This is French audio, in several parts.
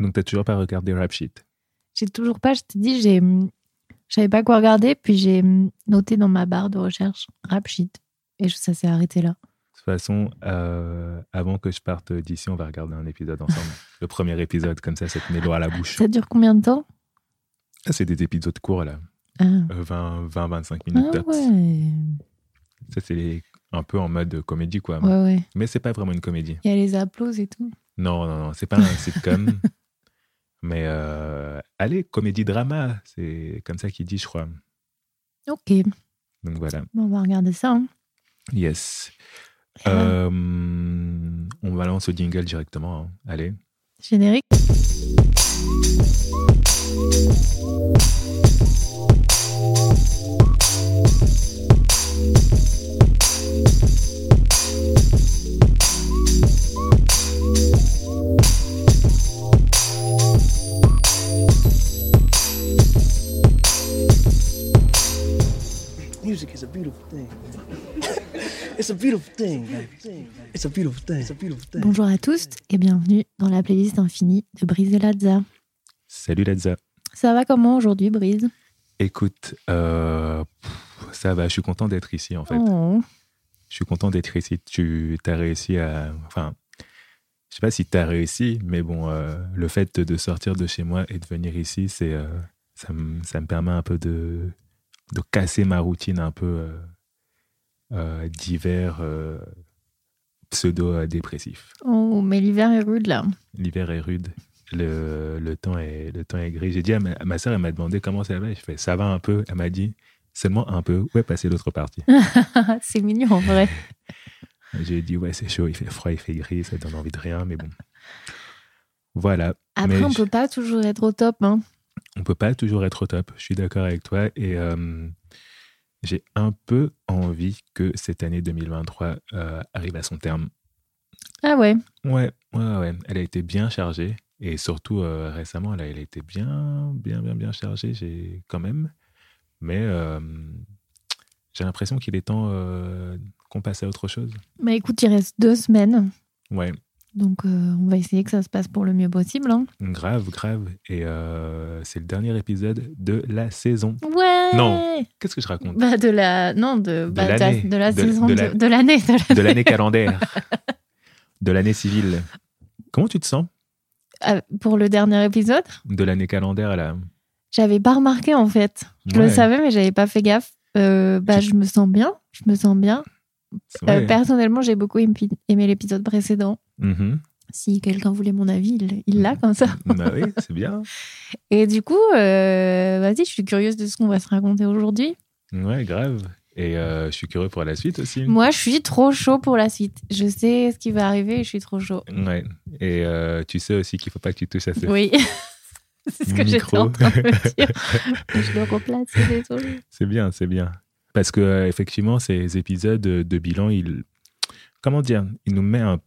Donc, t'as toujours pas regardé Rap Sheet? J'ai toujours pas, je te dis, j'ai, je savais pas quoi regarder, puis j'ai noté dans ma barre de recherche rap sheet. Et je- ça s'est arrêté là. De toute façon, euh, avant que je parte d'ici, on va regarder un épisode ensemble. le premier épisode, comme ça, ça te met l'eau à la bouche. Ça dure combien de temps? Ah, c'est des épisodes courts, là. Ah, Euh, 20, 20 25 minutes Ah tops. ouais. Ça, c'est un peu en mode comédie, quoi. Ouais, ouais. Mais c'est pas vraiment une comédie. Il y a les applauses et tout. Non, non, non, c'est pas un sitcom. mais euh, allez, comédie-drama, c'est comme ça qu'il dit, je crois. Ok, Donc voilà. bon, on va regarder ça. hein. Yes. Euh, on balance au jingle directement. hein. Allez. Générique. Music is a beautiful thing. It's a beautiful thing, baby. It's a beautiful thing. It's a beautiful thing. Bonjour à tous et bienvenue dans la playlist infinie de Brise et Lazza. Salut Ledza. Ça va comment aujourd'hui, Brise? Écoute, euh, ça va, je suis content d'être ici en fait. Oh. Je suis content d'être ici. Tu as réussi à. Enfin, je sais pas si tu as réussi, mais bon, euh, le fait de sortir de chez moi et de venir ici, c'est, euh, ça, me, ça me permet un peu de, de casser ma routine un peu euh, euh, d'hiver euh, pseudo-dépressif. Oh, mais l'hiver est rude là. L'hiver est rude. Le, le, temps est, le temps est gris. J'ai dit à ma, à ma soeur, elle m'a demandé comment ça va. Je fais ça va un peu. Elle m'a dit seulement un peu. Ouais, passer l'autre partie. c'est mignon en vrai. J'ai dit, ouais, c'est chaud, il fait froid, il fait gris, ça donne envie de rien, mais bon. Voilà. Après, Mais on je- peut pas toujours être au top. Hein. On peut pas toujours être au top, je suis d'accord avec toi. Et euh, j'ai un peu envie que cette année 2023 euh, arrive à son terme. Ah ouais. Ouais, ouais, ouais. Elle a été bien chargée. Et surtout, euh, récemment, là, elle a été bien, bien, bien, bien chargée, j'ai quand même. Mais j'ai l'impression qu'il est temps qu'on passe à autre chose. Bah écoute, il reste deux semaines. Ouais, Donc euh, on va essayer que ça se passe pour le mieux possible. hein. Grave, grave. Et euh, c'est le dernier épisode de la saison. Ouais Non. Qu'est-ce que je raconte? Bah de la... Non, de, bah, de l'année. de la De- saison, de de, la- de l'année. De la- De l'année calendaire. de l'année civile. Comment tu te sens? Ah, pour le dernier épisode, De l'année calendaire, là. j'avais pas remarqué en fait. Je le savais, mais j'avais pas fait gaffe. Euh, bah, je me sens bien. Je me sens bien. Euh, personnellement, j'ai beaucoup aimé, l'épisode précédent. Mhm. Si quelqu'un voulait mon avis, il- l'a comme ça. Bah oui, c'est bien. Et du coup, euh, vas-y, je suis curieuse de ce qu'on va se raconter aujourd'hui. Ouais, grave. Et euh, je suis curieux pour la suite aussi. Moi, je suis trop chaud pour la suite. Je sais ce qui va arriver et je suis trop chaud. Ouais. Et euh, tu sais aussi qu'il faut pas que tu touches à ce Oui. C'est ce que j'étais en train de me dire. je c'est désolé. C'est bien, c'est bien. Parce que euh, effectivement, ces épisodes de bilan, ils, comment dire, ils nous mettent un,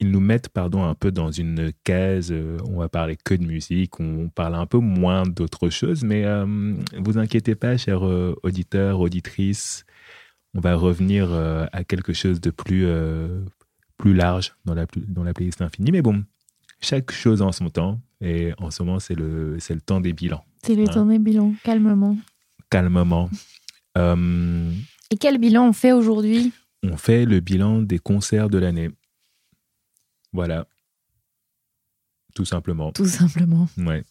ils nous mettent pardon un peu dans une case. euh, on va parler que de musique, on parle un peu moins d'autres choses, mais euh, vous inquiétez pas, chers euh, auditeurs, auditrices, on va revenir euh, à quelque chose de plus plus large dans la plus- dans la playlist infinie. Mais bon, chaque chose en son temps. Et en ce moment, c'est le c'est le temps des bilans. C'est le Ouais. temps des bilans, calmement. Calmement. Euh, Et quel bilan on fait aujourd'hui? on fait le bilan des concerts de l'année. Voilà. Tout simplement. Tout simplement. Ouais.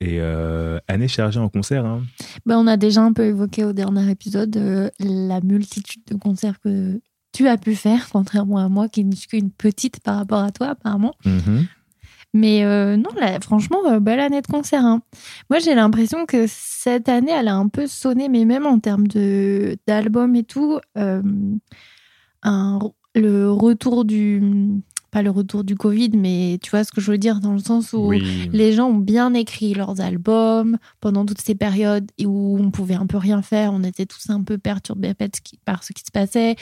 Et euh, année chargée en concerts. Hein. Ben, on a déjà un peu évoqué au dernier épisode euh, la multitude de concerts que tu as pu faire, contrairement à moi qui ne suis qu'une petite par rapport à toi apparemment. Mhm. Mais euh, non, là, franchement, euh, belle année de concert. hein. Moi, j'ai l'impression que cette année, elle a un peu sonné, mais même en termes de d'albums et tout, euh, un, le retour du pas le retour du Covid, mais tu vois ce que je veux dire dans le sens où Oui. les gens ont bien écrit leurs albums pendant toutes ces périodes où on pouvait un peu rien faire, on était tous un peu perturbés par ce qui se passait.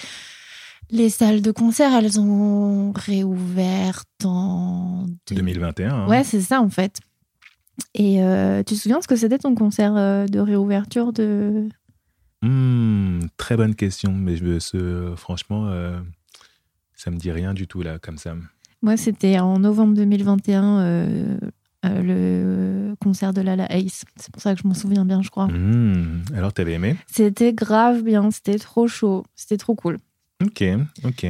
Les salles de concert, elles ont réouvert en 2021. hein. Ouais, c'est ça en fait. Et euh, tu te souviens ce que c'était ton concert euh, de réouverture de Hmm, très bonne question. Mais je ce, franchement, euh, ça me dit rien du tout là, comme ça. Moi, c'était en novembre 2021. euh, le concert de Lala Ace. C'est pour ça que je m'en souviens bien, je crois. Hmm, Alors, t'avais aimé? C'était grave bien, c'était trop chaud, c'était trop cool. Ok, ok.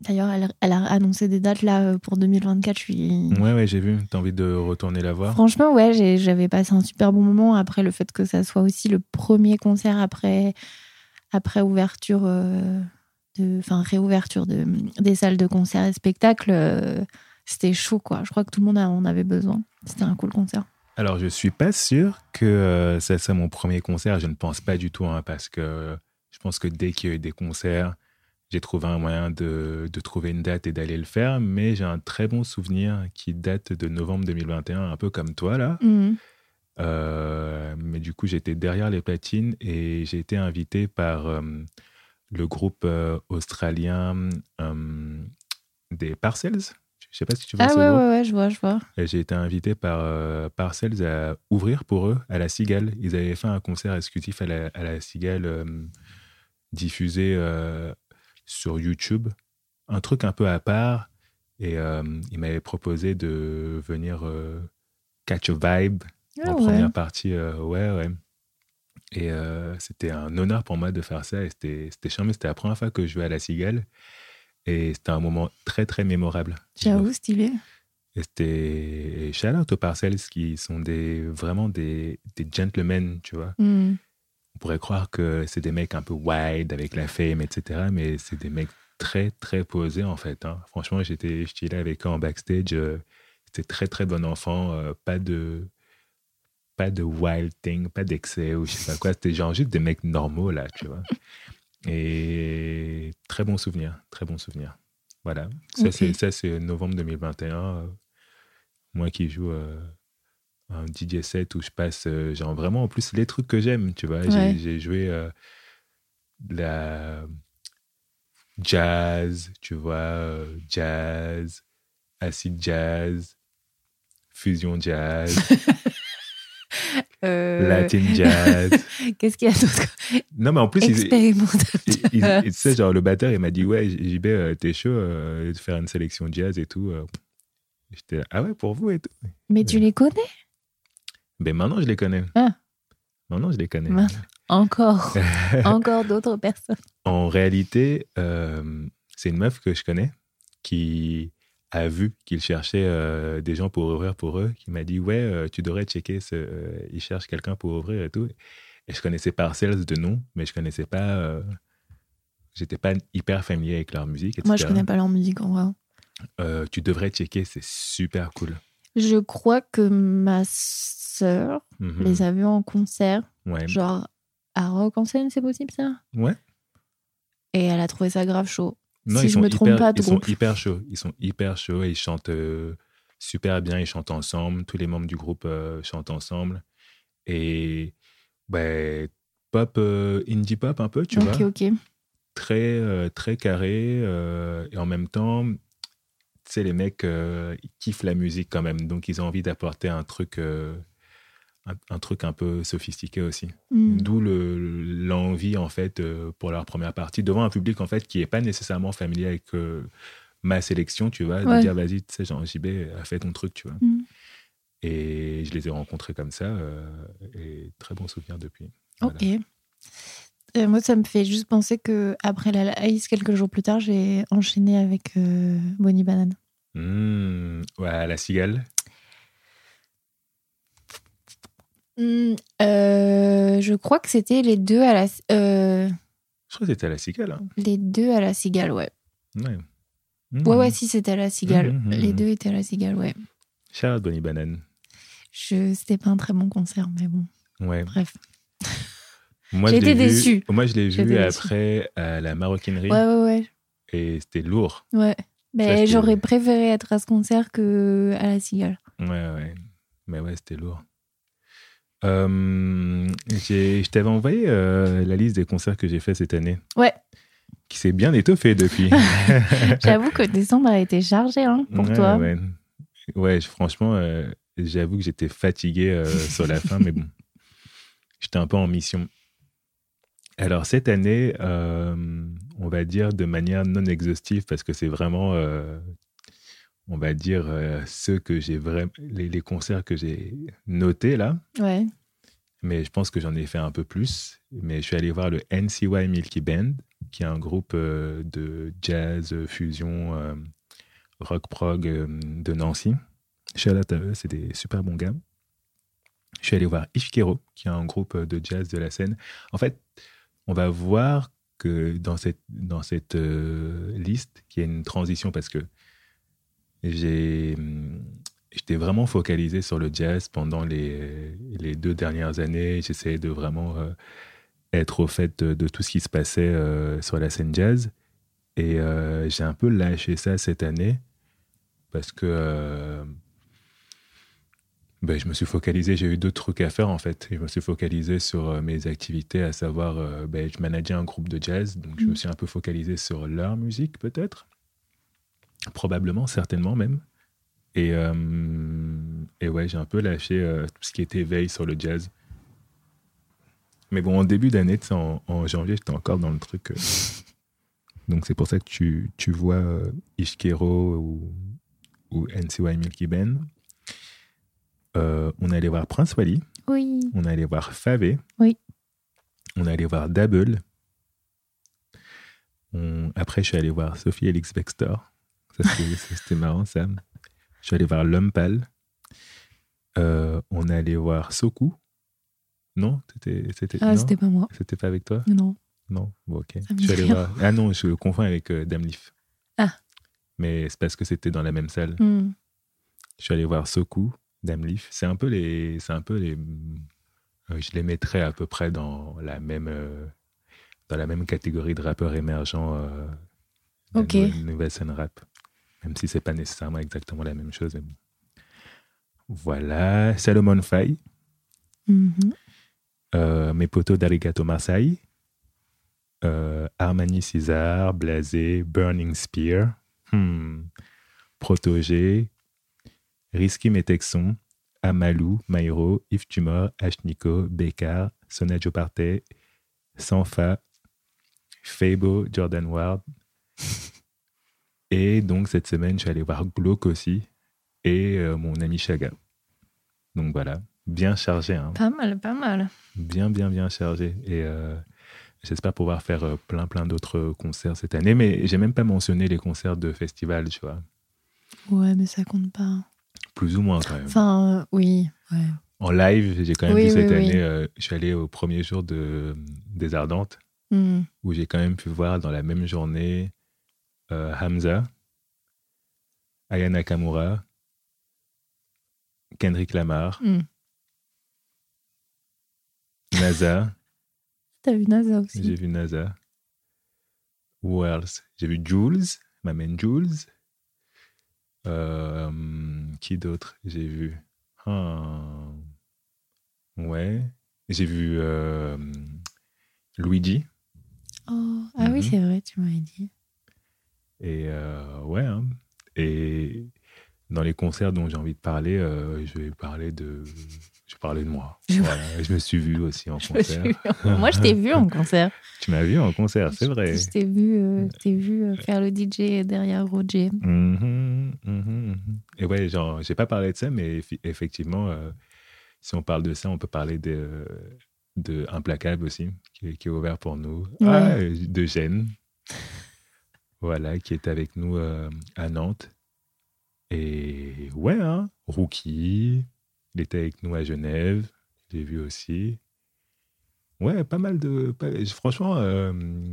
D'ailleurs, elle, elle a annoncé des dates là euh, pour 2024. Je suis. Ouais, ouais, j'ai vu. T'as envie de retourner la voir? Franchement, ouais, j'avais passé un super bon moment. Après, le fait que ça soit aussi le premier concert après, après ouverture, euh, de, enfin réouverture de, des salles de concert et spectacles, euh, c'était chaud, quoi. Je crois que tout le monde en avait besoin. C'était un cool concert. Alors, je suis pas sûr que euh, ça soit mon premier concert. Je ne pense pas du tout, hein, parce que je pense que dès qu'il y a eu des concerts, j'ai trouvé un moyen de, de trouver une date et d'aller le faire. Mais j'ai un très bon souvenir qui date de novembre 2021, un peu comme toi, là. Mhm. Euh, mais du coup, j'étais derrière les platines et j'ai été invité par euh, le groupe euh, australien des Parcels. Je sais pas si tu vois Ah ouais, ouais, ouais, je vois, je vois. J'ai été invité par Parcells à ouvrir pour eux à la Cigale. Ils avaient fait un concert exclusif à la, à la Cigale diffusé euh, sur YouTube. Un truc un peu à part. Et euh, ils m'avaient proposé de venir euh, catch a vibe Ah en ouais. première partie. euh, ouais, ouais. Et c'était un honneur pour moi de faire ça. Et c'était c'était charmant. C'était la première fois que je jouais à la Cigale. Et c'était un moment très, très mémorable. J'avoue, stylé. Et c'était shout out aux Parcells qui sont des, vraiment des, des gentlemen, tu vois. Mhm. Pourrait croire que c'est des mecs un peu wild avec la fame, etc. Mais c'est des mecs très, très posés, en fait. hein. Franchement, j'étais là avec eux en backstage. euh, C'était très, très bon enfant. euh, pas de pas de wild thing, pas d'excès ou je sais pas quoi. C'était genre juste des mecs normaux, là, tu vois. Et très bon souvenir, très bon souvenir. Voilà. Ça, Ok. c'est novembre 2021. euh, moi qui joue un DJ set où je passe, euh, genre vraiment en plus les trucs que j'aime, tu vois. J'ai- Ouais. J'ai joué euh, la jazz, tu vois, euh, jazz, acid jazz, fusion jazz, Euh, latin jazz. Qu'est-ce qu'il y a d'autre? Non, mais en plus, Expérimental. tu sais, genre, le batteur, il m'a dit Ouais, JB, euh, t'es chaud euh, de faire une sélection jazz et tout. J'étais là, Ah ouais, pour vous et tout. Mais tu les connais? Ben maintenant, je les connais. Ah. Maintenant, je les connais. Encore. Encore d'autres personnes. en réalité, euh, c'est une meuf que je connais qui a vu qu'il cherchait euh, des gens pour ouvrir pour eux, qui m'a dit Ouais, euh, tu devrais checker, ce, euh, ils cherchent quelqu'un pour ouvrir et tout. Et je connaissais Parcells de nom, mais je connaissais pas. J'étais pas hyper familier avec leur musique, etc. Moi, je connais pas leur musique en vrai. Tu devrais checker, c'est super cool. Je crois que ma sœur Mhm. les a vus en concert, Ouais. genre à Rock en scène, c'est possible ça? Ouais. Et elle a trouvé ça grave chaud. Non, Si ils je sont me trompe hyper, pas, de ils sont groupe. hyper chauds. Ils sont hyper chauds et ils chantent euh, super bien. Ils chantent ensemble. Tous les membres du groupe euh, chantent ensemble. Et ben, pop, euh, indie pop un peu, tu ok, vois. ok. Très, euh, très carré. et en même temps, tu sais, les mecs, ils kiffent la musique quand même. Donc, ils ont envie d'apporter un truc, un, un truc un peu sophistiqué aussi. Hmm. D'où le- l'envie, en fait, euh, pour leur première partie, devant un public, en fait, qui n'est pas nécessairement familier avec euh, ma sélection, tu vois, de dire, vas-y, tu sais, genre, JB, euh, fais ton truc, tu vois. Mm. Et je les ai rencontrés comme ça, euh, et très bon souvenir depuis. Voilà. Ok. Moi, ça me fait juste penser que après la Ice, quelques jours plus tard, j'ai enchaîné avec Bonnie Banane. Mmh, ouais, la cigale. Hmm, euh, je crois que c'était les deux à la euh, Je crois que c'était à la cigale. Hein. les deux à la cigale, ouais. Ouais. Ouais, ouais, si c'était à la cigale. Mhm, mhm, Les deux étaient à la cigale, ouais. Shout out Bonnie Banane. Je, c'était pas un très bon concert, mais bon, Ouais. bref. Moi, vu- déçue. Moi, je l'ai vu après à la maroquinerie, Ouais, ouais, ouais. et c'était lourd. ouais. C'était- j'aurais préféré être à ce concert que à la cigale. Ouais, ouais. Mais ouais, c'était lourd. Euh, je t'avais envoyé euh, la liste des concerts que j'ai fait cette année, Ouais, qui s'est bien étoffée depuis. j'avoue que décembre a été chargé hein, pour Ouais, toi. Ouais, franchement, euh, j'avoue que j'étais fatigué euh, sur la fin, mais bon, j'étais un peu en mission. Alors, cette année, on va dire de manière non exhaustive, parce que c'est vraiment. On va dire, euh, ceux que j'ai vraiment. Les, les concerts que j'ai notés là. Ouais. mais je pense que j'en ai fait un peu plus. Mais je suis allé voir le NCY Milky Band, qui est un groupe euh, de jazz, fusion, euh, rock prog de Nancy. À eux, c'est des super bons gars. Je suis allé voir Ishkero, qui est un groupe de jazz de la scène. En fait, on va voir que dans cette, dans cette liste, qu'il y a une transition parce que j'étais vraiment focalisé sur le jazz pendant les, les deux dernières années. J'essayais de vraiment euh, être au fait de, de tout ce qui se passait euh, sur la scène jazz. Et euh, j'ai un peu lâché ça cette année parce que ben, je me suis focalisé, j'ai eu d'autres trucs à faire en fait. Je me suis focalisé sur euh, mes activités, à savoir, euh, ben, je manageais un groupe de jazz, donc je me Mm. suis un peu focalisé sur leur musique peut-être. Probablement, certainement même. Et, euh, et ouais, j'ai un peu lâché euh, tout ce qui était veille sur le jazz. Mais bon, en début d'année, en, en janvier, j'étais encore dans le truc. euh. Donc c'est pour ça que tu, tu vois euh, Ishkero ou, ou NCY Milky Ben. Euh, on allait voir Prince Wally, Oui. on allait voir Favé. Oui. On allait voir Double. On- Après, je suis allé voir Sophie Elix Bextor. C'était- marrant, ça. Je suis allé voir L'Homme Pâle. Euh, on allait voir Soku. Non? C'était Ah, pas moi. C'était pas avec toi? Non. Non? Bon, ok. Je suis allé voir... Ah non, je le confonds avec euh, Dame Leaf. Ah. Mais c'est parce que c'était dans la même salle. Hmm. Je suis allé voir Soku, Dame Leaf. C'est un peu les. C'est un peu les. euh, Je les mettrais à peu près dans la même. euh, dans la même catégorie de rappeurs émergents. euh, Ok. nouvelle scène rap. Même si c'est pas nécessairement exactement la même chose. mais bon. Voilà. Salomon Faye. Mhm. Euh, mes potos d'Arigato Marseille, euh, Armani César, Blasé, Burning Spear, hmm, Protégé, Risky Metexon, Amalou, Mairo, Yves Tumor, Ashniko, Bekar, Sona Joparté, Sanfa, Fabo, Jordan Ward. Et donc cette semaine, je suis allé voir Glauque aussi et euh, mon ami Chaga. Donc voilà, bien chargé. Hein Pas mal, pas mal. bien, bien, bien chargé. Et euh, j'espère pouvoir faire euh, plein, plein d'autres concerts cette année. Mais j'ai même pas mentionné les concerts de festival, tu vois. Ouais, mais ça compte pas. Plus ou moins, quand même. Enfin, euh, oui. Ouais. en live, j'ai quand même Oui, vu cette oui. année. euh, je suis allé au premier jour de, des Ardentes, Hmm. où j'ai quand même pu voir dans la même journée euh, Hamza, Aya Nakamura, Kendrick Lamar, Hmm. NASA. T'as vu NASA J'ai aussi vu NASA. Who else? J'ai vu Jules, ma main Jules. Euh, qui d'autre j'ai vu? Ah. Ouais. J'ai vu euh, Luigi. Oh, Ah oui, Mhm. c'est vrai, tu m'avais dit. Et euh, ouais. hein. Et dans les concerts dont j'ai envie de parler, euh, je vais parler de. Je vais parler de moi. Je- Voilà. Je me suis vu aussi en concert. Moi, je t'ai vu en concert. Tu m'as vu en concert, c'est vrai. Je t'ai vu, euh, t'ai vu euh, faire le DJ derrière Roger. Mhm, mhm, mhm. Et ouais, genre, j'ai pas parlé de ça, mais effectivement, euh, si on parle de ça, on peut parler de, de Implacable aussi, qui, est- qui est ouvert pour nous. Ouais. Ah, de Gênes. Voilà, qui est avec nous euh, à Nantes. Et ouais, hein, Rookie, il était avec nous à Genève, je l'ai vu aussi. Ouais, pas mal de. pas- franchement, euh,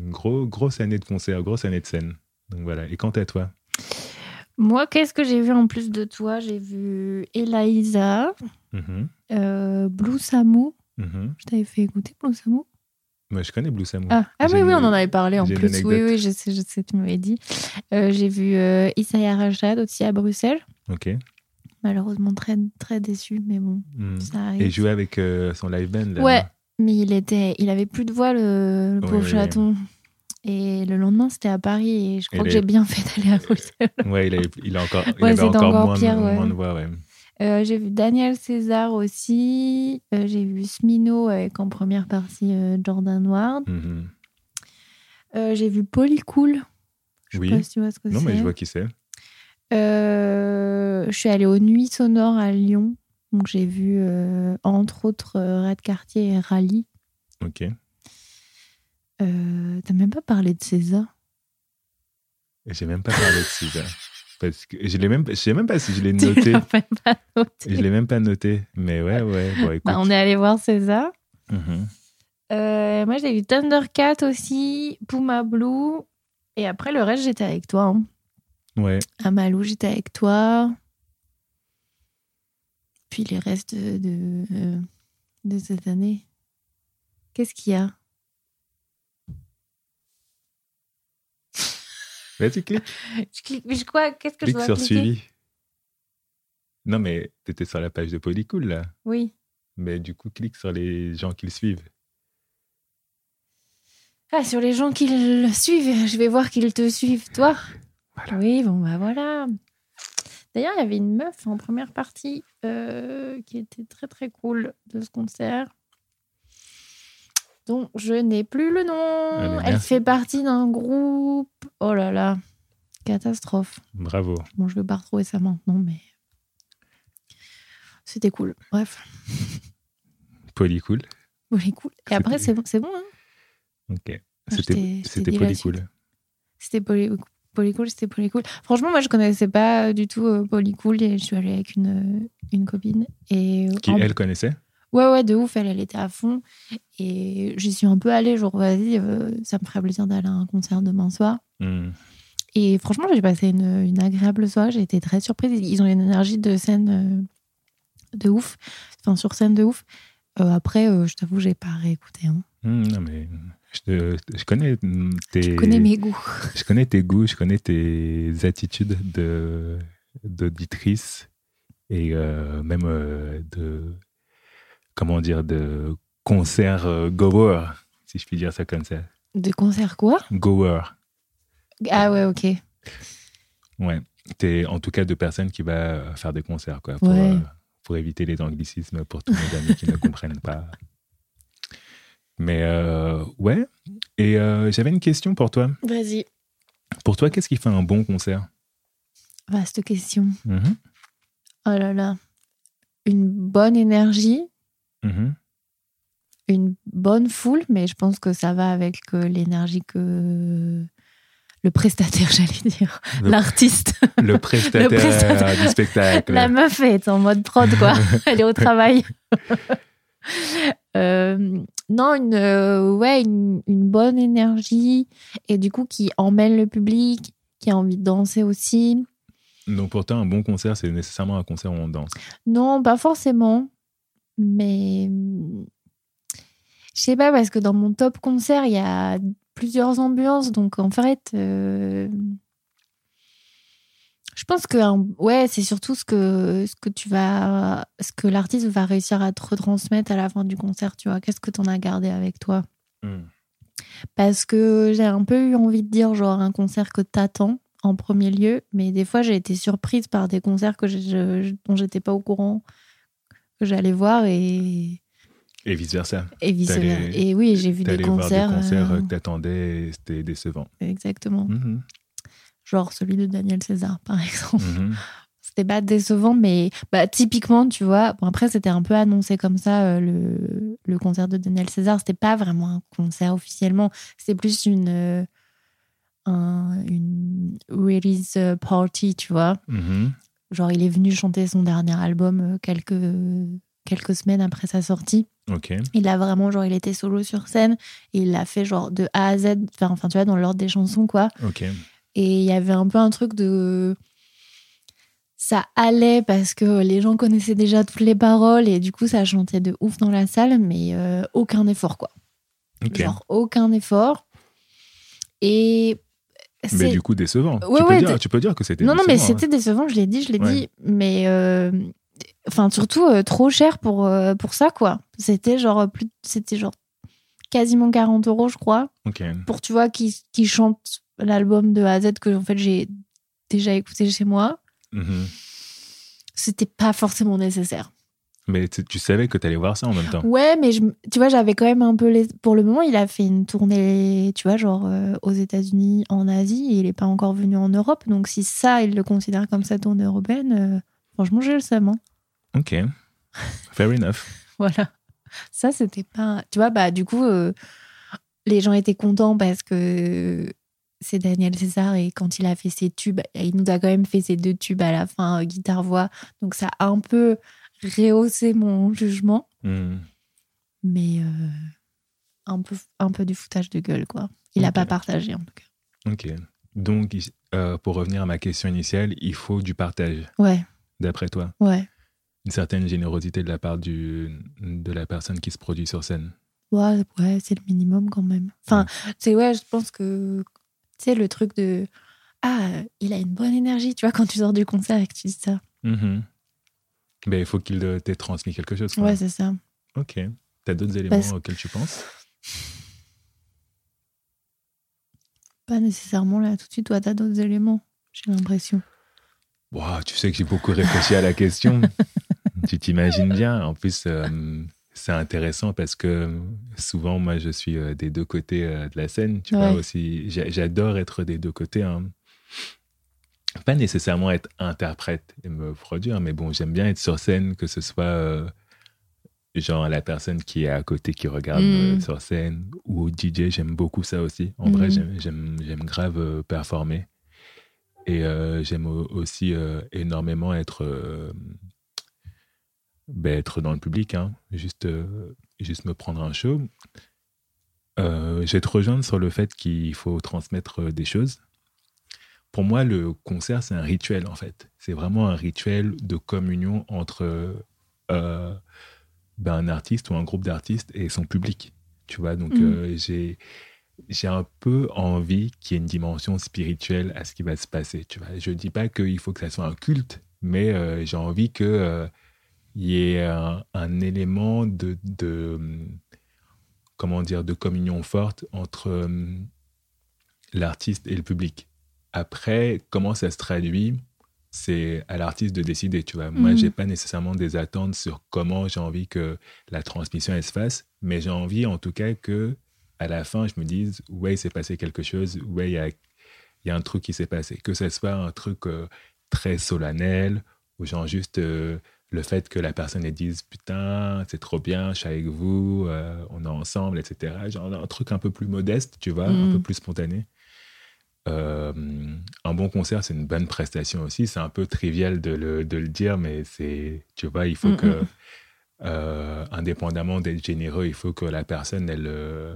gros, grosse année de concert, grosse année de scène. Donc voilà. Et quant à toi? Moi, qu'est-ce que j'ai vu en plus de toi? J'ai vu Eliza, euh, Blue Samu. mhm. Je t'avais fait écouter Blue Samu Moi, je connais Blue Samu. Ah, ah oui, oui, on en avait parlé en plus. Oui, oui, je sais, je sais, tu m'avais dit. Euh, j'ai vu euh, Isaiah Rashad aussi à Bruxelles. Ok. Malheureusement, très, très déçu, mais bon, Mhm. ça arrive. Et jouait avec euh, son live band. Là, Ouais, mais il était, il avait plus de voix, le, pauvre oui, chaton. Et le lendemain, c'était à Paris et je crois Et que les- j'ai bien fait d'aller à Bruxelles. Ouais, il, avait- il a encore, il Ouais, avait encore, encore moins, pire, de, ouais. de voix. Ouais. Euh, j'ai vu Daniel César aussi. Euh, j'ai vu Smino avec en première partie euh, Jordan Ward. Mhm. J'ai vu Polycool. Je sais Oui. pas si tu vois ce que Non, c'est. mais je vois qui c'est. Je suis allée aux Nuits Sonores à Lyon. Donc j'ai vu entre autres Red Cartier et Rally. Ok. T'as même pas parlé de César Et J'ai même pas parlé de César. Parce que je l'ai même, je sais même pas si je l'ai noté. pas noté. Je l'ai même pas noté. Mais ouais, ouais. Bon, écoute. Bah, on est allé voir César. Mhm. Euh, moi j'ai vu Thundercat aussi, Puma Blue. Et après le reste j'étais avec toi. hein. Ouais. À Malou j'étais avec toi. Puis les restes de, de, euh, de cette année. Qu'est-ce qu'il y a? Vas-y, clique. Je clique, mais je- quoi Qu'est-ce que je Clique dois sur cliquer suivi. Non, mais t'étais sur la page de Polycool, là. Oui. Mais du coup, clique sur les gens qui le suivent. Ah, sur les gens qui le suivent, je vais voir qu'ils te suivent, toi. Voilà. Oui, bon, bah voilà. D'ailleurs, il y avait une meuf en première partie euh, qui était très très cool de ce concert. Dont je n'ai plus le nom. Allez, Elle merci. fait partie d'un groupe. Oh là là, catastrophe. Bravo. Bon, je vais pas retrouver ça maintenant, mais c'était cool. Bref, Polycool. bon, c'est cool. Et après, c'est bon, c'est bon. hein Ok. C'était c'était Polycool. C'était poly, polycool, c'était polycool. Franchement, moi, je connaissais pas du tout euh, polycool et je suis allée avec une, euh, une copine. Et, euh, Qui, en- elle, connaissait? Ouais, ouais, de ouf, elle, elle était à fond. Et j'y suis un peu allée, genre, vas-y, euh, ça me ferait plaisir d'aller à un concert demain soir. Hmm. Et franchement, j'ai passé une, une agréable soirée. J'ai été très surprise. Ils ont une énergie de scène euh, de ouf. Enfin, sur scène de ouf. Euh, après, je t'avoue, j'ai pas réécouté. Hein. Hmm, non, mais je, te- je connais tes. Je connais mes goûts. Je connais tes goûts, je connais tes attitudes de d'auditrice et euh, même euh, de comment dire de concert euh, goer, si je puis dire ça comme ça. De concert quoi? Goer. Ah ouais, ok. Ouais. T'es en tout cas de personnes qui va faire des concerts quoi pour, Ouais. euh, pour éviter les anglicismes pour tous mes amis qui ne comprennent pas. Mais euh, ouais. Et euh, j'avais une question pour toi. Vas-y. Pour toi, qu'est-ce qui fait un bon concert? Vaste question. Mhm. Oh là là. Une bonne énergie, Mhm. une bonne foule, mais je pense que ça va avec euh, l'énergie que le prestataire, j'allais dire, l'artiste. Le prestataire, prestataire. du spectacle. La meuf est en mode prod, quoi. Elle est au travail. Euh, non, une, euh, ouais, une, une bonne énergie et du coup qui emmène le public, qui a envie de danser aussi. Donc pour toi, un bon concert, c'est nécessairement un concert où on danse. Non, pas forcément. Mais je sais pas, parce que dans mon top concert, il y a plusieurs ambiances. Donc en fait, euh, je pense que un- ouais, c'est surtout ce que, ce que tu vas, ce que l'artiste va réussir à te retransmettre à la fin du concert. Tu vois, qu'est-ce que tu en as gardé avec toi? Parce que j'ai un peu eu envie de dire, genre, un concert que t'attends en premier lieu, mais des fois j'ai été surprise par des concerts que je, je- dont j'étais pas au courant que j'allais voir et, Et vice-versa. et vice versa. Et oui, j'ai vu des T'allais voir concerts. des concerts euh, que t'attendais c'était décevant. exactement. Mhm. Genre celui de Daniel César, par exemple. Mhm. C'était pas décevant, mais bah, typiquement, tu vois, bon, après c'était un peu annoncé comme ça, euh, le, le concert de Daniel César. C'était pas vraiment un concert officiellement, c'était plus une, euh, un- une release party, tu vois. Mhm. Genre, il est venu chanter son dernier album euh, quelques, quelques semaines après sa sortie. Il a vraiment, genre, il était solo sur scène et il l'a fait, genre, de A à Z, enfin, tu vois, dans l'ordre des chansons, quoi. Et il y avait un peu un truc de. Ça allait parce que les gens connaissaient déjà toutes les paroles et du coup, ça chantait de ouf dans la salle, mais euh, aucun effort, quoi. Genre, aucun effort. Et. Mais du coup, décevant. Ouais, tu, peux dire, tu peux dire que c'était Non, non, mais décevant, hein. c'était décevant, je l'ai dit, je l'ai Ouais. dit. Mais. euh, Enfin, surtout euh, trop cher pour, euh, pour ça, quoi. C'était genre, plus... c'était genre quasiment 40 euros, je crois, pour, tu vois, qui, qui chante l'album de A à Z que, en fait, j'ai déjà écouté chez moi. Mhm. C'était pas forcément nécessaire. Mais tu, savais que tu allais voir ça en même temps. Ouais, mais je, tu vois, j'avais quand même un peu les. Pour le moment, il a fait une tournée, tu vois, genre euh, aux États-Unis, en Asie, et il n'est pas encore venu en Europe. Donc, si ça, il le considère comme sa tournée européenne, euh, franchement, j'ai le seum. hein. Ok. Fair enough. Voilà. Ça, c'était pas. Tu vois, bah, du coup, euh, les gens étaient contents parce que c'est Daniel César et quand il a fait ses tubes, il nous a quand même fait ses deux tubes à la fin, guitare-voix. Donc, ça a un peu rehaussé mon jugement. Hmm. mais euh, un, peu, un peu du foutage de gueule, quoi. Il n'a pas partagé, en tout cas. Ok. Donc, euh, pour revenir à ma question initiale, il faut du partage, Ouais, d'après toi? ouais. Une certaine générosité de la part du, de la personne qui se produit sur scène? Ouais, ouais c'est le minimum quand même. Enfin, c'est ouais, je pense que, tu sais, le truc de Ah, il a une bonne énergie, tu vois, quand tu sors du concert et que tu dis ça. Mhm. Ben, il faut qu'il euh, t'ait transmis quelque chose. quoi. Ouais, c'est ça. Ok. T'as d'autres éléments Parce- auxquels tu penses? Pas nécessairement là tout de suite, toi, t'as d'autres éléments, j'ai l'impression. Wow, Tu sais que j'ai beaucoup réfléchi à la question. tu t'imagines bien. En plus, euh, c'est intéressant parce que souvent, moi, je suis euh, des deux côtés euh, de la scène. Tu vois aussi, J'a- j'adore être des deux côtés. hein. Pas nécessairement être interprète et me produire, mais bon, j'aime bien être sur scène, que ce soit euh, genre la personne qui est à côté qui regarde Mm. euh, sur scène ou DJ. J'aime beaucoup ça aussi. En vrai, Mm. j'aime- grave euh, performer. Et j'aime au- aussi énormément être, ben, être dans le public, hein. juste, juste me prendre un show. Je vais te rejoindre sur le fait qu'il faut transmettre des choses. Pour moi, le concert, c'est un rituel, en fait. C'est vraiment un rituel de communion entre euh, ben, un artiste ou un groupe d'artistes et son public. Tu vois, donc Mhm. euh, j'ai j'ai un peu envie qu'il y ait une dimension spirituelle à ce qui va se passer. Tu vois, je dis pas qu'il faut que ça soit un culte, mais euh, j'ai envie que euh, y ait un, un élément de, de comment dire de communion forte entre l'artiste et le public. Après, comment ça se traduit, c'est à l'artiste de décider. Tu vois, moi, Mhm. j'ai pas nécessairement des attentes sur comment j'ai envie que la transmission elle se fasse, mais j'ai envie en tout cas que à la fin, je me dise, ouais, il s'est passé quelque chose, ouais, il y a, y a un truc qui s'est passé. Que ce soit un truc euh, très solennel, ou genre juste euh, le fait que la personne elle dise, putain, c'est trop bien, je suis avec vous, euh, on est ensemble, etc. Genre un truc un peu plus modeste, tu vois, un peu plus spontané. Euh, un bon concert, c'est une bonne prestation aussi. C'est un peu trivial de le, de le dire, mais c'est, tu vois, il faut Mhm. que, euh, indépendamment d'être généreux, il faut que la personne, elle, euh,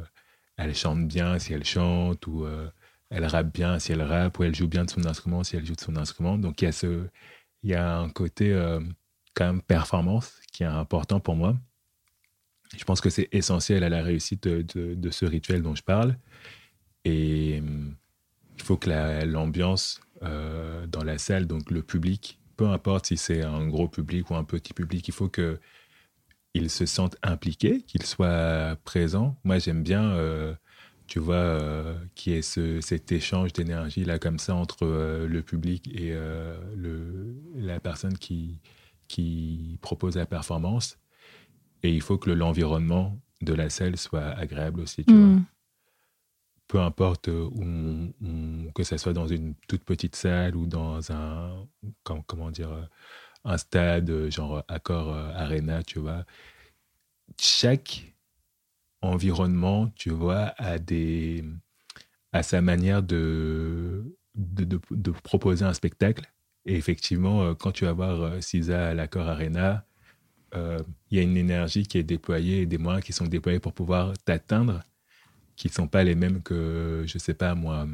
elle chante bien si elle chante, ou euh, elle rappe bien si elle rappe, ou elle joue bien de son instrument si elle joue de son instrument. Donc il y a, ce, il y a un côté quand même performance qui est important pour moi. Je pense que c'est essentiel à la réussite de, de- de ce rituel dont je parle. Et il faut que la- l'ambiance euh, dans la salle, donc le public, peu importe si c'est un gros public ou un petit public, il faut que ils se sentent impliqués, qu'ils soient présents. Moi, j'aime bien, euh, tu vois, euh, qu'il y ait ce, cet échange d'énergie là comme ça entre euh, le public et le, la personne qui, qui propose la performance. Et il faut que le- l'environnement de la salle soit agréable aussi, tu vois Mm. Peu importe euh, où que ça soit dans une toute petite salle ou dans un com- comment dire euh, un stade euh, genre Accor Arena, tu vois. Chaque environnement, tu vois, a des a sa manière de de, proposer un spectacle. Et effectivement, quand tu vas voir Sisa à l'Accor Arena, il y a une énergie qui est déployée des moyens qui sont déployés pour pouvoir t'atteindre qui ne sont pas les mêmes que, je sais pas moi,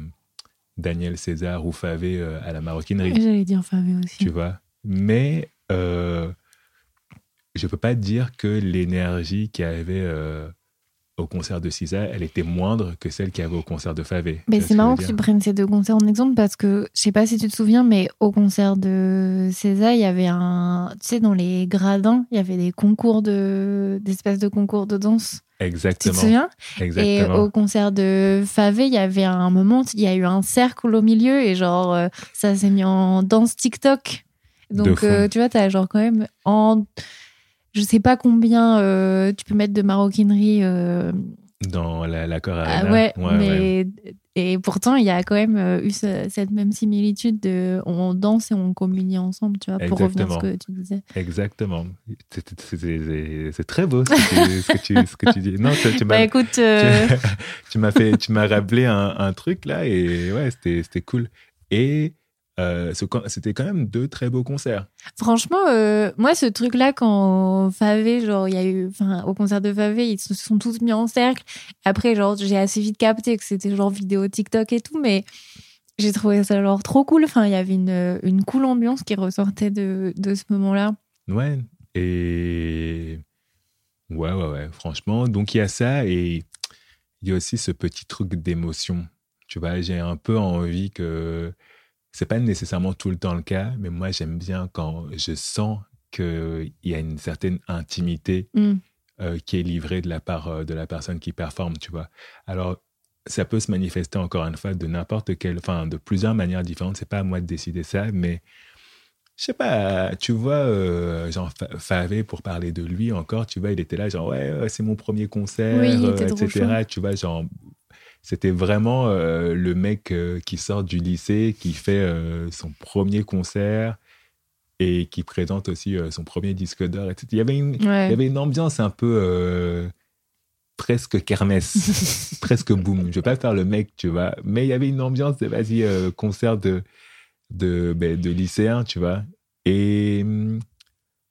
Daniel César ou Favé euh, à la maroquinerie, J'allais dire Favé aussi. tu vois? Mais euh, je peux pas dire que l'énergie qu'il y avait euh, au concert de César, elle était moindre que celle qu'il y avait au concert de Favé. Mais ce c'est que marrant que veux tu prennes ces deux concerts en exemple parce que je sais pas si tu te souviens, mais au concert de César, il y avait un. Tu sais, dans les gradins, il y avait des concours de. d'espèces de concours de danse. Tu te Exactement. souviens? Et Exactement. au concert de Favé, il y avait un moment, il y a eu un cercle au milieu et genre, euh, ça s'est mis en danse TikTok. Donc, euh, tu vois, t'as genre quand même en. je sais pas combien euh, tu peux mettre de maroquinerie. euh, Dans la- l'accord ah ouais, ouais. mais et pourtant il y a quand même euh, eu ce- cette même similitude de on danse et on communie ensemble, tu vois, pour revenir à ce que tu disais. Exactement. C'est- très beau ce que tu, ce que tu, ce que tu dis. Non, tu, tu Bah m'as écoute, euh, tu, tu m'as fait, tu m'as rappelé un, un truc là et ouais, c'était c'était cool. Et euh, c'était quand même deux très beaux concerts. franchement, euh, moi ce truc-là quand Favé, genre il y a eu, enfin au concert de Favé, ils se sont tous mis en cercle. Après, genre j'ai assez vite capté que c'était genre vidéo TikTok et tout, mais j'ai trouvé ça genre trop cool. Enfin, il y avait une, une cool ambiance qui ressortait de, de ce moment-là. Ouais. Et ouais, ouais, ouais. Franchement, donc il y a ça et il y a aussi ce petit truc d'émotion. Tu vois, j'ai un peu envie que c'est pas nécessairement tout le temps le cas, mais moi j'aime bien quand je sens qu'il y a une certaine intimité Mm. euh, qui est livrée de la part euh, de la personne qui performe, tu vois. Alors, ça peut se manifester encore une fois de n'importe quelle, enfin, de plusieurs manières différentes. C'est pas à moi de décider ça, mais je sais pas, tu vois, euh, genre Fa- Favé, pour parler de lui encore, tu vois, il était là, genre, ouais, c'est mon premier concert, Oui, il euh, était etc. Tu vois, genre, c'était vraiment euh, le mec euh, qui sort du lycée, qui fait euh, son premier concert et qui présente aussi son premier disque d'or. etc. Il y avait une, Ouais. il y avait une ambiance un peu presque kermesse, presque boom. Je vais pas faire le mec, tu vois, mais il y avait une ambiance de vas-y concert de de ben, de lycéens, tu vois. Et hum,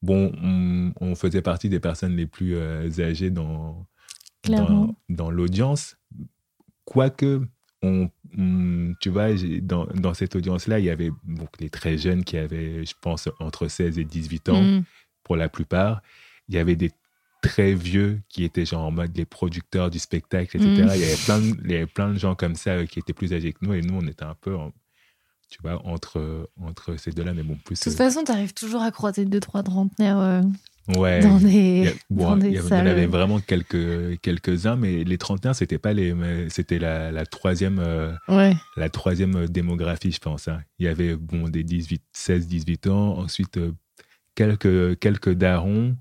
bon, on, on faisait partie des personnes les plus âgées dans Clairement. dans, dans l'audience. Quoique, on, on- tu vois, dans, dans cette audience-là, il y avait donc, les très jeunes qui avaient, je pense, entre 16 et 18 ans Mm. pour la plupart. Il y avait des très vieux qui étaient genre en mode les producteurs du spectacle, etc. Mm. Il, y avait plein de, il y avait plein de gens comme ça euh, qui étaient plus âgés que nous et nous, on était un peu, en- tu vois, entre, entre ces deux-là, mais bon, plus. De toute euh, façon, t'arrives toujours à croiser deux, trois trentenaires euh, ouais. dans Il y des, il en avait vraiment quelques, quelques-uns, mais les trentenaires, c'était pas les, c'était la, la troisième, euh, Ouais. la troisième démographie, je pense. hein. Il y avait bon, des 18, 16, 18 ans, ensuite euh, quelques, quelques darons,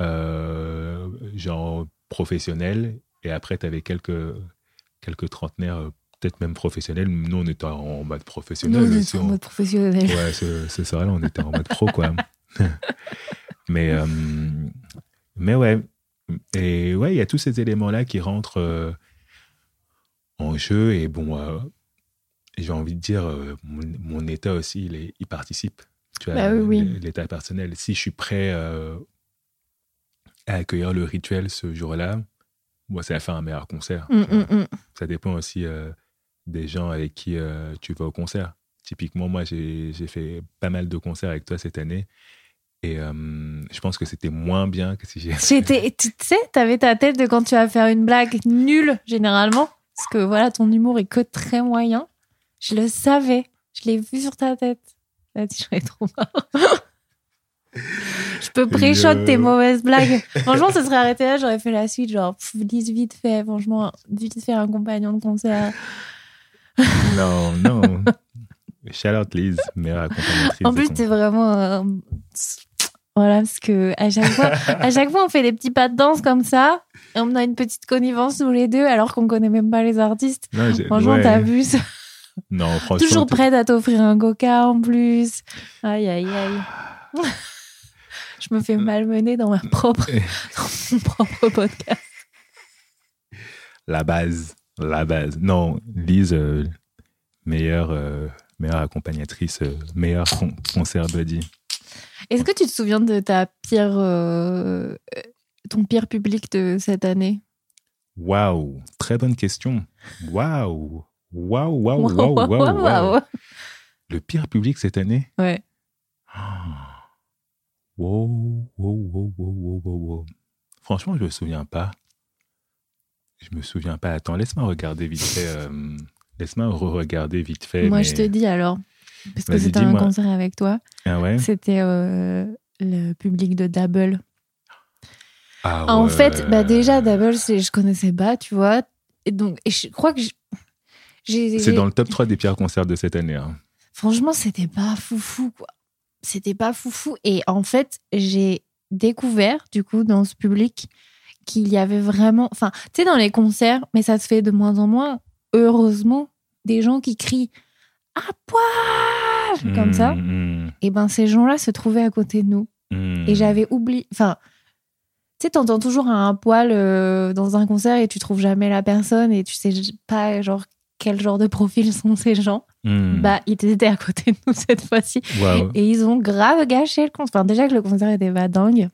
euh, genre professionnels, et après, tu avais quelques, quelques trentenaires, euh, peut-être même professionnels. Nous, on était en mode Nous, professionnel on est aussi. en on- mode professionnel. Ouais, ce, ce soir-là, on était en mode pro, quoi. mais, euh, mais ouais. Et ouais, il y a tous ces éléments-là qui rentrent euh, en jeu. Et bon, euh, j'ai envie de dire, mon, mon état aussi, il, est- il participe. Tu vois, Bah oui, oui. l- L'état personnel. Si je suis prêt à accueillir le rituel ce jour-là, moi, ça va faire un meilleur concert. Mm, mm, mm. Ça dépend aussi des gens avec qui tu vas au concert. Typiquement, moi, j'ai fait pas mal de concerts avec toi cette année. Et euh, je pense que c'était moins bien que si j'ai. J'étais, tu sais, t'avais ta tête de quand tu vas faire une blague nulle, généralement. Parce que voilà, ton humour est que très moyen. Je le savais. Je l'ai vu sur ta tête. Là, tu serais trop marrant. Je peux pré-shot Je- tes mauvaises blagues. Franchement, ça serait arrêté là, j'aurais fait la suite. Genre, pff, Lise, vite fait. Franchement, vite fait un compagnon de concert. Non, non. Shout out Liz, meilleure accompagnatrice. En plus, t'es vraiment. Voilà, parce que à chaque fois, à chaque fois, on fait des petits pas de danse comme ça, et on a une petite connivence tous les deux, alors qu'on connaît même pas les artistes. Non, Franchement, ouais. t'as vu ça? Non, franchement. Toujours prête à t'offrir un coca en plus. Aïe, aïe, aïe. Je me fais malmener dans ma propre, dans mon propre podcast. La base. La base. Non, Lise, euh, meilleure, euh, meilleure accompagnatrice, euh, meilleur con- concert buddy. Est-ce que tu te souviens de ta pire, euh, ton pire public de cette année? Waouh, très bonne question. Waouh, waouh, waouh, Waouh, waouh, waouh, waouh, waouh. waouh. Le pire public cette année? Ouais. Wow, wow, wow, wow, wow, wow, wow. Franchement, je me souviens pas. Je me souviens pas. Attends, laisse-moi regarder vite fait. euh, laisse-moi re-regarder vite fait. Moi, mais- je te dis alors, parce que c'était un concert avec toi, Ah ouais? C'était euh, le public de Double. Ah En ouais. fait, bah déjà, Double, c'est- je connaissais pas, tu vois. Et donc, et je crois que j'ai- j'ai. C'est dans le top 3 des pires concerts de cette année. hein. Franchement, c'était pas foufou, quoi. C'était pas foufou. Et en fait, j'ai découvert, du coup, dans ce public, qu'il y avait vraiment. Enfin, tu sais, dans les concerts, mais ça se fait de moins en moins, heureusement, des gens qui crient à poil comme ça. Mm, Et ben, ces gens-là se trouvaient à côté de nous. mm, Et j'avais oublié. Enfin, tu sais, t'entends toujours un poil euh, dans un concert et tu trouves jamais la personne et tu sais pas, genre, quel genre de profil sont ces gens. mm. Bah, ils étaient à côté de nous cette fois-ci. Et ils ont grave gâché le concert. Enfin, déjà que le concert était pas dingue.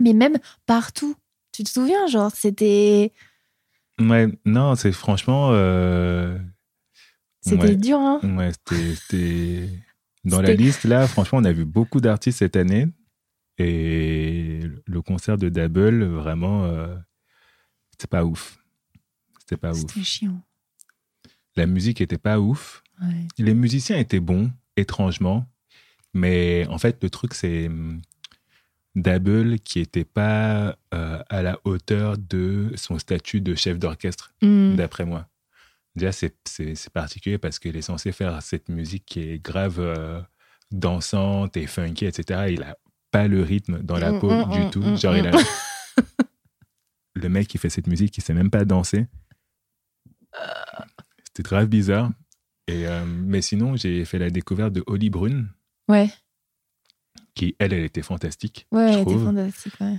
Mais même partout. Tu te souviens, genre, c'était. Ouais, non, c'est franchement. euh, C'était ouais. dur, hein. Ouais, c'était-. Dans la liste, là, franchement, on a vu beaucoup d'artistes cette année. Et le concert de Double, vraiment, euh, c'était pas ouf. C'était pas ouf. C'était chiant. La musique était pas ouf. Ouais. Les musiciens étaient bons, étrangement. Mais en fait, le truc, c'est hum, Double qui était pas euh, à la hauteur de son statut de chef d'orchestre, Hmm. d'après moi. Déjà, c'est- particulier parce qu'il est censé faire cette musique qui est grave euh, dansante et funky, etc. Il a pas le rythme dans la Mm, peau mm, du mm, tout. Genre, il a... le mec qui fait cette musique, il sait même pas danser. C'était grave bizarre. Et, euh, mais sinon, j'ai fait la découverte de Holly Brune, Ouais, qui, elle, elle était fantastique. ouais, je elle était fantastique, ouais.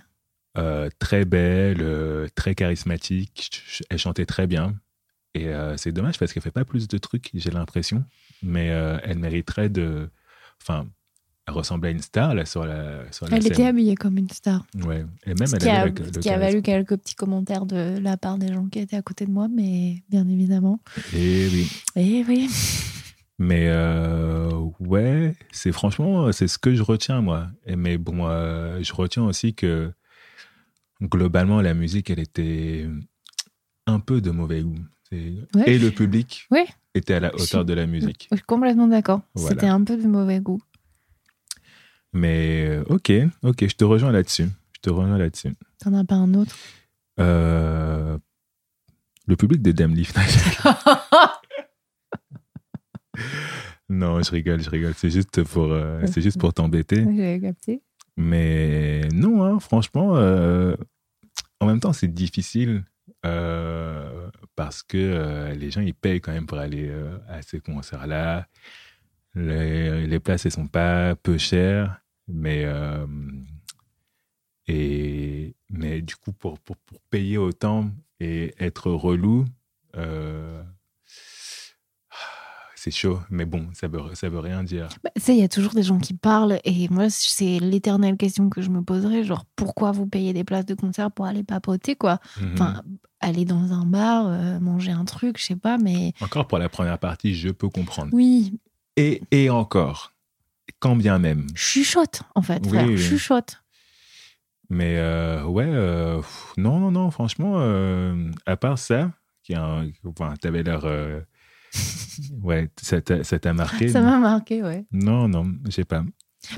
Euh, très belle, euh, très charismatique. Ch- ch- Elle chantait très bien. Et euh, c'est dommage parce qu'elle fait pas plus de trucs, j'ai l'impression. Mais euh, elle mériterait de. Enfin, elle ressemblait à une star là sur la, sur la Elle scène. était habillée comme une star. Ouais. Et même Ce elle qui, a, avait le- le ce qui a valu quelques petits commentaires de la part des gens qui étaient à côté de moi, mais bien évidemment. Et oui. Et oui. Mais euh, ouais, c'est franchement, c'est ce que je retiens, moi. Et mais bon, je retiens aussi que globalement, la musique, elle était un peu de mauvais goût. Ouais. Et le public était à la hauteur de la musique. Je suis complètement d'accord. Voilà. C'était un peu de mauvais goût. Mais euh, ok, ok, je te rejoins là-dessus. Je te rejoins là-dessus. T'en as pas un autre? Euh, le public de Dame Leaf. non, je rigole, je rigole. C'est juste pour, euh, c'est juste pour t'embêter. J'avais capté. Mais non, hein, franchement, euh, en même temps, c'est difficile euh, parce que euh, les gens, ils payent quand même pour aller euh, à ces concerts-là. Les, places, elles sont pas peu chères, mais, euh, mais du coup, pour, pour, pour payer autant et être relou, c'est chaud. Mais bon, ça veut, ça veut rien dire. Bah, tu sais, il y a toujours des gens qui parlent et moi, c'est l'éternelle question que je me poserais. Genre, pourquoi vous payez des places de concert pour aller papoter, quoi? Mhm. Enfin, aller dans un bar, euh, manger un truc, je sais pas, mais Encore pour la première partie, je peux comprendre. oui, Et, et encore, quand bien même. chuchote, en fait, Oui, frère, oui. chuchote. Mais euh, ouais, euh, pff, non, non, non, franchement, à part ça, qui enfin, t'avais l'air. Euh, ouais, ça t'a marqué. Ça m'a marqué, ouais. Non, non, j'ai pas.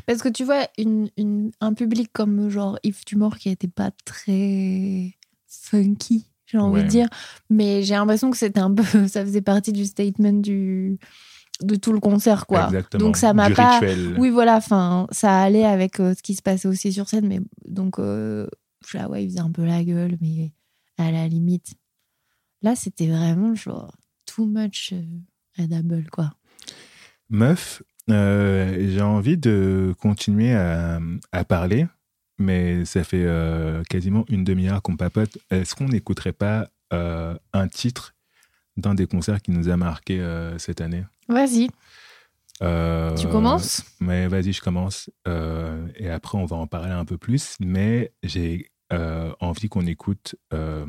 Parce que tu vois, une, une- un public comme genre Yves Tumor qui était pas très funky, j'ai envie Ouais. de dire, mais j'ai l'impression que c'était un peu, ça faisait partie du statement du, de tout le concert, quoi. Exactement. Donc ça m'a pas. rituel. Oui, voilà, enfin, ça allait avec euh, ce qui se passait aussi sur scène, mais donc, euh, je suis là, ouais, il faisait un peu la gueule, mais à la limite. Là, c'était vraiment genre too much euh, à double, quoi. Meuf, euh, j'ai envie de continuer à, à parler, mais ça fait euh, quasiment une demi-heure qu'on papote. Est-ce qu'on n'écouterait pas euh, un titre d'un des concerts qui nous a marqué euh, cette année? Vas-y, Euh, tu commences? Mais vas-y, je commence. Euh, et après, on va en parler un peu plus. Mais j'ai euh, envie qu'on écoute euh,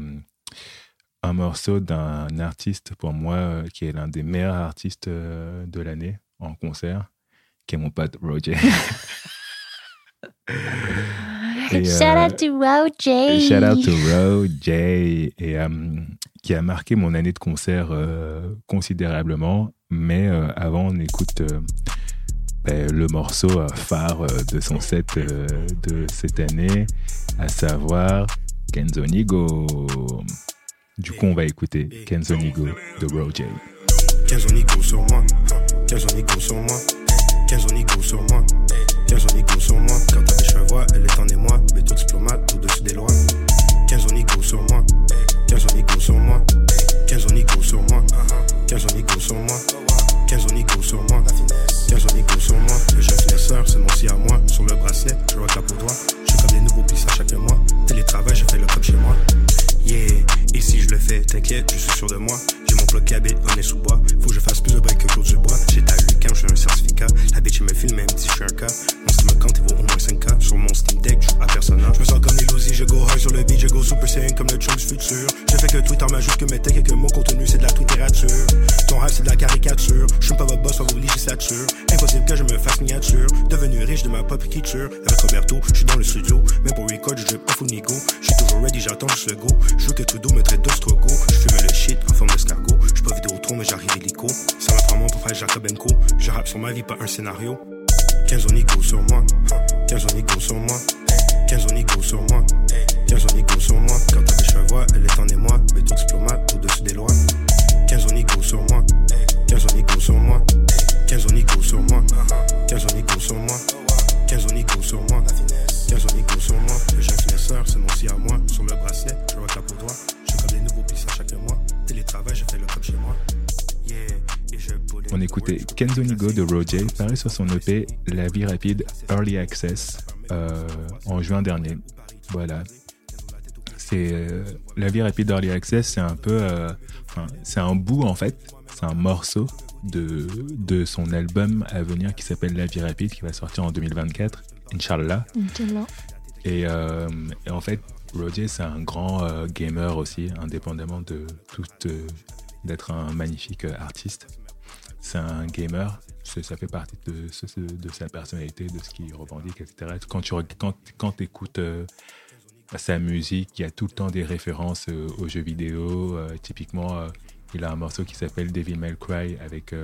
un morceau d'un artiste, pour moi, euh, qui est l'un des meilleurs artistes euh, de l'année en concert, qui est mon pote Roger. Et, Shout euh, out to Roger. Shout out to Roger. Et euh, qui a marqué mon année de concert euh, considérablement. Mais euh, avant, on écoute euh, ben, le morceau euh, phare euh, de son set euh, de cette année, à savoir Kenzo Nigo. Du coup, on va écouter Kenzo Nigo de Roger. 15 on y go sur moi, 15 on y go sur moi, 15 on y go sur moi, 15 on go sur moi. Quand t'as des chevaux, elle est en émoi. Mais tout diplomate au-dessus des lois. 15 on go sur moi. 15 on go sur moi. 15 on go sur moi. 15 on go sur moi. 15 on go sur moi. 15 on go sur moi. Le jeune c'est mon si à moi. Sur le bracelet, je vois cap au doigt. Je suis comme des nouveaux pistes à chaque mois. Télétravail, je fais le cop chez moi. Yeah, et si je le fais, t'inquiète, je suis sûr de moi. J'ai mon bloc habite, on est sous bois. Faut que je fasse plus de break que Claude Dubois. J'ai ta quand j'ai un certificat. La bitch, me filme même si je suis un cas. Mon Steam account, il vaut au moins 5K. Sur mon Steam Deck, je à personnage. Je me sens comme les je go hard sur le beat, je go super saiyan comme le Trunks futur. Je fais que Twitter m'ajoute que mes textes et que mon contenu, c'est de la littérature. Ton rêve, c'est de la caricature. Je suis pas votre boss, on vos législatures. Impossible que je me fasse miniature. Devenu riche de ma propre écriture. Avec Roberto, je suis dans le studio. Même pour record, je pas full nigo. Je suis toujours ready, j'attends juste le go. Je veux que Trudeau me traite d'ostrogo. Je fume le shit en forme d'escargot. Je pas vidéo trop, mais j'arrive hélico. Ça prend mon pour faire Jacob Co. Je rappe sur ma vie, pas un scénario. 15 on sur moi. 15 on sur moi. 15 on sur moi. 15 on go sur moi. Quand t'as des chevaux, elle est en émoi. Tout diplomate au-dessus des lois. 15 on go sur moi. 15 on go sur moi. 15 on go sur moi. 15 on go sur moi. 15 on go sur moi. 15 on go sur moi. Le jeune finesseur, c'est mon si à moi. Sur le bracelet, je vois cap au doigt. Je fais comme des nouveaux pistes à chaque mois. Télétravail, je fais le cop chez moi. On écoutait Kenzonigo de Roger, paru sur son EP La vie rapide Early Access euh, en juin dernier. Voilà. C'est euh, La vie rapide Early Access, c'est un peu, euh, c'est un bout en fait, c'est un morceau de, de son album à venir qui s'appelle La vie rapide, qui va sortir en 2024, Inch'Allah. Inch'Allah. Et, et, en fait, Roger, c'est un grand gamer aussi, indépendamment de tout, d'être un magnifique artiste c'est un gamer, ça fait partie de, de, sa personnalité, de ce qu'il revendique, etc. Quand tu quand, quand écoutes euh, sa musique, il y a tout le temps des références euh, aux jeux vidéo. Euh, typiquement, il a un morceau qui s'appelle Devil May Cry avec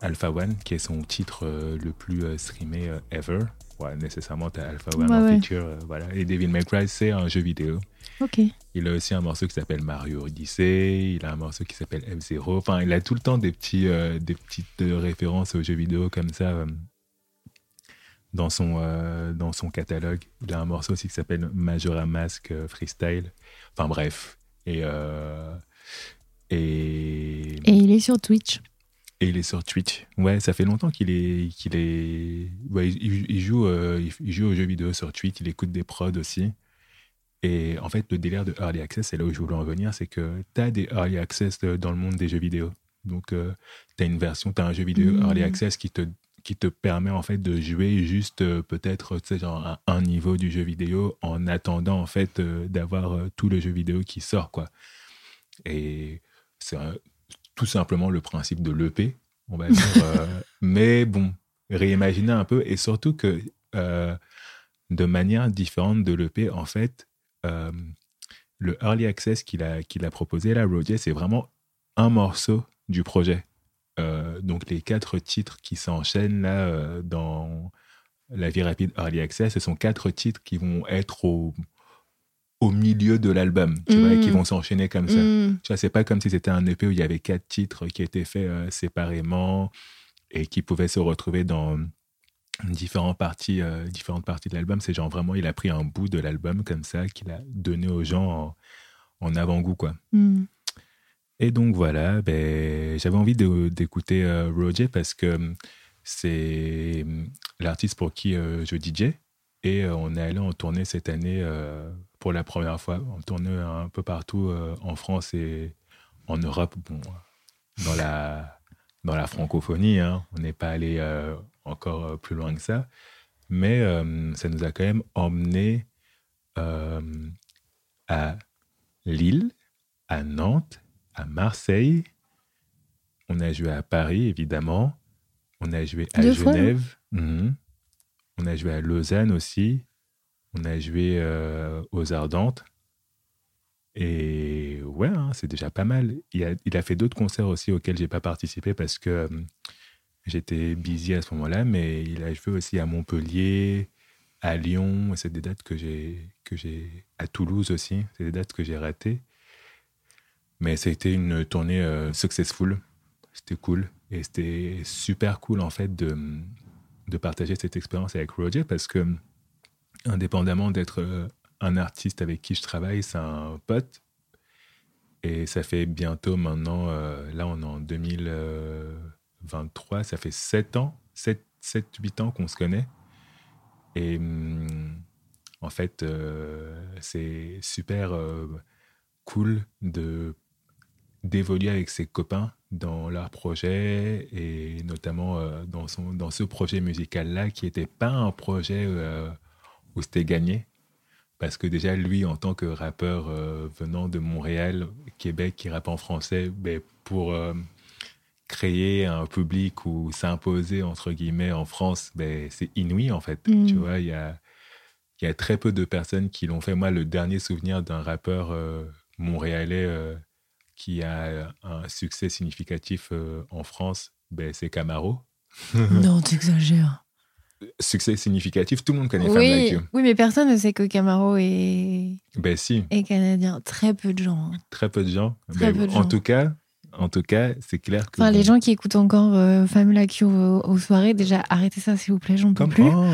Alpha One, qui est son titre le plus streamé ever. Ouais, nécessairement, tu as Alpha One en feature. voilà. Et Devil May Cry, c'est un jeu vidéo. Ok. Il a aussi un morceau qui s'appelle Mario Odyssey, il a un morceau qui s'appelle F-Zero. Enfin, il a tout le temps des, petits, euh, des petites références aux jeux vidéo comme ça euh, dans, son, euh, dans son catalogue. Il a un morceau aussi qui s'appelle Majora Mask Freestyle. Enfin, bref. Et, et... et il est sur Twitch. Et il est sur Twitch. Ouais, ça fait longtemps qu'il est, qu'il est. Ouais, il, joue, il, joue aux jeux vidéo sur Twitch. Il écoute des prods aussi. Et en fait, le délire de Early Access, c'est là où je voulais en venir, c'est que tu as des Early Access dans le monde des jeux vidéo. Donc, euh, tu as une version, tu as un jeu vidéo mmh. Early Access qui te, qui te permet en fait de jouer juste euh, peut-être genre à un niveau du jeu vidéo en attendant en fait euh, d'avoir tout le jeu vidéo qui sort quoi. Et c'est tout simplement le principe de l'EP, on va dire. mais bon, réimaginer un peu et surtout que de manière différente de l'EP, en fait, euh, le early access qu'il a, qu'il a proposé là, Roger, c'est vraiment un morceau du projet. Euh, donc les quatre titres qui s'enchaînent là euh, dans la vie rapide early access, ce sont quatre titres qui vont être au, au milieu de l'album, tu vois, et qui mm. vont s'enchaîner comme ça. Mm. Tu vois, c'est pas comme si c'était un EP où il y avait quatre titres qui étaient faits séparément et qui pouvaient se retrouver dans différentes parties, euh, différentes parties de l'album. C'est genre vraiment, il a pris un bout de l'album comme ça, qu'il a donné aux gens en, avant-goût, quoi. Hmm. Et donc voilà, ben, j'avais envie d'écouter euh, Roger parce que hum, c'est hum, l'artiste pour qui euh, je DJ. Et on est allé en tournée cette année pour la première fois. On tournait un peu partout en France et en Europe, bon, dans la, dans la francophonie. Hein. On n'est pas allé encore euh, plus loin que ça. Mais euh, ça nous a quand même emmené euh, à Lille, à Nantes, à Marseille. On a joué à Paris, évidemment. On a joué à Genève. Mhm. On a joué à Lausanne aussi. On a joué aux Ardentes. Et ouais, hein, c'est déjà pas mal. Il a, il a fait d'autres concerts aussi auxquels j'ai pas participé parce que J'étais busy à ce moment-là, mais il a joué aussi à Montpellier, à Lyon. C'est des dates que j'ai, que j'ai à Toulouse aussi. C'est des dates que j'ai ratées. Mais c'était une tournée euh, successful. C'était cool. Et c'était super cool, en fait, de, de partager cette expérience avec Roger parce que, indépendamment d'être euh, un artiste avec qui je travaille, c'est un pote. Et ça fait bientôt maintenant, euh, là on est en 2023, ça fait 7 ans, 7, 7 8 ans qu'on se connaît. Et hum, en fait, euh, c'est super euh, cool de d'évoluer avec ses copains dans leur projet et notamment euh, dans, son, dans ce projet musical-là qui n'était pas un projet euh, où c'était gagné. Parce que déjà, lui, en tant que rappeur euh, venant de Montréal, Québec, qui rappe en français, ben, pour créer un public ou s'imposer, entre guillemets, en France, ben, c'est inouï, en fait. Mm. Tu vois, il y a, y a très peu de personnes qui l'ont fait. Moi, le dernier souvenir d'un rappeur montréalais qui a un succès significatif euh, en France, ben, c'est Camaro. Non, t'exagères. Succès significatif, tout le monde connaît Femme Like Oui, You. oui, mais personne ne sait que Camaro est, Ben si, est canadien. Très peu de gens. hein. très peu de gens. Très Ben, peu de en gens. tout cas, en tout cas, c'est clair que Enfin, les bon, gens qui écoutent encore euh, Family Q aux, aux soirées, déjà, arrêtez ça, s'il vous plaît, j'en peux comme plus. oh,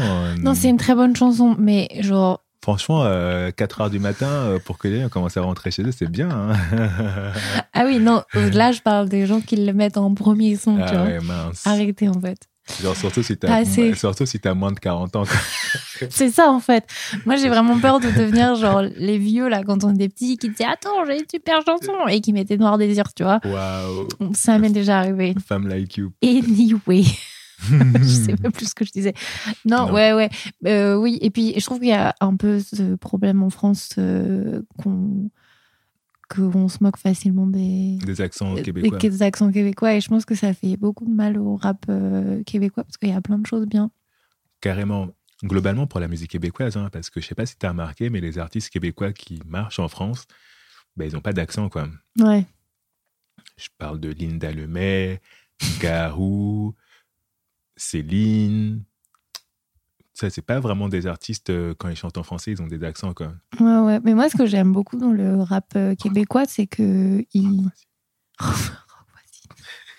Non, c'est une très bonne chanson, mais genre, franchement, euh, 4 heures du matin euh, pour que les gens commencent à rentrer chez eux, c'est bien. hein. ah oui, non, là, je parle des gens qui le mettent en premier son, tu ah vois. ouais, mince. Arrêtez, en fait. Genre surtout si t'as si moins de 40 ans. C'est ça, en fait. Moi, j'ai vraiment peur de devenir genre les vieux, là, quand on est des petits, qui disaient Attends, j'ai une super chanson, et qui mettaient Noir Désir, tu vois. Waouh. Ça m'est déjà arrivé. Femme like you. Anyway. je sais pas plus ce que je disais. Non, Non. ouais, ouais. Euh, oui, et puis je trouve qu'il y a un peu ce problème en France euh, qu'on qu'on se moque facilement des, Des accents québécois. des accents québécois et je pense que ça fait beaucoup de mal au rap euh, québécois parce qu'il y a plein de choses bien. Carrément. Globalement pour la musique québécoise, hein, parce que je sais pas si t'as remarqué, mais les artistes québécois qui marchent en France, ben, ils ont pas d'accent, quoi. Ouais. Je parle de Linda Lemay, Garou, Céline. Ça, c'est pas vraiment des artistes, euh, quand ils chantent en français, ils ont des accents, quoi. Ouais, ouais. Mais moi, ce que j'aime beaucoup dans le rap euh, québécois, c'est que il.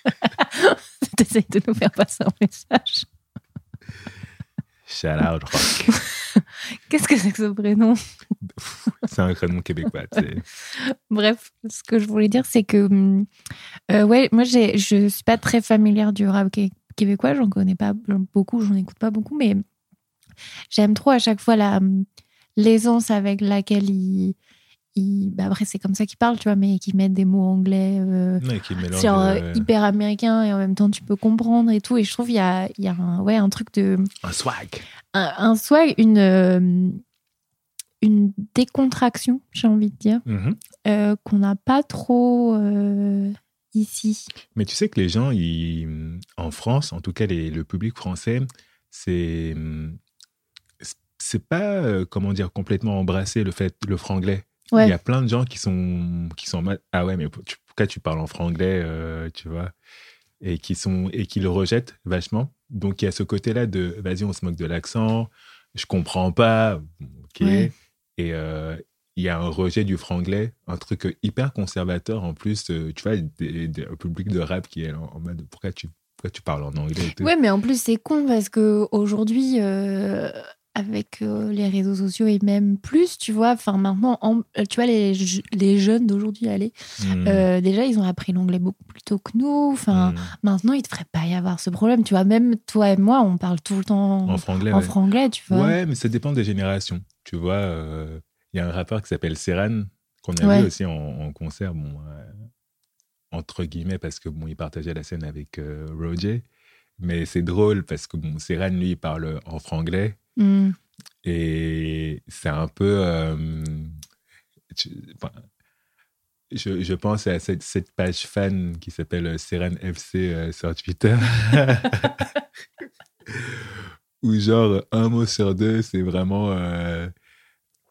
T'essayes de nous faire passer un message. Shout out rock. Qu'est-ce que c'est que ce prénom? C'est un prénom québécois. tu sais. Bref, ce que je voulais dire, c'est que, hum, euh, ouais, moi, je suis pas très familière du rap québécois, j'en connais pas beaucoup, j'en écoute pas beaucoup, mais j'aime trop à chaque fois la hum, l'aisance avec laquelle ils. ils- bah après, c'est comme ça qu'ils parlent, tu vois, mais qu'ils mettent des mots anglais. euh, Ouais, qui euh, euh, hyper américain et en même temps tu peux comprendre et tout et je trouve il y a, il y a un, ouais, un truc de un swag. un, un swag une euh, une décontraction j'ai envie de dire Mhm. euh, qu'on n'a pas trop ici Mais tu sais que les gens, ils, en France, en tout cas les- le public français, c'est c'est pas euh, comment dire complètement embrassé le fait le franglais. Ouais. Il y a plein de gens qui sont qui sont ah ouais mais tu- pourquoi tu parles en franglais euh, tu vois et qui sont et qui le rejettent vachement. Donc il y a ce côté-là de vas-y on se moque de l'accent, je comprends pas, ok. Ouais. Et euh, il y a un rejet du franglais, un truc hyper conservateur en plus. euh, tu vois, des, des- un public de rap qui est en, en mode pourquoi tu, pourquoi tu parles en anglais ouais mais en plus c'est con parce que aujourd'hui euh, avec euh, les réseaux sociaux et même plus tu vois enfin maintenant en- tu vois les, les jeunes d'aujourd'hui allez Hmm. euh, déjà ils ont appris l'anglais beaucoup plus tôt que nous enfin Hmm. Maintenant, il ne devrait pas y avoir ce problème. Tu vois, même toi et moi, on parle tout le temps En en, franglais, ouais. franglais, tu vois. Ouais, mais ça dépend des générations. Tu vois, euh, il y a un rappeur qui s'appelle Serran, qu'on a Ouais. vu aussi en, en concert, bon, euh, entre guillemets, parce que bon, il partageait la scène avec euh, Roger. Mais c'est drôle parce que bon, Serran, lui, il parle en franglais. Mm. Et c'est un peu. euh, tu- je, je pense à cette, cette page fan qui s'appelle Seren FC euh, sur Twitter. Où, genre, un mot sur deux, c'est vraiment. euh,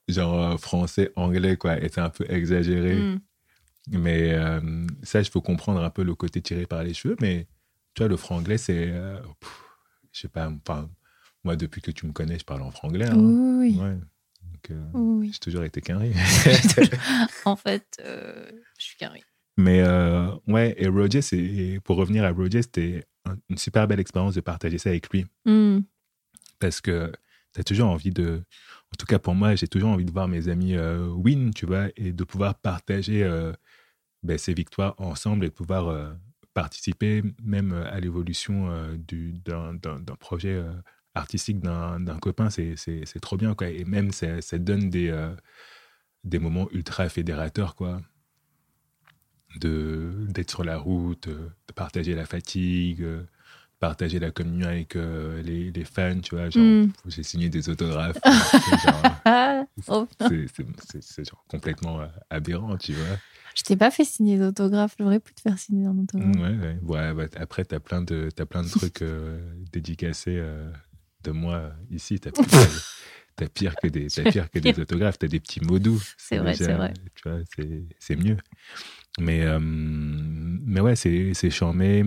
genre euh, français, anglais, quoi. Et c'est un peu exagéré. Mm. Mais euh, ça, je peux comprendre un peu le côté tiré par les cheveux. Mais tu vois, le franglais, c'est. euh, je sais pas. Enfin, moi, depuis que tu me connais, je parle en franglais. hein. Oui, Ouais. Donc, euh, oui. j'ai toujours été carré. en fait, je suis carré. Mais ouais, et Roger, c'est, pour revenir à Roger, c'était un- une super belle expérience de partager ça avec lui Mm. parce que tu as toujours envie de. En tout cas, pour moi, j'ai toujours envie de voir mes amis euh, win, tu vois, et de pouvoir partager euh, ben, ces victoires ensemble et de pouvoir euh, participer même à l'évolution du- d'un projet artistique d'un copain. C'est trop bien, quoi. Et même, ça, donne des, des moments ultra fédérateurs, quoi. D'être sur la route, de partager la fatigue. Partager la communion avec euh, les, les fans, tu vois, genre, Mm. j'ai signé des autographes, c'est genre, complètement euh, aberrant, tu vois. Je t'ai pas fait signer d'autographe. J'aurais pu te faire signer un autographe. Ouais, ouais. Ouais, bah, après, t'as plein de, t'as plein de trucs euh, dédicacés euh, de moi ici. T'as pire, que des, t'as pire que des autographes. T'as des petits mots doux. C'est vrai, c'est vrai. Tu vois, c'est, mieux. Mais, euh, mais ouais, c'est, c'est charmé.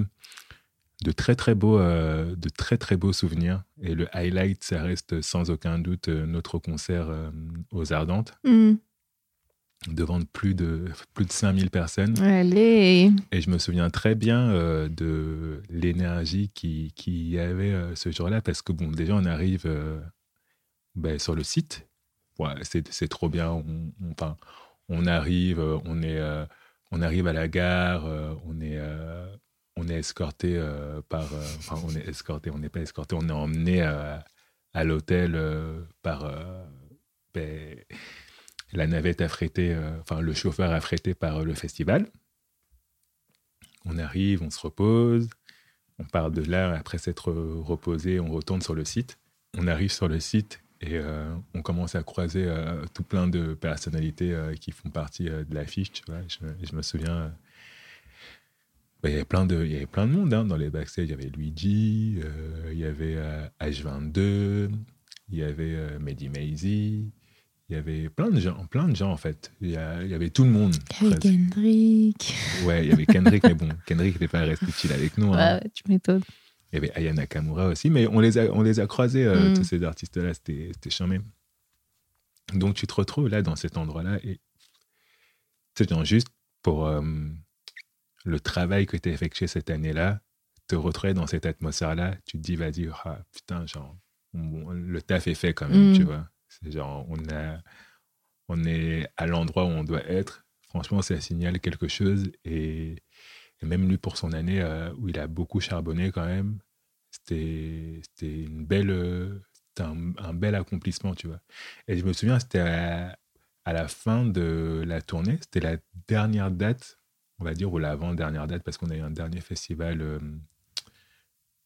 De très très beaux, euh, de très très beaux souvenirs. Et le highlight, ça reste sans aucun doute euh, notre concert euh, aux Ardentes, Mm. devant plus de plus de 5000 personnes. Allez. Et je me souviens très bien euh, de l'énergie qui, qui y avait ce jour-là, parce que, bon, déjà, on arrive ben, sur le site. Ouais, c'est, c'est trop bien. On, on, enfin, on arrive, on, est, on arrive à la gare, on est, on est escorté euh, par. euh, Enfin, on est escorté, on n'est pas escorté, on est emmené euh, à l'hôtel par. ben, la navette affrétée, enfin le chauffeur affrété par le festival. On arrive, on se repose, on part de là, après s'être reposé, on retourne sur le site. On arrive sur le site et on commence à croiser tout plein de personnalités qui font partie de l'affiche. Je, je me souviens, bah, il y avait plein de, il y avait plein de monde hein, dans les backstage. Il y avait Luigi, euh, il y avait euh, H22, il y avait euh, Mehdi Maizy, il y avait plein de gens, plein de gens en fait. Il y, a- il y avait tout le monde. Avec presque. Kendrick. Ouais, il y avait Kendrick, mais bon, Kendrick n'était pas resté chill avec nous. hein. Ouais, tu m'étonnes. Il y avait Aya Nakamura aussi, mais on les a, on les a croisés, euh, Mm. tous ces artistes-là, c'était charmé. Donc tu te retrouves là, dans cet endroit-là, et c'est juste pour euh, le travail que tu as effectué cette année-là, te retrouver dans cette atmosphère-là, tu te dis, vas-y, ah, putain, genre, on- le taf est fait quand même, Mm. tu vois. C'est genre, on, a, on est à l'endroit où on doit être. Franchement, ça signale quelque chose, et et même lui, pour son année euh, où il a beaucoup charbonné quand même, c'était une belle, euh, un bel accomplissement, tu vois. Et je me souviens, c'était à, à la fin de la tournée, c'était la dernière date, on va dire, ou l'avant-dernière date, parce qu'on a eu un dernier festival euh,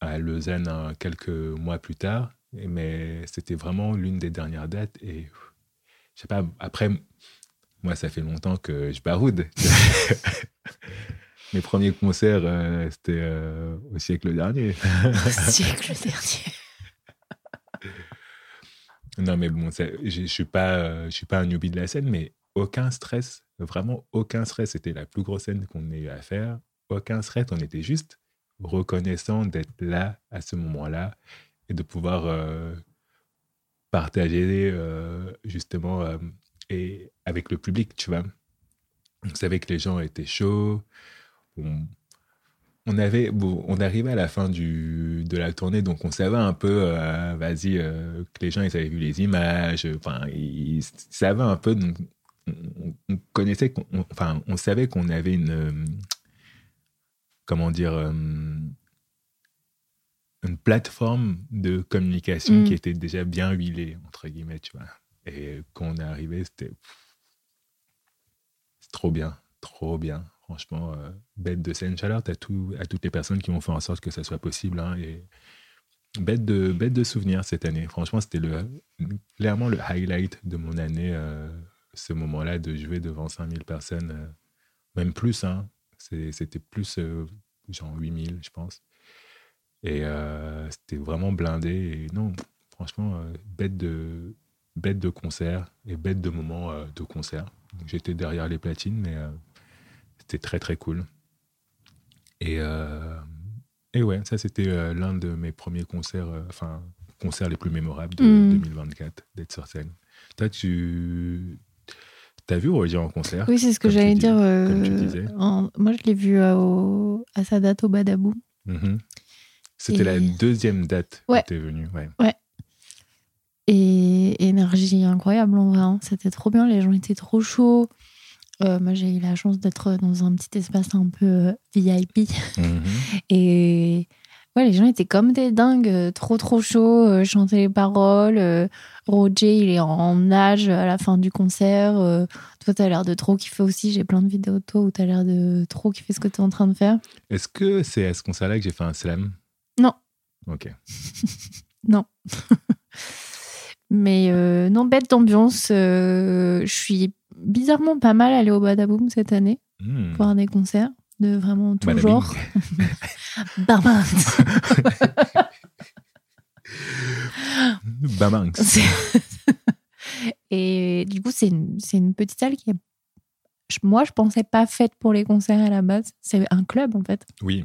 à Lausanne hein, quelques mois plus tard. Et- mais c'était vraiment l'une des dernières dates. Et je sais pas, après, moi, ça fait longtemps que je baroude. Mes premiers concerts, euh, c'était euh, au siècle dernier. siècle dernier. Non, mais bon, je ne suis, pas, euh, je suis pas un newbie de la scène, mais aucun stress, vraiment aucun stress. C'était la plus grosse scène qu'on ait eu à faire. Aucun stress, on était juste reconnaissant d'être là à ce moment-là et de pouvoir euh, partager euh, justement euh, et avec le public, tu vois. On savait que les gens étaient chauds. On, avait, bon, on arrivait à la fin du, de la tournée, donc on savait un peu, vas-y, que les gens, ils avaient vu les images, enfin, ils, savaient un peu, on, on connaissait, on- enfin, on savait qu'on avait une, euh, comment dire, euh, une plateforme de communication Mm. qui était déjà bien huilée, entre guillemets, tu vois. Et quand on est arrivé, c'était c'est trop bien, trop bien. Franchement, euh, bête de scène. Chaleur à, tout, à toutes les personnes qui ont fait en sorte que ça soit possible. hein, et bête de, bête de souvenirs cette année. Franchement, c'était le, clairement le highlight de mon année, euh, ce moment-là, de jouer devant 5000 personnes, euh, même plus. Hein, c'était plus, euh, genre 8000, je pense. Et euh, c'était vraiment blindé. Et non, franchement, bête, de, bête de concert et bête de moment de concert. J'étais derrière les platines, mais c'était très très cool. Et, et ouais, ça c'était l'un de mes premiers concerts, enfin, concerts les plus mémorables de Mm. 2024, d'être sur scène. Toi, tu. T'as vu Roger en concert Oui, c'est ce que j'allais dire. euh, comme tu disais. en- Moi, je l'ai vu à, au- à sa date au Badabou. Mhm. C'était Et- la deuxième date Ouais. que t'es venu. Ouais. Et énergie incroyable en vrai. hein. C'était trop bien, les gens étaient trop chauds. Euh, moi, j'ai eu la chance d'être dans un petit espace un peu euh, VIP. Mhm. Et ouais, les gens étaient comme des dingues, euh, trop trop chauds, euh, chantaient les paroles. euh, Roger, il est en nage à la fin du concert. euh, toi, t'as l'air de trop kiffer aussi. J'ai plein de vidéos de toi où t'as l'air de trop kiffer ce que t'es en train de faire. Est-ce que c'est à ce concert-là que j'ai fait un slam? Non. Ok. Mais euh, non, bête d'ambiance. euh, je suis bizarrement pas mal allée au Badaboom cette année, Hmm. voir des concerts de vraiment tout genre. Barbin. Bamanx. Et du coup, c'est une, une petite salle qui est. Moi, je pensais pas faite pour les concerts à la base. C'est un club, en fait. Oui.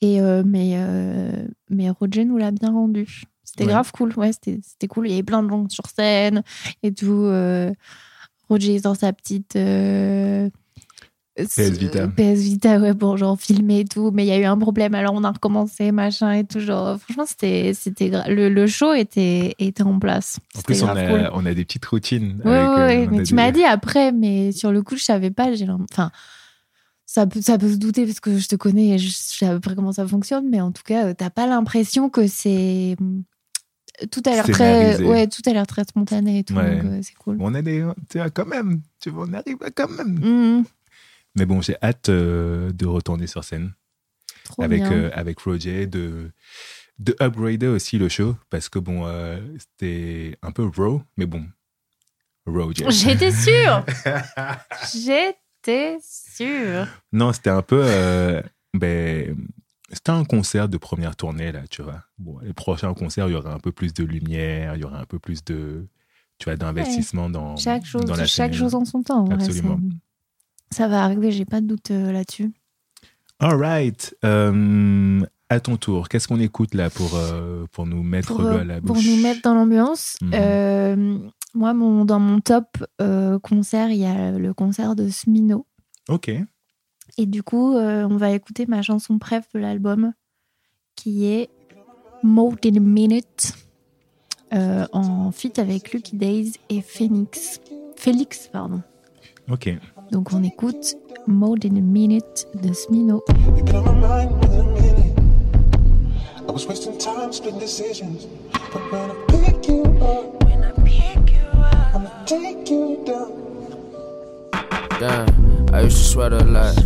Et euh, mais, euh, mais Roger nous l'a bien rendu. C'était Ouais. grave cool. Ouais, c'était cool. Il y avait plein de gens sur scène et tout. euh, Roger dans sa petite. Euh, PS Vita. PS Vita, ouais, pour genre filmer et tout. Mais il y a eu un problème, alors on a recommencé, machin et tout. Genre, franchement, c'était. c'était Le, le show était, était en place. En plus, on a, cool. on a des petites routines. Ouais, avec, ouais, euh, mais tu des- m'as dit après, mais sur le coup, je savais pas. J'ai Enfin, ça peut, ça peut se douter parce que je te connais et je sais à peu près comment ça fonctionne, mais en tout cas, euh, t'as pas l'impression que c'est. Tout a l'air très. Ouais, tout a l'air très spontané et tout, Ouais. donc euh, c'est cool. On a des. Tu vois, quand même. Tu vois, on arrive à quand même. Mhm, Mais bon, j'ai hâte euh, de retourner sur scène trop avec, bien. euh, avec Roger, de, de upgrader aussi le show parce que bon, euh, c'était un peu raw, mais bon, Roger. J'étais sûre J'étais sûre Non, c'était un peu. ben, c'était un concert de première tournée, là, tu vois. Bon, les prochains concerts, il y aurait un peu plus de lumière, il y aurait un peu plus de. Tu vois, d'investissement dans, Chaque chose, dans la chaque chose en son temps. vrai, Absolument. Ça va arriver, j'ai pas de doute euh, là-dessus. All right. Euh, à ton tour, qu'est-ce qu'on écoute là pour, euh, pour nous mettre pour, à la pour bouche nous mettre dans l'ambiance. Mhm. euh, moi, mon, dans mon top euh, concert, il y a le concert de Smino. Ok. Et du coup, on va écouter ma chanson préf de l'album, qui est More Than a Minute, en feat avec Lucky Days et Phoenix. Félix, pardon. Ok. Donc on écoute More Than a Minute de Smino. You've been on my mind more than a minute. I was wasting time, splitting decisions. But when I pick you up, when I pick you up, I'ma take you down. Damn, I used to sweat a lot.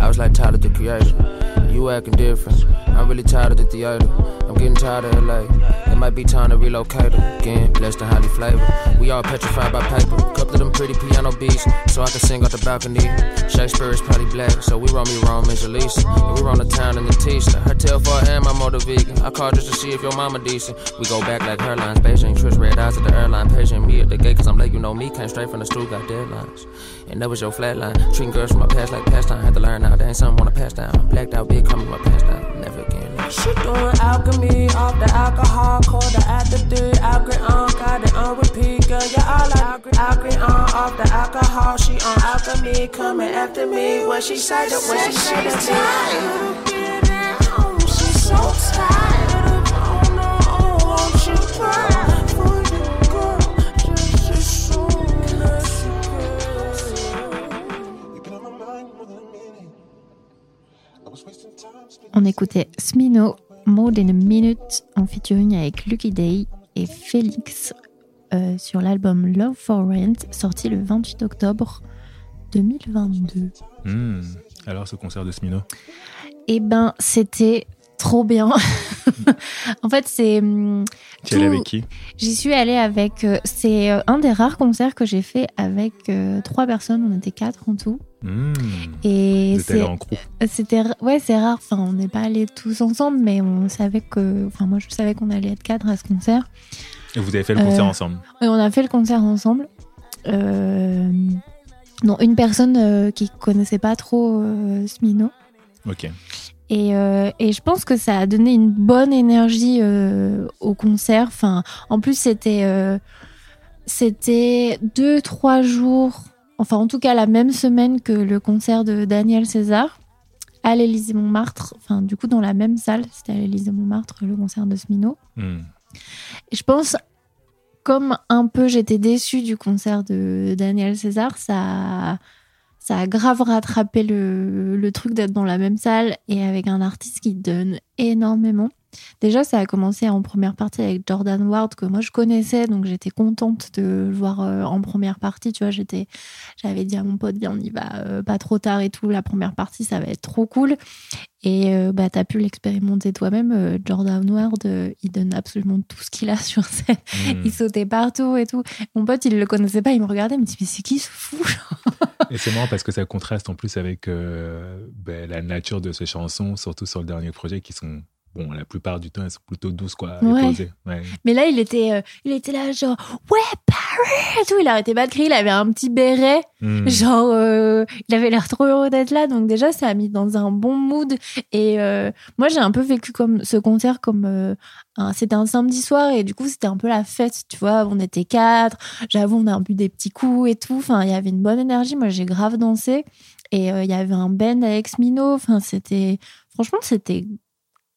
I was like tired of the Creator. You acting different. I'm really tired of the theater. I'm getting tired of LA. It might be time to relocate again. Blessed and highly flavored. We all petrified by paper. Couple of them pretty piano beats, so I can sing out the balcony. Shakespeare is probably black, so we roll me wrong, Miss Elisa. And we run the town in the Tista. Her tail for and my motor vegan. I called just to see if your mama decent. We go back like hairlines. Beijing Trish, red eyes at the airline. Patient me at the gate, cause I'm late, you know me. Came straight from the stool, got deadlines. And that was your flatline. Treating girls from my past like pastime. Had to learn now, they ain't something wanna pass down. Blacked out, big coming, my past down. Never again. She doing alchemy off the alcohol, call the after three. Alchemy on, got it on repeat, girl. Yeah, all like alchemy on off the alcohol. She on alchemy, coming after me. What she said, what she said to me. She's so tired. Oh no, won't you cry On écoutait Smino, More Than a Minute, en featuring avec Lucky Day et Félix euh, sur l'album Love for Rent, sorti le 28 octobre 2022. Hmm. Alors, ce concert de Smino? Eh ben, c'était trop bien. en fait, c'est. hum, Tu es allé tout- avec qui? J'y suis allée avec. euh, c'est euh, un des rares concerts que j'ai fait avec euh, trois personnes. On était quatre en tout. Hmm. Et. C'était ouais, c'est rare. Enfin, on n'est pas allés tous ensemble, mais on savait que. Enfin, moi, je savais qu'on allait être quatre à ce concert. Et vous avez fait le concert Euh, ensemble? Et on a fait le concert ensemble. Euh, Non, une personne qui connaissait pas trop Smino. Ok. Et, euh, et je pense que ça a donné une bonne énergie euh, au concert. Enfin, en plus, c'était euh, c'était deux, trois jours. Enfin, en tout cas, la même semaine que le concert de Daniel César. à l'Élysée Montmartre, enfin du coup dans la même salle, c'était à l'Élysée Montmartre le concert de Smino. Hmm. Et je pense, comme un peu j'étais déçue du concert de Daniel César, ça, ça a grave rattrapé le, le truc d'être dans la même salle et avec un artiste qui donne énormément. Déjà, ça a commencé en première partie avec Jordan Ward que moi je connaissais, donc j'étais contente de le voir euh, en première partie. Tu vois, j'étais, j'avais dit à mon pote, viens, on y va euh, pas trop tard et tout. La première partie, ça va être trop cool. Et euh, bah, t'as pu l'expérimenter toi-même. euh, Jordan Ward, euh, il donne absolument tout ce qu'il a sur scène. Hmm. Il sautait partout et tout. Mon pote, il le connaissait pas, il me regardait, il me dit, mais c'est qui ce fou Et c'est marrant parce que ça contraste en plus avec euh, ben, la nature de ces chansons, surtout sur le dernier projet, qui sont, bon, la plupart du temps, elles sont plutôt douces, quoi, et Ouais. posées. Ouais. Mais là, il était, euh, il était là, genre, ouais, Paris tout. Il arrêtait pas de crier, il avait un petit béret. Hmm. Genre, euh, il avait l'air trop heureux d'être là, donc déjà, ça a mis dans un bon mood. Et euh, moi, j'ai un peu vécu comme ce concert comme c'était un samedi soir et du coup, c'était un peu la fête, tu vois. On était quatre, j'avoue, on a bu des petits coups et tout. Enfin, il y avait une bonne énergie. Moi, j'ai grave dansé et euh, il y avait un band avec Mino. Enfin, c'était franchement, c'était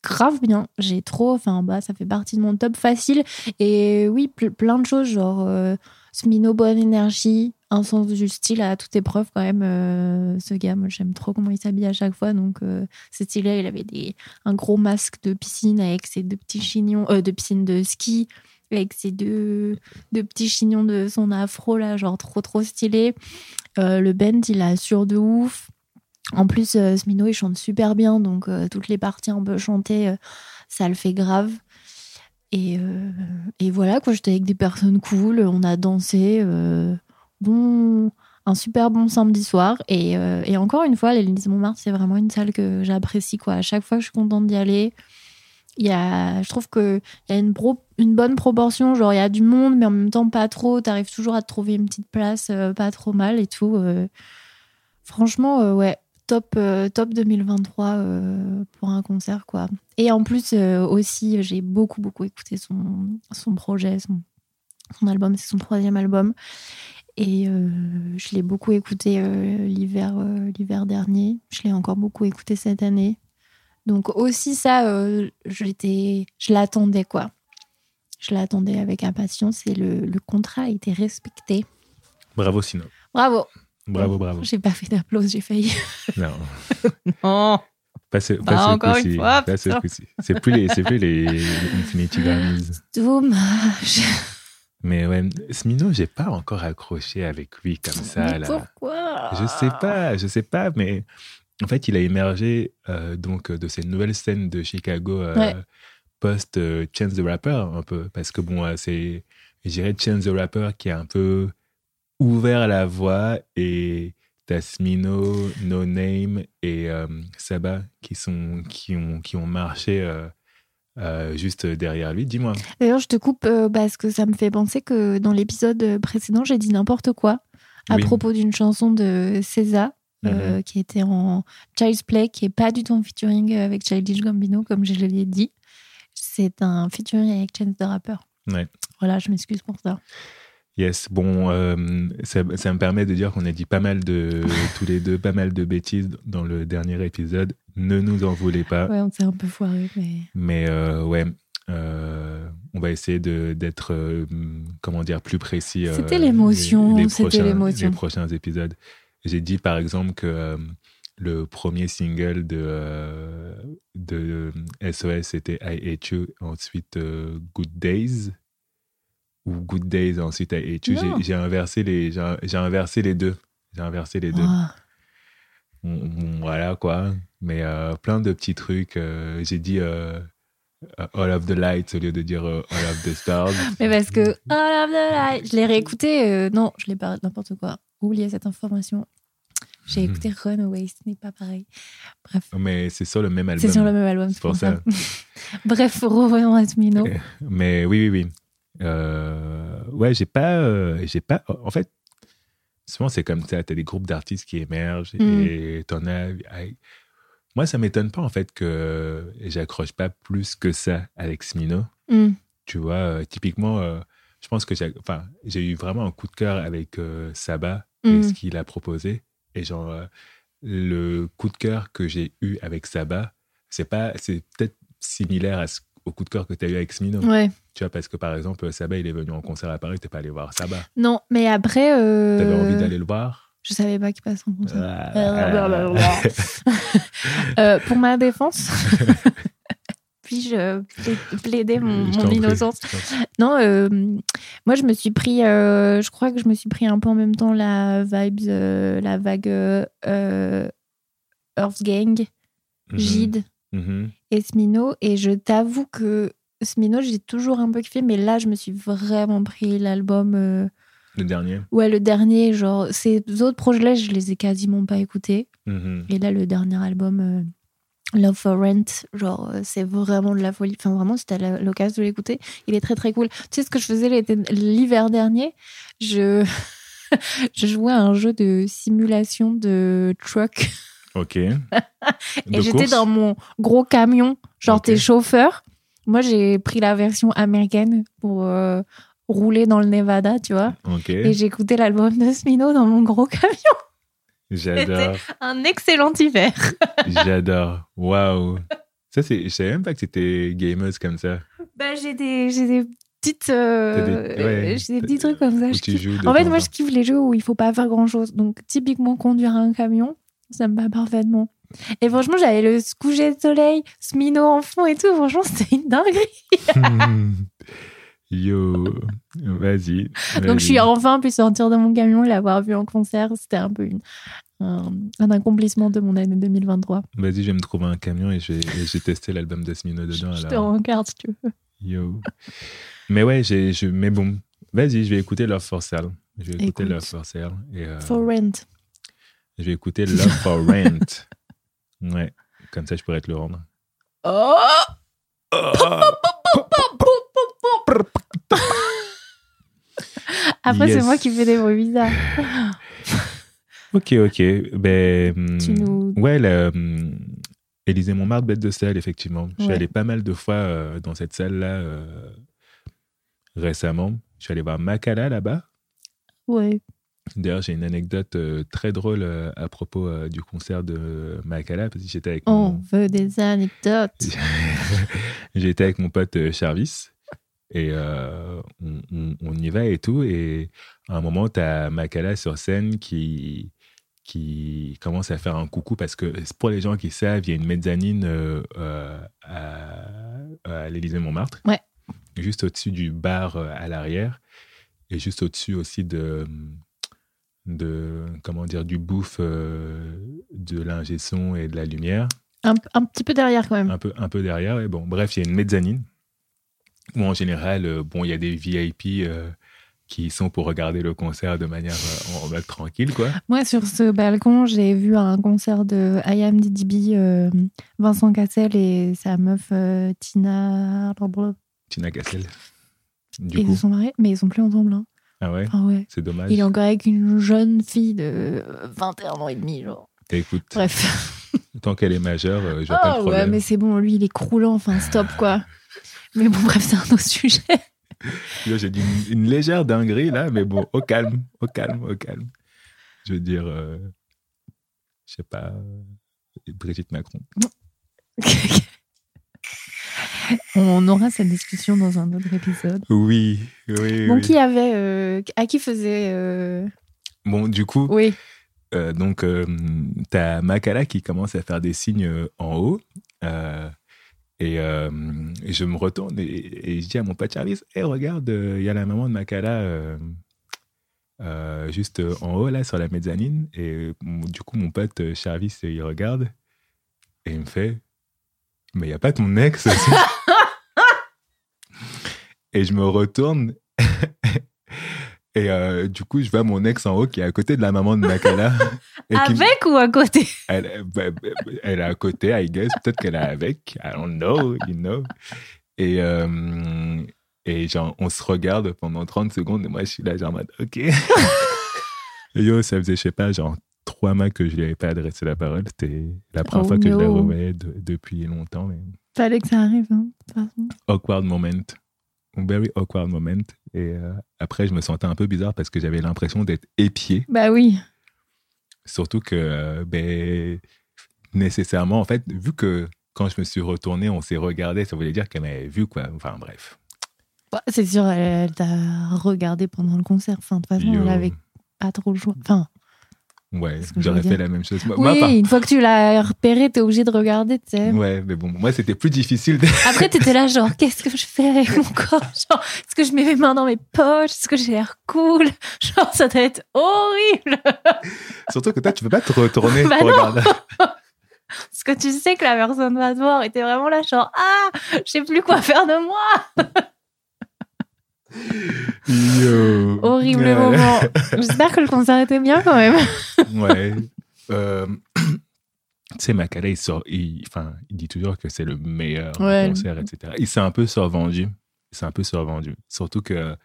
grave bien. J'ai trop, enfin, bah, ça fait partie de mon top facile. Et oui, ple- plein de choses, genre euh, Smino, bonne énergie, un sens du style à toute épreuve quand même. euh, ce gars, moi j'aime trop comment il s'habille à chaque fois. Donc euh, c'est stylé. Il avait un gros masque de piscine avec ses deux petits chignons, euh, de piscine de ski, avec ses deux, petits chignons de son afro là, genre trop trop stylé. Euh, le band, il assure de ouf. En plus, euh, Smino, il chante super bien, donc euh, toutes les parties un peu chantées, euh, ça le fait grave. Et, voilà, quoi, j'étais avec des personnes cool, on a dansé. bon, un super bon samedi soir. Et, encore une fois, l'Élysée Montmartre, c'est vraiment une salle que j'apprécie. Quoi. À chaque fois, je suis contente d'y aller. Je trouve qu'il y a une, bonne proportion. Genre, il y a du monde, mais en même temps, pas trop. Tu arrives toujours à te trouver une petite place, pas trop mal et tout. franchement, ouais, top, euh, top 2023 euh, pour un concert. quoi. Et en plus, euh, aussi, j'ai beaucoup, beaucoup écouté son, son projet, son, son album. C'est son troisième album. Et euh, je l'ai beaucoup écouté euh, l'hiver euh, l'hiver dernier. Je l'ai encore beaucoup écouté cette année. Donc aussi ça, j'étais, je l'attendais quoi. Je l'attendais avec impatience et le, le contrat a été respecté. Bravo, Sino. Bravo. Bravo, bravo. J'ai pas fait d'applaudissements, j'ai failli. Non, Non. pas ce, Bah, pas ce encore une fois, Pas ce. C'est plus les, c'est plus les, les Infinity Grammys. Dommage. Mais ouais, Smino, j'ai pas encore accroché avec lui comme ça. Mais là. pourquoi? Je sais pas, je sais pas, mais en fait, il a émergé euh, donc de cette nouvelle scène de Chicago euh, Ouais. post euh, Chance the Rapper un peu, parce que bon, euh, c'est, je dirais Chance the Rapper qui a un peu ouvert la voie et t'as Smino, No Name et euh, Saba qui sont qui ont qui ont marché euh, euh, juste derrière lui. Dis-moi. D'ailleurs, je te coupe euh, parce que ça me fait penser que dans l'épisode précédent, j'ai dit n'importe quoi à Oui. propos d'une chanson de César. euh, qui était en Child's Play, qui est pas du tout en featuring avec Childish Gambino, comme je l'ai dit. C'est un featuring avec Chance the Rapper. Ouais. Voilà, je m'excuse pour ça. Yes, bon, euh, ça, ça me permet de dire qu'on a dit pas mal de, tous les deux, pas mal de bêtises dans le dernier épisode. Ne nous en voulez pas. Ouais, on s'est un peu foiré, mais. Mais euh, ouais, euh, on va essayer d'être, comment dire, plus précis. C'était l'émotion, c'était l'émotion. Les prochains épisodes. J'ai dit par exemple que le premier single de, euh, de SOS c'était I Hate You, ensuite euh, Good Days. Ou Good Days, ensuite I Hate You. J'ai- inversé, les- j'ai j'ai inversé les deux. J'ai inversé les deux. Ah, voilà quoi. Mais euh, plein de petits trucs. euh, J'ai dit euh, All of the Lights au lieu de dire All of the Stars. Mais parce que All of the Light, je l'ai réécouté. non, je l'ai pas n'importe quoi. Oubliez cette information. J'ai Mhm. écouté Runaway, ce n'est pas pareil. Bref, Mais c'est sur le même album. c'est sur le même album. C'est pour ça. Bref, revenons à Smino. Mais oui, oui, oui. Euh, ouais, j'ai pas, euh, j'ai pas. En fait, souvent c'est comme ça. T'as des groupes d'artistes qui émergent Mm. et t'en as. Moi, ça m'étonne pas en fait que j'accroche pas plus que ça avec Smino. Hmm. Tu vois, euh, typiquement, euh, je pense que j'ai, enfin, j'ai eu vraiment un coup de cœur avec euh, Saba et Mm. ce qu'il a proposé. Et genre, le coup de cœur que j'ai eu avec Saba, c'est pas, c'est peut-être similaire à ce- au coup de cœur que tu as eu avec Smino. Ouais. Tu vois, parce que par exemple, Saba, il est venu en concert à Paris, t'es pas allé voir Saba. Non, mais après. euh, T'avais envie d'aller le voir? Je savais pas qu'il passe en concert. Ah. Euh, pour ma défense, puis-je pla- plaider mon, Je innocence? Non, euh, moi je me suis pris, euh, je crois que je me suis pris un peu en même temps la vibes, euh, la vague euh, euh, Earth Gang, Mhm. Gide Mhm. Et Smino. Et je t'avoue que Smino, j'ai toujours un peu kiffé, mais là je me suis vraiment pris l'album. euh, Le dernier. Ouais, le dernier, genre, ces autres projets-là, je les ai quasiment pas écoutés. Mhm. Et là, le dernier album, euh, Love for Rent, genre, euh, c'est vraiment de la folie. Enfin, vraiment, c'était la- l'occasion de l'écouter. Il est très, très cool. Tu sais ce que je faisais l'hiver dernier? Je... je jouais à un jeu de simulation de truck. Ok. Et j'étais dans mon gros camion. Genre, t'es chauffeur. Moi, j'ai pris la version américaine pour euh, rouler dans le Nevada, tu vois. Ok. Et j'écoutais l'album de Smino dans mon gros camion. J'adore. Un excellent hiver. J'adore. Waouh. Ça, c'est. Je savais même pas que c'était gameuse comme ça. Bah, j'ai des, j'ai des petites, euh, des- ouais. des petits trucs comme ça. Je En fait, moi, je kiffe les jeux où il faut pas faire grand chose. Donc, typiquement, conduire un camion, ça me va parfaitement. Et franchement, j'avais le coucher de soleil, Smino en fond et tout. Franchement, c'était une dinguerie. Yo. Vas-y. Donc, je suis enfin pu sortir de mon camion et l'avoir vu en concert. C'était un peu une, un, un accomplissement de mon année 2023. Vas-y, je vais me trouver un camion et je je vais tester l'album de Smino dedans. Je te alors. regarde si tu veux. Yo. Mais ouais, j'ai, je, mais bon. Vas-y, je vais écouter Love for Sale. Je vais écouter Écoute. Love for Sale. Et, euh, For Rent. Je vais écouter Love for Rent. Ouais. Comme ça, je pourrais te le rendre. Oh Après, c'est moi qui fais des bruits bizarres. Ok, ok. Ben, Tu hum, nous- Ouais, la, hum, Élysée Montmartre, bête de salle, effectivement. Je suis Ouais. allé pas mal de fois euh, dans cette salle-là euh, récemment. Je suis allé voir Makala là-bas. Ouais. D'ailleurs, j'ai une anecdote euh, très drôle euh, à propos euh, du concert de Makala, parce que j'étais avec, On mon... veut des anecdotes. j'étais avec mon pote Charvis. Et on, on- on y va et tout. Et à un moment, tu as Makala sur scène qui, qui commence à faire un coucou parce que pour les gens qui savent, il y a une mezzanine à, à l'Élysée Montmartre. Ouais. Juste au-dessus du bar à l'arrière. Et juste au-dessus aussi de, de, comment dire, du bouffe euh, de l'ingé son et de la lumière Un, un petit peu derrière quand même. un peu, un peu derrière. Et bon, bref, il y a une mezzanine où en général, euh, bon, il y a des VIP euh, qui sont pour regarder le concert de manière en mode tranquille, quoi. Moi, sur ce balcon, j'ai vu un concert de I Am DDB, Vincent Cassel et sa meuf Tina. Tina Cassel. Du Ils coup, se sont mariés, mais ils sont plus ensemble. Hein. Ah ouais, Ah ouais. c'est dommage. Il est encore avec une jeune fille de 21 ans et demi, genre. Écoute, Bref. tant qu'elle est majeure, euh, je vois pas Oh le ouais, problème. mais c'est bon, lui, il est croulant, enfin, stop, quoi. Mais bon, bref, c'est un autre sujet. Là, J'ai dit une, une légère dinguerie, là, mais bon, au calme, au calme, au calme. Je veux dire, euh, je sais pas, euh, Brigitte Macron. On aura cette discussion dans un autre épisode. Oui, oui, Bon, oui. qui avait. euh, à qui faisait. euh, Bon, du coup, Oui. Euh, donc, euh, t'as Makala qui commence à faire des signes en haut. euh, et, euh, et je me retourne et, et je dis à mon pote Charlie Hé, regarde, il y a la maman de Makala euh, euh, juste en haut, là, sur la mezzanine. Et du coup, mon pote Charvis, euh, il regarde et il me fait Mais il n'y a pas ton ex aussi? Et je me retourne. Et euh, du coup, je vois mon ex en haut qui est à côté de la maman de Makala. me- Avec ou à côté? Elle, bah, bah, elle est à côté, I guess. Peut-être qu'elle est avec. I don't know, you know. Et, euh, et genre, on se regarde pendant 30 secondes et moi, je suis là, genre, OK. Yo, ça faisait, je sais pas, genre, trois mois que je lui avais pas adressé la parole. C'était la première Oh fois que je la revoyais de- depuis longtemps. Mais... Fallait que ça arrive, hein, de toute façon. Awkward moment. Un very awkward moment. Et euh, après, je me sentais un peu bizarre parce que j'avais l'impression d'être épié. Bah oui. Surtout que, euh, ben, nécessairement, en fait, vu que quand je me suis retourné, on s'est regardé, ça voulait dire qu'elle m'avait vu, quoi. Enfin, bref. Bah, c'est sûr, elle, elle t'a regardé pendant le concert. Enfin, de toute façon, Yo. elle avait pas trop le choix. Enfin, Ouais, j'aurais fait la même chose. Moi, moi, oui, par- une fois que tu l'as repéré, t'es obligé de regarder, tu sais. Ouais, mais bon, moi, c'était plus difficile. de- Après, t'étais là, genre, qu'est-ce que je fais avec mon corps? Genre, est-ce que je mets mes mains dans mes poches? Est-ce que j'ai l'air cool? Genre, ça doit être horrible Surtout que toi, tu peux pas te retourner Bah pour non. regarder. Parce que tu sais que la personne va te voir et t'es vraiment là, genre, ah, je sais plus quoi faire de moi Yo. Horrible moment. J'espère que le concert était bien quand même. Ouais. Euh, tu sais, Makala, il, sort, il, enfin, il dit toujours que c'est le meilleur Ouais. concert, etc. Il s'est un peu survendu. Il s'est un peu survendu. Surtout que,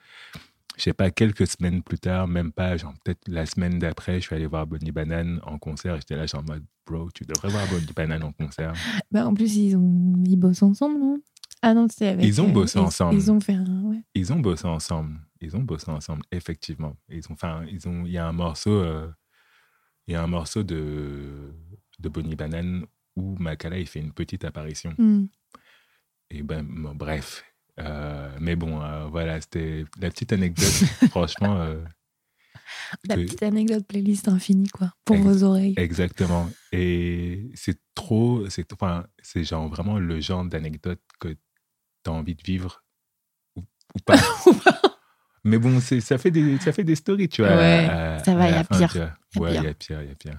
je sais pas, quelques semaines plus tard, même pas, genre peut-être la semaine d'après, je suis allé voir Bonnie Banane en concert. J'étais là, genre en mode, bro, tu devrais voir Bonnie Banane en concert. Bah, en plus, ils, ont... ils bossent ensemble, non? Ah non, c'est avec. Ils ont bossé ensemble. Ils ont fait un. Ouais. Ils ont bossé ensemble. Ils ont bossé ensemble, effectivement. Ils ont, enfin, ils ont, il y a un morceau, euh, il y a un morceau de, de Bonnie Banane où Makala il fait une petite apparition. Hmm. Et ben, bon, bref. Euh, mais bon, euh, voilà, c'était la petite anecdote. franchement, euh, La petite anecdote playlist infinie, quoi, pour Ex- vos oreilles. exactement. Et c'est trop, c'est, enfin, c'est genre vraiment le genre d'anecdote que tu as envie de vivre ou, ou pas. Mais bon, c'est, ça, fait des, ça fait des stories, tu vois. Ouais, à- ça va, à y a fin, pire, Ouais, il y a pire, il y a pire.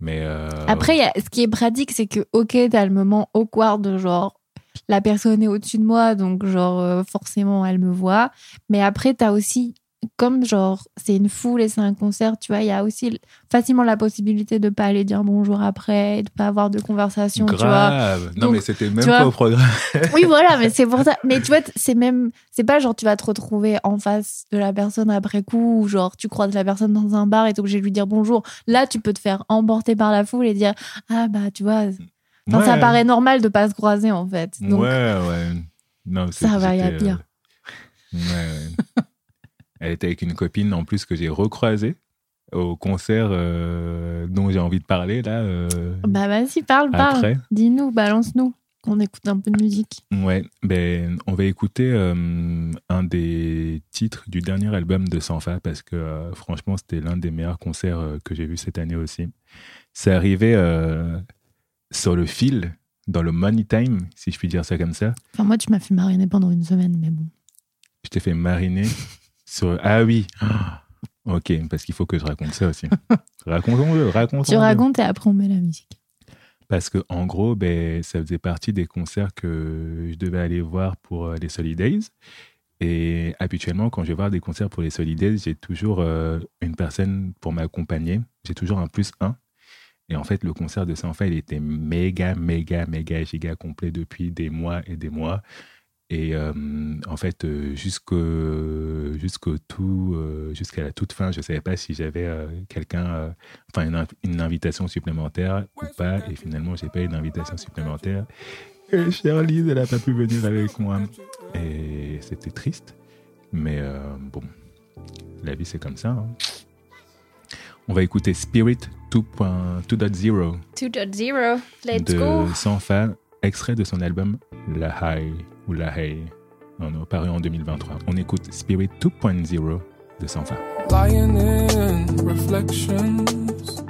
Mais euh, Après, il y a- ce qui est pratique, c'est que, ok, t'as le moment awkward de genre, la personne est au-dessus de moi, donc genre, euh, forcément, elle me voit. Mais après, t'as aussi, comme genre, c'est une foule et c'est un concert, tu vois, il y a aussi facilement la possibilité de pas aller dire bonjour après, de pas avoir de conversation, tu vois. Non, Donc, mais c'était même pas vois, au programme. Oui, voilà, mais c'est pour ça. Mais tu vois, c'est même, c'est pas genre tu vas te retrouver en face de la personne après coup, ou genre tu croises la personne dans un bar et t'es obligé de lui dire bonjour. Là, tu peux te faire emporter par la foule et dire ah bah tu vois, ça paraît normal de pas se croiser en fait. Donc ouais, ouais. Non, Ça va, y a pire. euh, ouais, ouais. Elle était avec une copine en plus que j'ai recroisée au concert euh, dont j'ai envie de parler là. euh, bah vas-y parle, parle, après. dis-nous, balance-nous, qu'on écoute un peu de musique. Ouais, ben, on va écouter euh, un des titres du dernier album de Sanfa parce que franchement, c'était l'un des meilleurs concerts que j'ai vu cette année aussi. C'est arrivé sur le fil, dans le money time, si je puis dire ça comme ça. Enfin moi tu m'as fait mariner pendant une semaine, mais bon. Je t'ai fait mariner Ah oui! Ok, parce qu'il faut que je raconte ça aussi. Racontons-le, racontons-le. Tu racontes et après on met la musique. Parce que en gros, ben, ça faisait partie des concerts que je devais aller voir pour euh, les Solidays. Et habituellement, quand je vais voir des concerts pour les Solidays, j'ai toujours euh, une personne pour m'accompagner. J'ai toujours un plus un. Et en fait, le concert de Sanfa, il était méga, méga, méga, giga complet depuis des mois et des mois. Et euh, en fait, euh, jusqu'au jusqu'au tout, euh, jusqu'à la toute fin, je ne savais pas si j'avais euh, quelqu'un, euh, enfin une, in- une invitation supplémentaire ou pas. Et finalement, j'ai pas eu d'invitation supplémentaire. Et Charlie, elle n'a pas pu venir avec moi. Et c'était triste. Mais euh, bon, la vie, c'est comme ça. hein. On va écouter Spirit 2.0 2.0, let's de go. Sanfa, extrait de son album La High ou La Hey, non, non, paru en 2023. On écoute Spirit 2.0 de Sanfa. lying in reflections.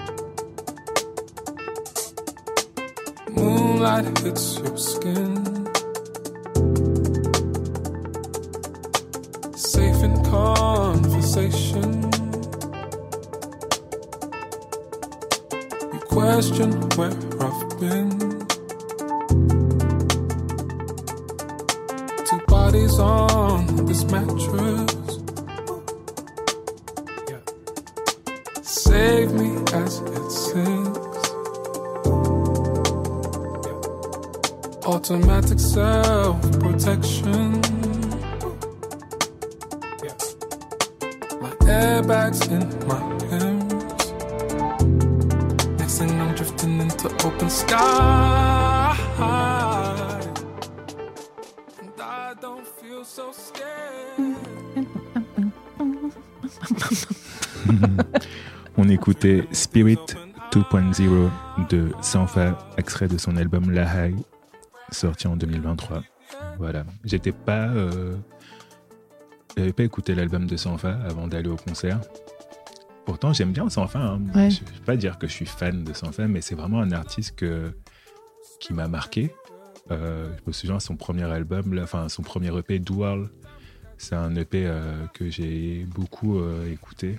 Moonlight hits your skin. Safe in conversation. You question where Automatic self protection. My airbags in my hands. Next thing I'm drifting into open sky. And I don't feel so scared. On écoutait Spirit 2.0 de Sanfa, extrait de son album La High, sorti en 2023. Voilà. J'étais pas. Euh, j'avais pas écouté l'album de Sanfa avant d'aller au concert. Pourtant, j'aime bien Sanfa. Hein. Ouais. Je ne vais pas dire que je suis fan de Sanfa, mais c'est vraiment un artiste que, qui m'a marqué. Euh, je me souviens son premier album, là, enfin son premier EP Dual, c'est un EP euh, que j'ai beaucoup écouté.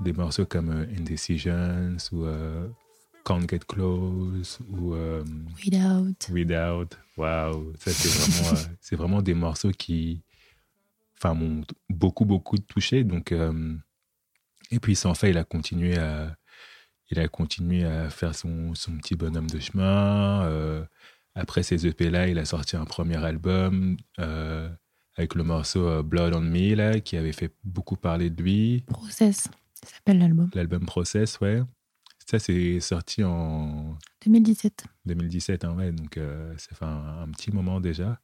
Des morceaux comme Indecisions ou Can't Get Close ou euh, Without. Without. Waouh, ça c'est vraiment, euh, c'est vraiment des morceaux qui, enfin, m'ont beaucoup beaucoup touché. Donc, euh, et puis sans fait, il a continué à, il a continué à faire son, son petit bonhomme de chemin. euh, après ces EP là, il a sorti un premier album avec le morceau Blood on Me là, qui avait fait beaucoup parler de lui. Process. Ça s'appelle l'album. L'album Process, ouais. Ça c'est sorti en 2017. 2017, hein, ouais, donc euh, ça fait un, un petit moment déjà.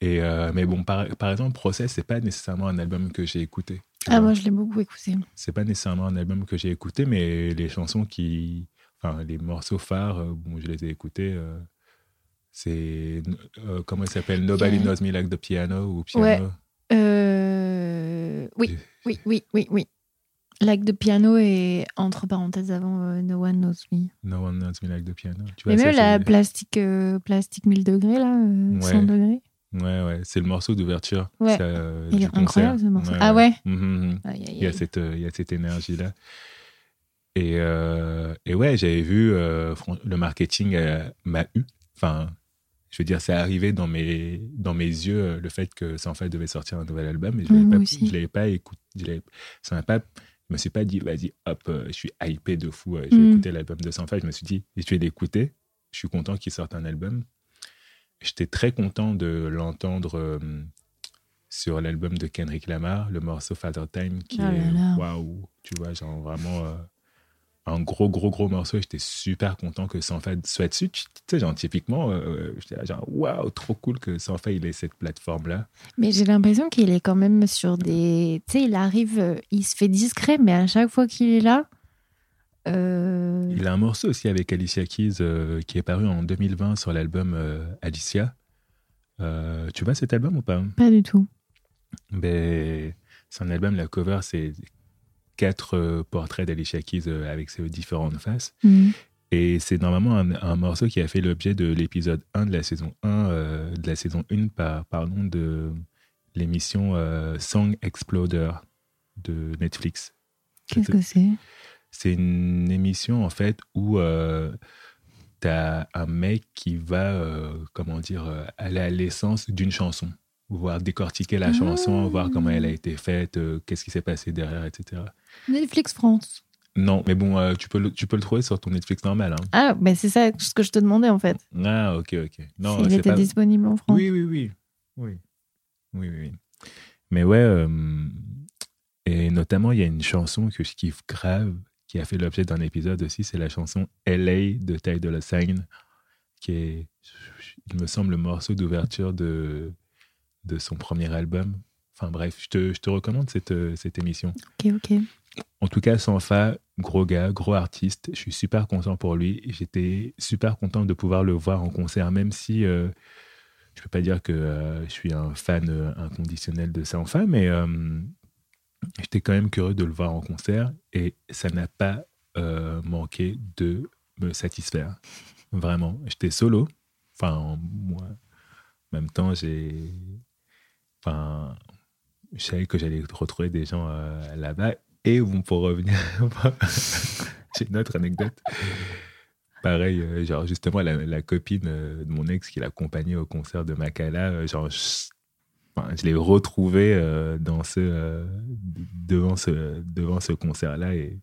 Et euh, mais bon, par, par exemple, Process, c'est pas nécessairement un album que j'ai écouté. Ah, moi, je l'ai beaucoup écouté. C'est pas nécessairement un album que j'ai écouté, mais les chansons qui, enfin, les morceaux phares, euh, bon, je les ai écoutés. euh, c'est comment il s'appelle? Nobody. Knows Me Like the Piano ou Piano. Ouais. Euh... Oui, oui, oui, oui, oui. Like the piano et entre parenthèses avant euh, No One Knows Me. No One Knows Me Like the Piano. Tu Mais vois, même ça, la plastique, euh, plastique 1000 degrés, là, euh, Ouais. 100 degrés. Ouais, ouais, c'est le morceau d'ouverture. Ouais. ça, Il est incroyable, ce morceau. Ah ouais Mhm, mhm. Aïe, aïe, Il y a cette, euh, il y a cette énergie-là. Et, et ouais, j'avais vu le marketing m'a eu. Enfin, je veux dire, c'est arrivé dans mes, dans mes yeux le fait que Sanfa devait sortir un nouvel album. Et je ne l'avais pas, je l'avais pas écouté. je Ça m'a pas. Je me suis pas dit, vas-y, hop, euh, je suis hypé de fou. euh, je vais Mm. écouter l'album de Sanfa. Je me suis dit, je vais l'écouter. Je suis content qu'il sorte un album. J'étais très content de l'entendre euh, sur l'album de Kendrick Lamar, le morceau Father Time, qui Oh là est waouh, tu vois, genre vraiment euh, un gros, gros, gros morceau. J'étais super content que Sanfa soit dessus. Tu sais, genre, typiquement, euh, j'étais genre, waouh, trop cool que Sanfa il ait cette plateforme-là. Mais j'ai l'impression qu'il est quand même sur des. Tu sais, il arrive, euh, il se fait discret, mais à chaque fois qu'il est là. euh, Il a un morceau aussi avec Alicia Keys euh, qui est paru en 2020 sur l'album Alicia. Tu vois cet album ou pas? Pas du tout. Ben, c'est un album, la cover, c'est quatre euh, portraits d'Alicia Keys euh, avec ses différentes faces. Mhm. Et c'est normalement un, un morceau qui a fait l'objet de l'épisode 1 de la saison 1, euh, de la saison 1, par, pardon, de l'émission euh, Song Exploder de Netflix. Qu'est-ce que c'est? C'est une émission, en fait, où tu as un mec qui va, euh, comment dire, euh, aller à l'essence d'une chanson, voir décortiquer la Ah. chanson, voir comment elle a été faite, euh, qu'est-ce qui s'est passé derrière, etc. Netflix France. Non, mais bon, euh, tu, peux le, tu peux le trouver sur ton Netflix normal. Hein. Ah, ben c'est ça ce que je te demandais en fait. Ah, ok, ok. Non, c'est était pas... disponible en France. Oui, oui, oui. Oui, oui, oui. oui. Mais ouais, euh, et notamment, il y a une chanson que je kiffe grave, qui a fait l'objet d'un épisode aussi, c'est la chanson LA de Ty Dolla Sign, qui est, il me semble, le morceau d'ouverture de, de son premier album. Enfin bref, je te, je te recommande cette, euh, cette émission. Ok, ok. En tout cas, Sanfa, gros gars, gros artiste. Je suis super content pour lui. J'étais super content de pouvoir le voir en concert, même si euh, je peux pas dire que euh, je suis un fan inconditionnel de Sanfa, mais euh, j'étais quand même curieux de le voir en concert et ça n'a pas manqué de me satisfaire. Vraiment. J'étais solo. Enfin, moi, en même temps, j'ai. Enfin, je savais que j'allais retrouver des gens euh, là-bas. Et pour revenir, j'ai une autre anecdote. Pareil, euh, genre justement, la, copine euh, de mon ex qui l'accompagnait au concert de Makala, genre, je, je l'ai retrouvée dans ce, devant ce, devant ce concert-là et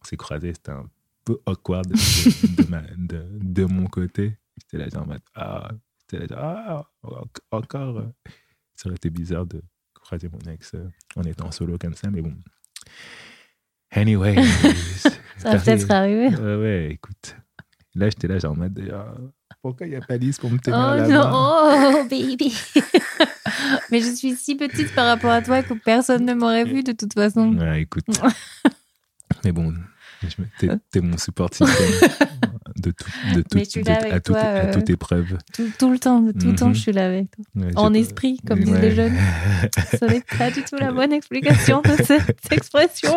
on s'est croisés. C'était un peu awkward de, ma- de- de mon côté. J'étais là, genre, ah, là, genre, ah, en- encore. Ça aurait été bizarre de croiser mon ex euh, en étant solo comme ça, mais bon. Anyway. Ça va peut-être arriver. Ouais, ouais, écoute. Là, j'étais là, genre en mode, ah, pourquoi il n'y a pas Lise pour me tenir Oh la non, main? oh baby. Mais je suis si petite par rapport à toi que personne ne m'aurait vu de toute façon. Ouais, écoute. Mais bon, t'es mon support système de, tout, de, tout, Mais suis de- à, euh, toute épreuve. Tout, tout le temps, tout le temps, Mhm. je suis là avec toi. Ouais, En esprit, comme disent Ouais. les jeunes. Ce n'est pas du tout la bonne explication de cette expression.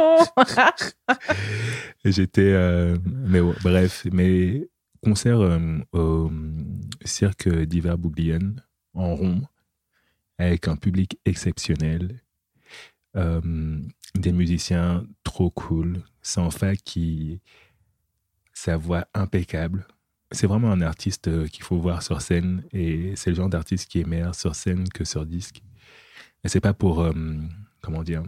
J'étais. euh, mais ouais, bref, mais concert euh, au cirque d'hiver Bouglione en rond, avec un public exceptionnel, des musiciens trop cool, Sanfa qui. sa voix impeccable. C'est vraiment un artiste euh, qu'il faut voir sur scène et c'est le genre d'artiste qui est meilleur sur scène que sur disque. Et c'est pas pour. euh, comment dire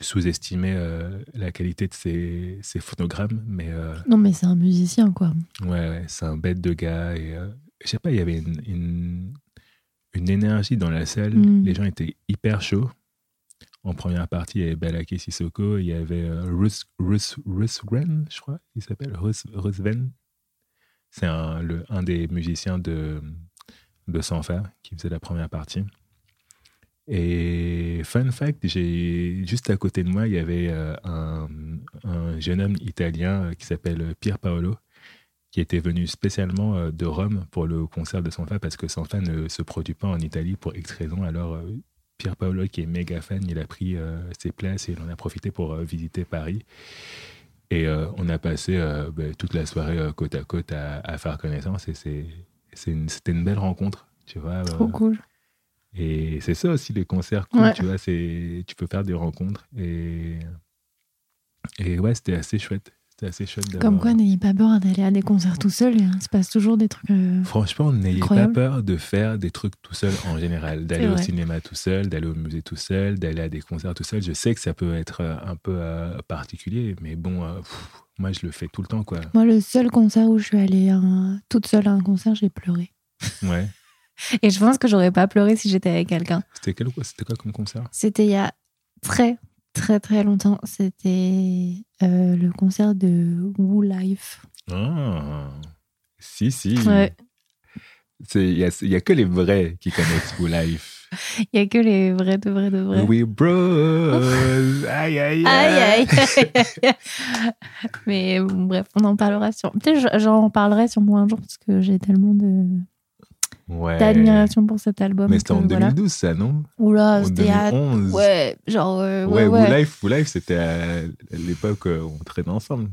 sous-estimer euh, la qualité de ses, ses phonogrammes, mais euh, Non, mais c'est un musicien, quoi. ouais, ouais, c'est un bête de gars. Et je sais pas, il y avait une, une, une énergie dans la salle. Mm. Les gens étaient hyper chauds. En première partie, il y avait Balake Sissoko, il y avait euh, Russ, Russ Wren, je crois, il s'appelle Russ, Russ Ven. C'est un, un des musiciens de, de Sanfa qui faisait la première partie. Et fun fact, juste à côté de moi, il y avait euh, un, un jeune homme italien euh, qui s'appelle Pier Paolo, qui était venu spécialement de Rome pour le concert de Sanfa parce que Sanfa ne se produit pas en Italie pour X raisons. Alors euh, Pier Paolo, qui est méga fan, il a pris euh, ses places et il en a profité pour euh, visiter Paris. Et euh, on a passé ben, toute la soirée côte à côte à, à faire connaissance et c'est, c'est une- c'était une belle rencontre, tu vois. Trop cool. et c'est ça aussi les concerts cool, Ouais. tu vois, c'est tu peux faire des rencontres et et ouais, c'était assez chouette. C'était assez chouette Comme quoi, n'ayez pas peur d'aller à des concerts tout seul. Il se passe toujours des trucs. euh, Franchement, n'ayez pas peur de faire des trucs tout seul en général, d'aller au cinéma tout seul, d'aller au musée tout seul, d'aller à des concerts tout seul. Je sais que ça peut être euh, un peu euh, particulier, mais bon, euh, pff, moi je le fais tout le temps quoi. Moi, le seul concert où je suis allée euh, toute seule à un concert, j'ai pleuré. Ouais. Et je pense que j'aurais pas pleuré si j'étais avec quelqu'un. C'était quel c'était quoi comme concert? C'était il y a très, très, très longtemps. C'était euh, le concert de Woo Life. Ah. Si si. Ouais. Il y a, y a que les vrais qui connaissent Woo Life. Il y a que les vrais, de vrais, de vrais. We bros. aïe aïe Aïe, aïe, aïe. Mais bon, bref, on en parlera sur. Peut-être j'en parlerai sur moi un jour parce que j'ai tellement de Ouais. d'admiration pour cet album. Mais c'était en que voilà. 2012 ça non? Oula, c'était à. 2011. Ouais, genre. euh, Ouais, ouais, Woo ouais. Life, Woo Life, c'était à l'époque où on traînait ensemble.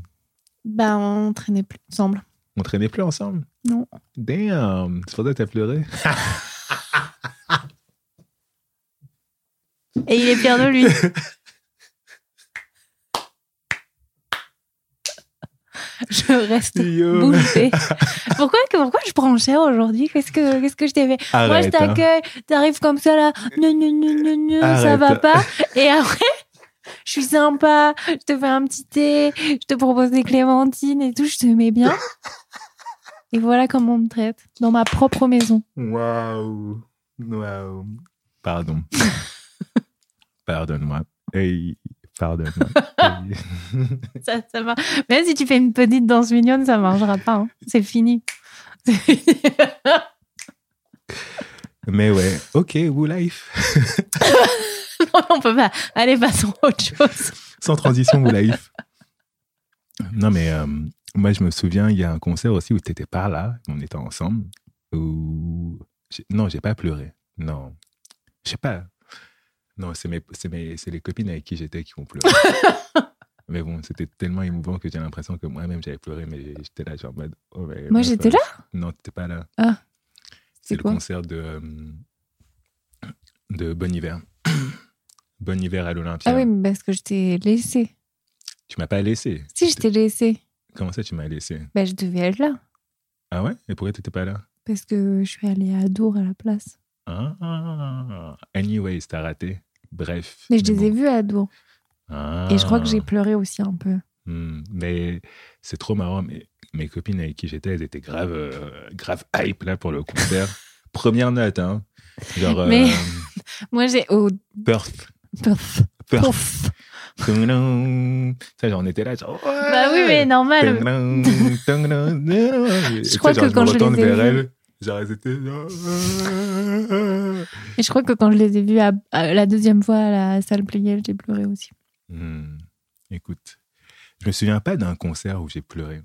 Bah, on traînait plus ensemble. On traînait plus ensemble? Non. Damn, c'est pour ça que t'as pleuré. Et il est fier de lui. je reste bée. Pourquoi, pourquoi je prends cher aujourd'hui? Qu'est-ce que, qu'est-ce que je t'ai fait? Moi, je hein. t'accueille, t'arrives comme ça là, non, non, non, non, non, ça va pas. Et après, je suis sympa, je te fais un petit thé, je te propose des clémentines et tout, je te mets bien. Et voilà comment on me traite dans ma propre maison. Waouh. Waouh. Pardon. Pardonne-moi. Hey, pardonne-moi. Hey. Ça, ça va. Même si tu fais une petite danse mignonne, ça marchera pas. hein. C'est fini. Mais ouais, ok, Woo Life. Non, on peut pas. Allez, passons à autre chose. Sans transition, Woo Life. Non, mais euh, moi, je me souviens, il y a un concert aussi où tu étais pas là, on était ensemble. Où... Non, j'ai pas pleuré. Non. Je sais pas. Non, c'est mes, mes, les copines avec qui j'étais qui ont pleuré. mais bon, c'était tellement émouvant que j'ai l'impression que moi-même j'avais pleuré, mais j'étais là, genre en mode. oh, mais Moi, j'étais là Non, t'étais pas là. Ah. C'est le concert de, euh, de Bon Hiver. bon Hiver à l'Olympia. Ah oui, mais parce que je t'ai laissé. Tu m'as pas laissé. Si, je t'ai laissé. Comment ça, tu m'as laissé? Ben, je devais être là. Ah ouais? Et pourquoi t'étais pas là? Parce que je suis allée à Dour à la place. Ah, anyways, t'as raté. Bref. Mais je les ai bon. vus à Dour. Ah. Et je crois que j'ai pleuré aussi un peu. Hmm, mais c'est trop marrant. Mais mes copines avec qui j'étais, elles étaient grave, euh, grave hype là pour le concert. Première note, hein. Genre. euh, Mais- Moi, j'ai. Perf. pouf, Perf. pouf. Ça, genre, on était là, genre. Bah oui, mais normal. je Je crois que quand je les ai vus- genre, Et je crois que quand je les ai vus à- à la deuxième fois à la salle Pleyel, j'ai pleuré aussi. Hmm, Écoute, Je me souviens pas d'un concert où j'ai pleuré.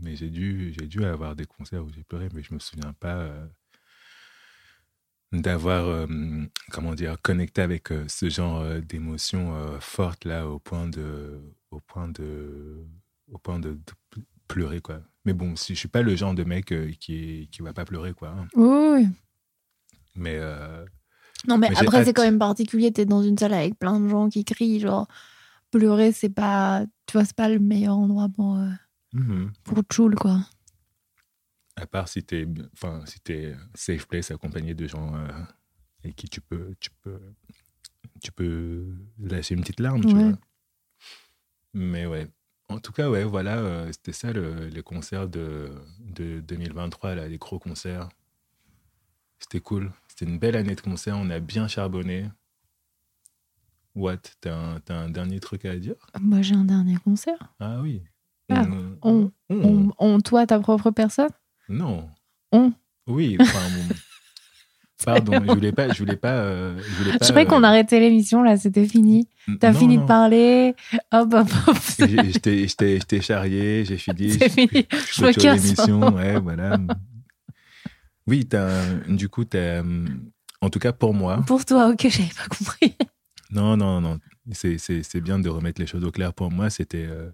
Mais j'ai dû, j'ai dû avoir des concerts où j'ai pleuré, mais je me souviens pas euh, d'avoir, euh, comment dire, connecté avec euh, ce genre d'émotions euh, fortes là au point de, au point de, au point de, de pleurer quoi. Mais bon, je suis pas le genre de mec euh, qui qui va pas pleurer quoi. hein. Oui. Mais euh, Non, mais, après, c'est quand même particulier. T'es dans une salle avec plein de gens qui crient. Genre, pleurer, c'est pas. Tu vois, c'est pas le meilleur endroit pour, euh, mhm. pour choule, quoi. À part si t'es, enfin, si t'es safe place accompagné de gens euh, avec qui tu peux, tu peux, tu peux lâcher une petite larme, tu vois. Mais ouais. En tout cas, ouais, voilà, euh, c'était ça le- les concerts de, de 2023, là, les gros concerts. C'était cool. C'était une belle année de concerts. On a bien charbonné. What T'as un, un dernier truc à dire? Moi, j'ai un dernier concert. Ah oui. Ah, on-. On, on- toi, ta propre personne? Non. On. Oui, enfin. Pardon, je voulais pas, je voulais pas, euh, je voulais pas. Je croyais qu'on euh, arrêtait l'émission, là, c'était fini. T'as non, fini non. de parler. Hop, hop, hop. Je t'ai- je je charrié, j'ai fini. C'est je- fini. Je, Je casse. l'émission, ouais, voilà. Oui, t'as, du coup, t'as, en tout cas pour moi, Pour toi, ok, j'avais pas compris. non, non, non, c'est, bien de remettre les choses au clair. Pour moi, c'était, euh,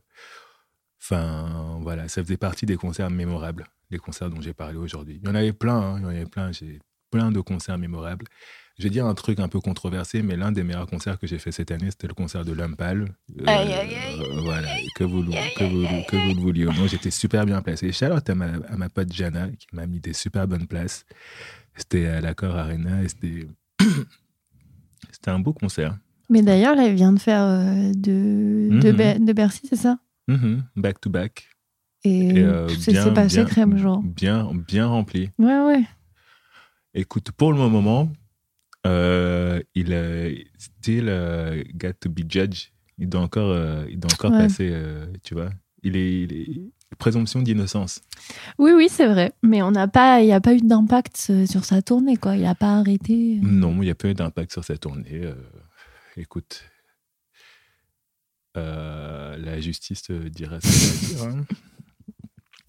enfin, voilà, ça faisait partie des concerts mémorables, les concerts dont j'ai parlé aujourd'hui. Il y en avait plein, hein, il y en avait plein, j'ai plein de concerts mémorables. Je vais dire un truc un peu controversé, mais l'un des meilleurs concerts que j'ai fait cette année, c'était le concert de Lumpal. Euh, Aïe, aïe, aïe. euh, voilà, que vous, que vous, que vous le vouliez ou non, j'étais super bien placé. Charlotte à ma, à ma pote Jana, qui m'a mis des super bonnes places. C'était à l'Accord Arena et c'était, c'était un beau concert. Mais d'ailleurs, là, il vient de faire euh, de, de, Mhm. Ber- de Bercy, c'est ça? Mhm, back to back. Et, Et, euh, s'est passé crème, genre. Bien, bien rempli. Ouais, ouais. Écoute, pour le moment, euh, il est still euh, got to be judged. Il doit encore, euh, il doit encore Ouais. passer, euh, tu vois. Il est, il est- présomption d'innocence. Oui, oui, c'est vrai. Mais on n'a pas, il n'y a pas eu d'impact euh, sur sa tournée, quoi. Il n'a pas arrêté. Non, il n'y a pas eu d'impact sur sa tournée. euh, écoute, euh, la justice euh, dira ce qu'elle va dire. hein.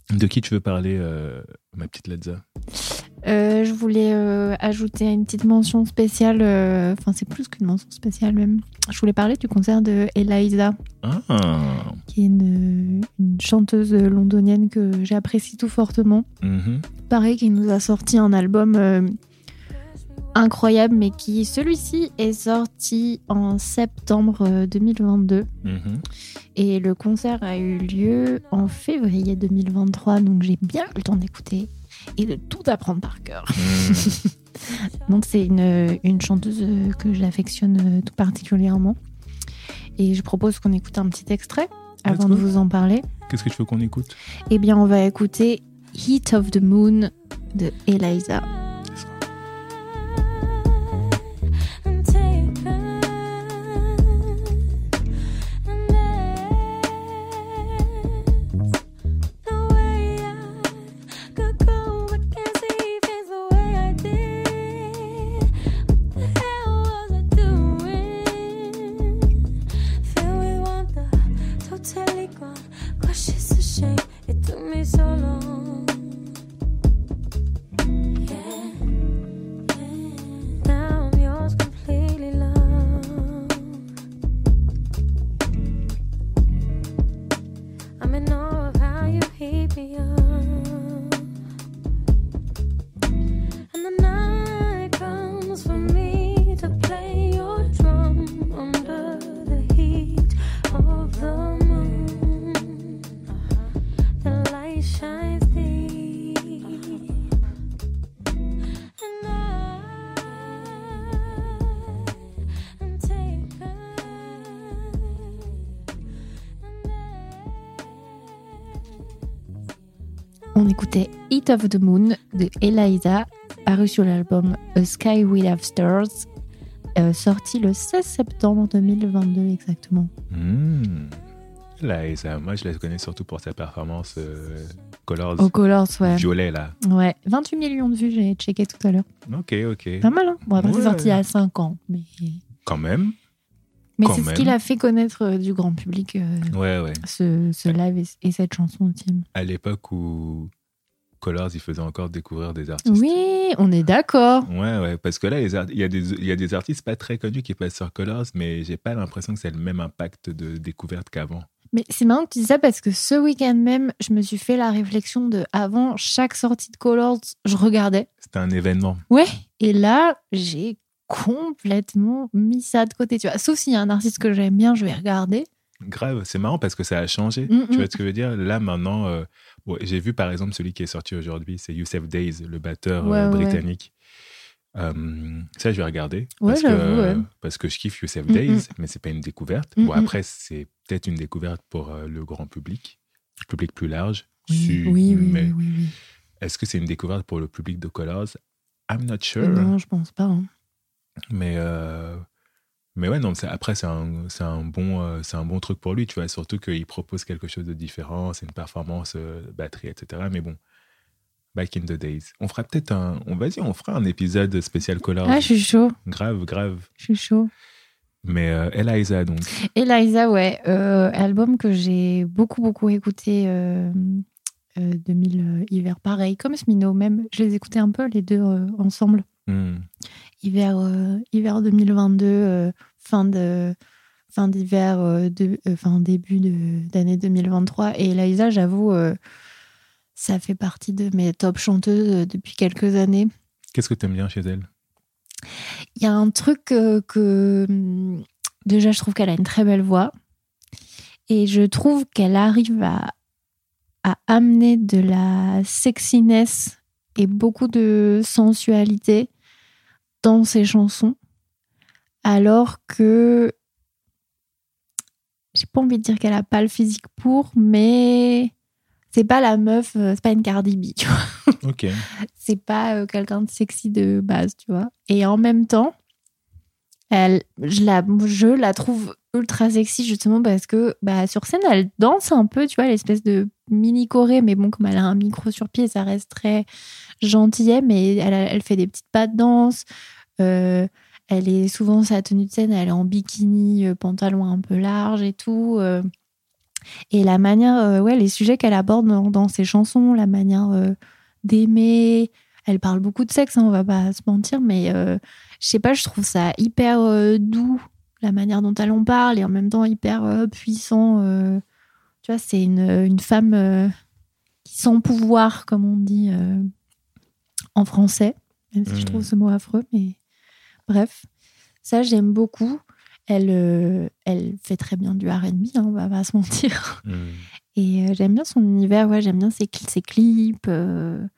De qui tu veux parler, euh, ma petite Ledza Euh, je voulais euh, ajouter une petite mention spéciale. euh, Enfin, c'est plus qu'une mention spéciale même. Je voulais parler du concert de Eliza, Ah, qui est une, une chanteuse londonienne que j'apprécie tout fortement. mhm, Pareil, qui nous a sorti un album incroyable, mais qui, celui-ci, est sorti en septembre euh, 2022. mhm. Et le concert a eu lieu en février 2023, donc j'ai bien eu le temps d'écouter et de tout apprendre par cœur. Mhm. Donc c'est une, une chanteuse euh, que j'affectionne euh, tout particulièrement. Et je propose qu'on écoute un petit extrait avant de vous en parler. Qu'est-ce que tu veux qu'on écoute? Eh bien, on va écouter Heat of the Moon de Eliza. Heat of the Moon de Eliza, paru sur l'album A Sky Will Have Stars, euh, sorti le 16 septembre 2022 exactement. Hmm. Ça, moi, je la connais surtout pour sa performance euh, Colors Au Colors, ouais. violet, là. Ouais, 28 millions de vues, j'ai checké tout à l'heure. Ok, ok. Pas mal, hein Bon, après, c'est sorti il y a 5 ans, mais Quand même. Mais c'est ce qui l'a fait connaître euh, du grand public, euh, Ouais, ouais. ce, ce live et, et cette chanson aussi. À l'époque où Colors, il faisait encore découvrir des artistes. Oui, on est d'accord. Ouais, ouais, parce que là, il y, a des- y a des artistes pas très connus qui passent sur Colors, mais j'ai pas l'impression que c'est le même impact de découverte qu'avant. Mais c'est marrant que tu dis ça parce que ce week-end même, je me suis fait la réflexion de avant chaque sortie de Colors, je regardais. C'était un événement. Ouais. Et là, j'ai complètement mis ça de côté. Tu vois, sauf s'il y a un artiste que j'aime bien, je vais regarder. Grave, c'est marrant parce que ça a changé. Mm, Tu mm. vois ce que je veux dire? Là, maintenant, euh, bon, j'ai vu par exemple celui qui est sorti aujourd'hui, c'est Youssef Days, le batteur Ouais, euh, ouais. britannique. Euh, ça, je vais regarder. Parce, que, parce que je kiffe Youssef Mm, Days, mm. mais c'est pas une découverte. Mm, bon, mm. après, c'est peut-être une découverte pour euh, le grand public, le public plus large. Oui, Su- oui, oui, mais oui, oui, oui. est-ce que c'est une découverte pour le public de Colors? I'm not sure. Non, je pense pas. hein. Mais, euh, mais ouais, non, après, c'est un, c'est un, bon, euh, c'est un bon truc pour lui, tu vois. Surtout qu'il propose quelque chose de différent, c'est une performance, euh, batterie, etc. Mais bon, back in the days. On fera peut-être un. On, vas-y, on fera un épisode spécial Colors. Ah, je suis chaud. Grave, grave. Je suis chaud. Mais euh, Eliza, donc. Eliza, ouais, euh, album que j'ai beaucoup, beaucoup écouté euh, euh, 2000 euh, hiver, pareil, comme Smino même. Je les écoutais un peu les deux ensemble. Hmm. Hiver, euh, hiver 2022, euh, fin de fin d'hiver, euh, fin début de- d'année 2023. Et Eliza, j'avoue, ça fait partie de mes top chanteuses depuis quelques années. Qu'est-ce que t'aimes bien chez elle? Il y a un truc euh, que hum, déjà je trouve qu'elle a une très belle voix et je trouve qu'elle arrive à, à amener de la sexiness et beaucoup de sensualité dans ses chansons alors que j'ai pas envie de dire qu'elle a pas le physique pour mais c'est pas la meuf euh, c'est pas une Cardi B tu vois Ok. c'est pas euh, quelqu'un de sexy de base, tu vois. Et en même temps, elle, je, la, je la trouve ultra sexy justement parce que bah, sur scène, elle danse un peu, tu vois, l'espèce de mini choré, mais bon, comme elle a un micro sur pied, ça reste très gentillet, mais elle, elle fait des petites pas de danse. Euh, elle est souvent sa tenue de scène, elle est en bikini, euh, pantalon un peu large et tout. euh. et la manière, ouais, les sujets qu'elle aborde dans, ses chansons, la manière d'aimer. Elle parle beaucoup de sexe, hein, on va pas se mentir, mais je sais pas, je trouve ça hyper doux, la manière dont elle en parle, et en même temps hyper puissant. Tu vois, c'est une, une femme euh, qui sent pouvoir, comme on dit euh, en français, même si je trouve ce mot affreux, mais bref, ça j'aime beaucoup. Elle, euh, elle fait très bien du RB, hein, on va pas se mentir. Hmm. Et j'aime bien son univers, ouais, j'aime bien ses, cl- ses clips. elle,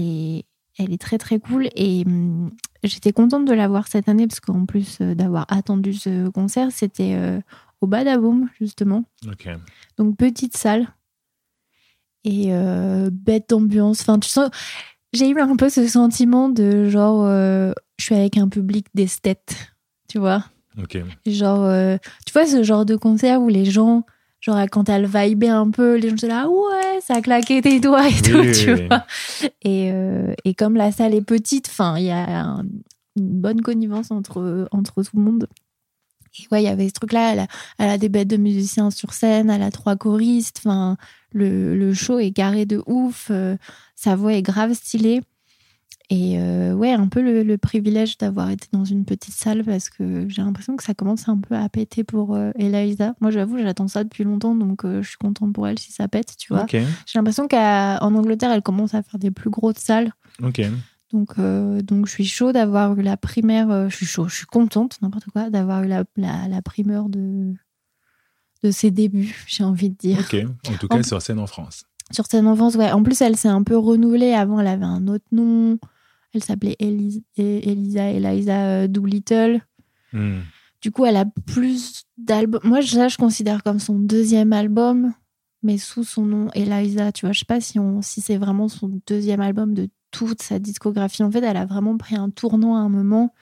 est, elle est très très cool. Et hum, j'étais contente de la voir cette année, parce qu'en plus d'avoir attendu ce concert, c'était au Badaboom, justement. Donc petite salle. Et euh, bête ambiance. Enfin, tu sens. J'ai eu un peu ce sentiment de genre, euh, je suis avec un public d'esthètes, tu vois. Ok. Genre, euh, tu vois, ce genre de concert où les gens, genre, quand elle vibait un peu, les gens étaient là, ouais, ça a claqué tes doigts et Oui, tout, oui, tu oui. vois. Et, euh, et comme la salle est petite, enfin, il y a un- une bonne connivence entre, entre tout le monde. Et ouais, il y avait ce truc-là, elle a, elle a des bêtes de musiciens sur scène, elle a trois choristes, enfin, le, le show est carré de ouf, euh, sa voix est grave stylée. Et euh, ouais, un peu le, le privilège d'avoir été dans une petite salle parce que j'ai l'impression que ça commence un peu à péter pour euh, Eliza. Moi, j'avoue, j'attends ça depuis longtemps, donc euh, je suis contente pour elle si ça pète, tu vois. J'ai l'impression qu'en Angleterre, elle commence à faire des plus grosses salles. Ok. Donc, euh, donc je suis chaud d'avoir eu la primaire. euh, je suis chaud, je suis contente, n'importe quoi, d'avoir eu la, la, la primeur de, de ses débuts, j'ai envie de dire. Ok. En tout cas, En- sur scène en France. Sur scène enfance, ouais. En plus, elle s'est un peu renouvelée. Avant, elle avait un autre nom. Elle s'appelait Elisa, Elisa Eliza euh, Doolittle. Hmm. Du coup, elle a plus d'albums. Moi, ça, je considère comme son deuxième album, mais sous son nom Eliza. Tu vois, je sais pas si, on, si c'est vraiment son deuxième album de toute sa discographie. En fait, elle a vraiment pris un tournant à un moment.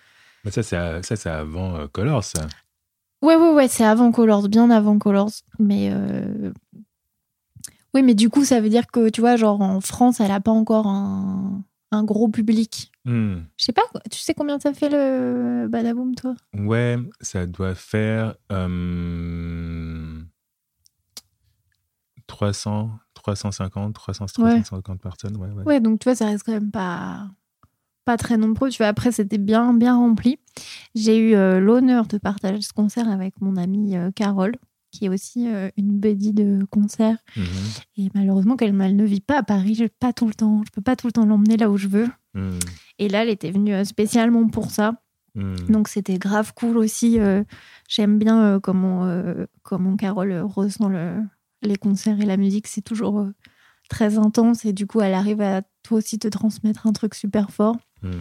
Mais ça, c'est à- ça, c'est avant euh, Colors, ça. Ouais, ouais, ouais, c'est avant Colors, bien avant Colors. Mais. euh, Oui, mais du coup, ça veut dire que, tu vois, genre en France, elle a pas encore un, un gros public. Hmm. Je sais pas, tu sais combien ça fait le Badaboom, toi? Ouais, ça doit faire euh, 300, 350, 300, Ouais. 350 personnes. Ouais, ouais. Ouais, donc tu vois, ça reste quand même pas, pas très nombreux. Tu vois, après, c'était bien, bien rempli. J'ai eu euh, l'honneur de partager ce concert avec mon amie euh, Carole, qui est aussi euh, une buddy de concert. Mhm, Et malheureusement, qu'elle elle ne vit pas à Paris, je pas tout le temps. Je peux pas tout le temps l'emmener là où je veux. mhm, Et là, elle était venue spécialement pour ça. mhm. Donc c'était grave cool aussi. J'aime bien comment, comment Carole ressent le- les concerts et la musique. C'est toujours euh, très intense et du coup elle arrive à toi aussi te transmettre un truc super fort. Mhm.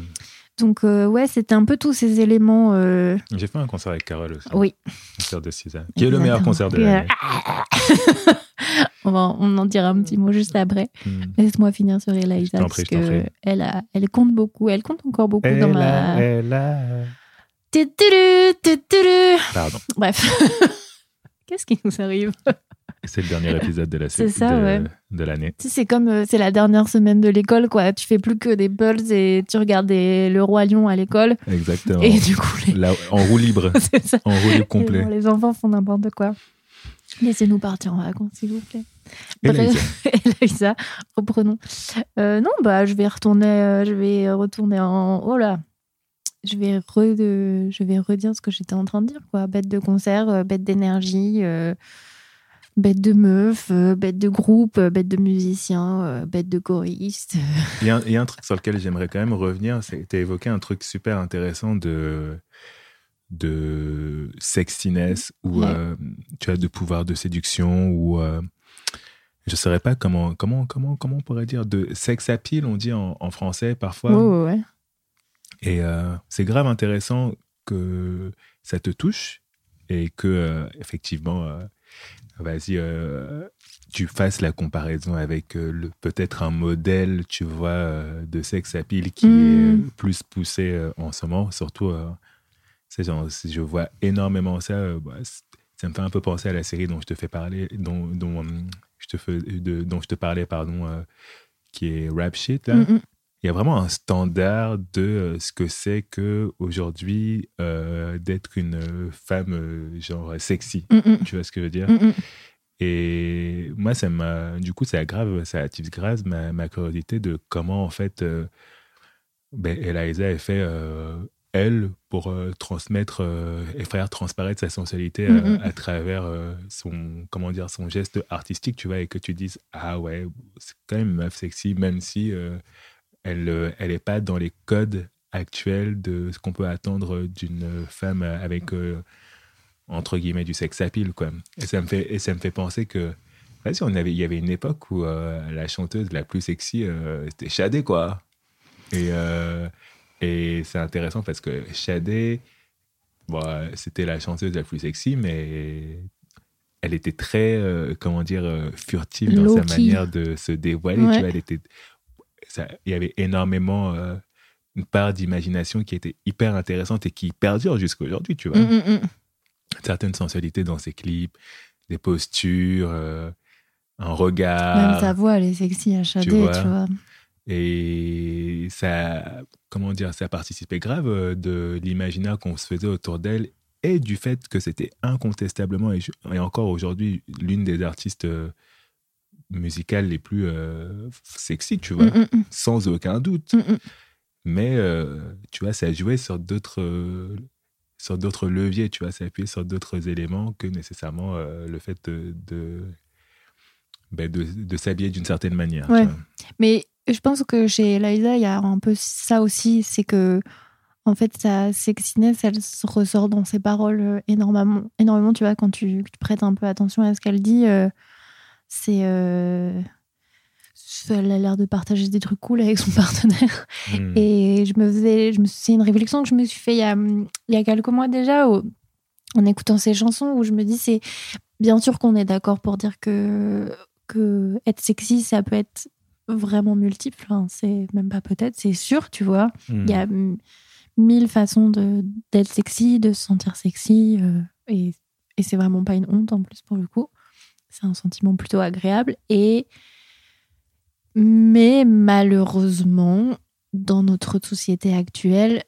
Donc euh, ouais, c'était un peu tous ces éléments. euh, J'ai fait un concert avec Carole aussi. Oui. Concert de César. Qui est le meilleur concert de l'année. on, va, on en dira un petit mot juste après. Mhm. Laisse-moi finir sur Eliza parce prie, que elle, a, elle compte beaucoup. Elle compte encore beaucoup dans ma. a- elle a-. Pardon. Bref. Qu'est-ce qui nous arrive? C'est le dernier épisode de la C'est ça, de, ouais. de l'année. Tu sais, c'est comme euh, c'est la dernière semaine de l'école, quoi. Tu fais plus que des pulls et tu regardes des- le roi lion à l'école. Exactement. Et du coup, les... Là, en roue libre. c'est ça. En roue libre complet. Les, les enfants font n'importe quoi. Laissez-nous partir en vacances, s'il vous plaît. Eliza. Elisa, reprenons. Euh, non, bah, je vais retourner, euh, je vais retourner en. Oh là je vais, re, je vais redire ce que j'étais en train de dire, quoi. Bête de concert, bête d'énergie, euh, bête de meuf, euh, bête de groupe, euh, bête de musicien, euh, bête de choriste. Il y, a, il y a un truc sur lequel j'aimerais quand même revenir. C'est tu as évoqué un truc super intéressant de, de sexiness ou Ouais. euh, tu as de pouvoir de séduction ou euh, je ne saurais pas comment, comment, comment, comment on pourrait dire de sex appeal, on dit en, en français parfois. Oh, ouais. Et euh, c'est grave intéressant que ça te touche et que, effectivement, vas-y, euh, tu fasses la comparaison avec euh, peut-être un modèle, tu vois, euh, de sex appeal qui Mm. est euh, plus poussé en ce moment. Surtout, c'est genre, je vois énormément ça. bah, ça me fait un peu penser à la série dont je te fais parler, dont, dont, je, te fais, de, dont je te parlais, pardon, qui est Rap Shit, là Mm, mm. Il y a vraiment un standard de euh, ce que c'est que aujourd'hui euh, d'être une femme euh, genre sexy. Mm, mm. Tu vois ce que je veux dire? Mm. Et moi, ça m'a, du coup, ça aggrave, ça attise grave ma, ma curiosité de comment en fait, euh, ben, Eliza a fait euh, elle pour transmettre et faire transparaître sa sensualité Mhm. à travers son comment dire son geste artistique, tu vois, et que tu dises ah ouais, c'est quand même une meuf sexy, même si elle euh, elle est pas dans les codes actuels de ce qu'on peut attendre d'une femme avec euh, entre guillemets du sex appeal quoi. Et ça me fait et ça me fait penser que on avait il y avait une époque où euh, la chanteuse la plus sexy euh, c'était Shadé quoi. Et euh, et c'est intéressant parce que Shadé bon, euh, c'était la chanteuse la plus sexy mais elle était très euh, comment dire euh, furtive dans sa manière de se dévoiler, Ouais. tu vois, elle était il y avait énormément euh, une part d'imagination qui était hyper intéressante et qui perdure jusqu'à aujourd'hui, tu vois Mm, mm, mm. certaines sensualités dans ses clips, des postures, euh, un Même regard. sa voix, elle est sexy à Shadé, tu vois. vois. Et ça, comment dire, ça participait grave euh, de l'imaginaire qu'on se faisait autour d'elle et du fait que c'était incontestablement, et, encore aujourd'hui, l'une des artistes musicales les plus euh, sexy, tu vois, Mm, mm, mm. sans aucun doute. Mais euh, tu vois, ça jouait sur d'autres euh, sur d'autres leviers, tu vois, ça appuyait sur d'autres éléments que nécessairement le fait de de, ben, de, de s'habiller d'une certaine manière. Ouais. Mais je pense que chez Eliza, il y a un peu ça aussi, c'est que en fait sa sexiness, elle se ressort dans ses paroles énormément. Énormément, tu vois, quand tu, tu prêtes un peu attention à ce qu'elle dit, euh, c'est euh, elle a l'air de partager des trucs cool avec son partenaire. Mm. Et je me faisais, je me, c'est une réflexion que je me suis fait il y a, il y a quelques mois déjà, en écoutant ces chansons, où je me dis, c'est bien sûr qu'on est d'accord pour dire que, que être sexy, ça peut être vraiment multiple. Enfin, c'est même pas peut-être, c'est sûr, tu vois. Mm. Il y a mille façons de, d'être sexy, de se sentir sexy. euh, et, et c'est vraiment pas une honte en plus pour le coup. C'est un sentiment plutôt agréable. Et mais malheureusement, dans notre société actuelle,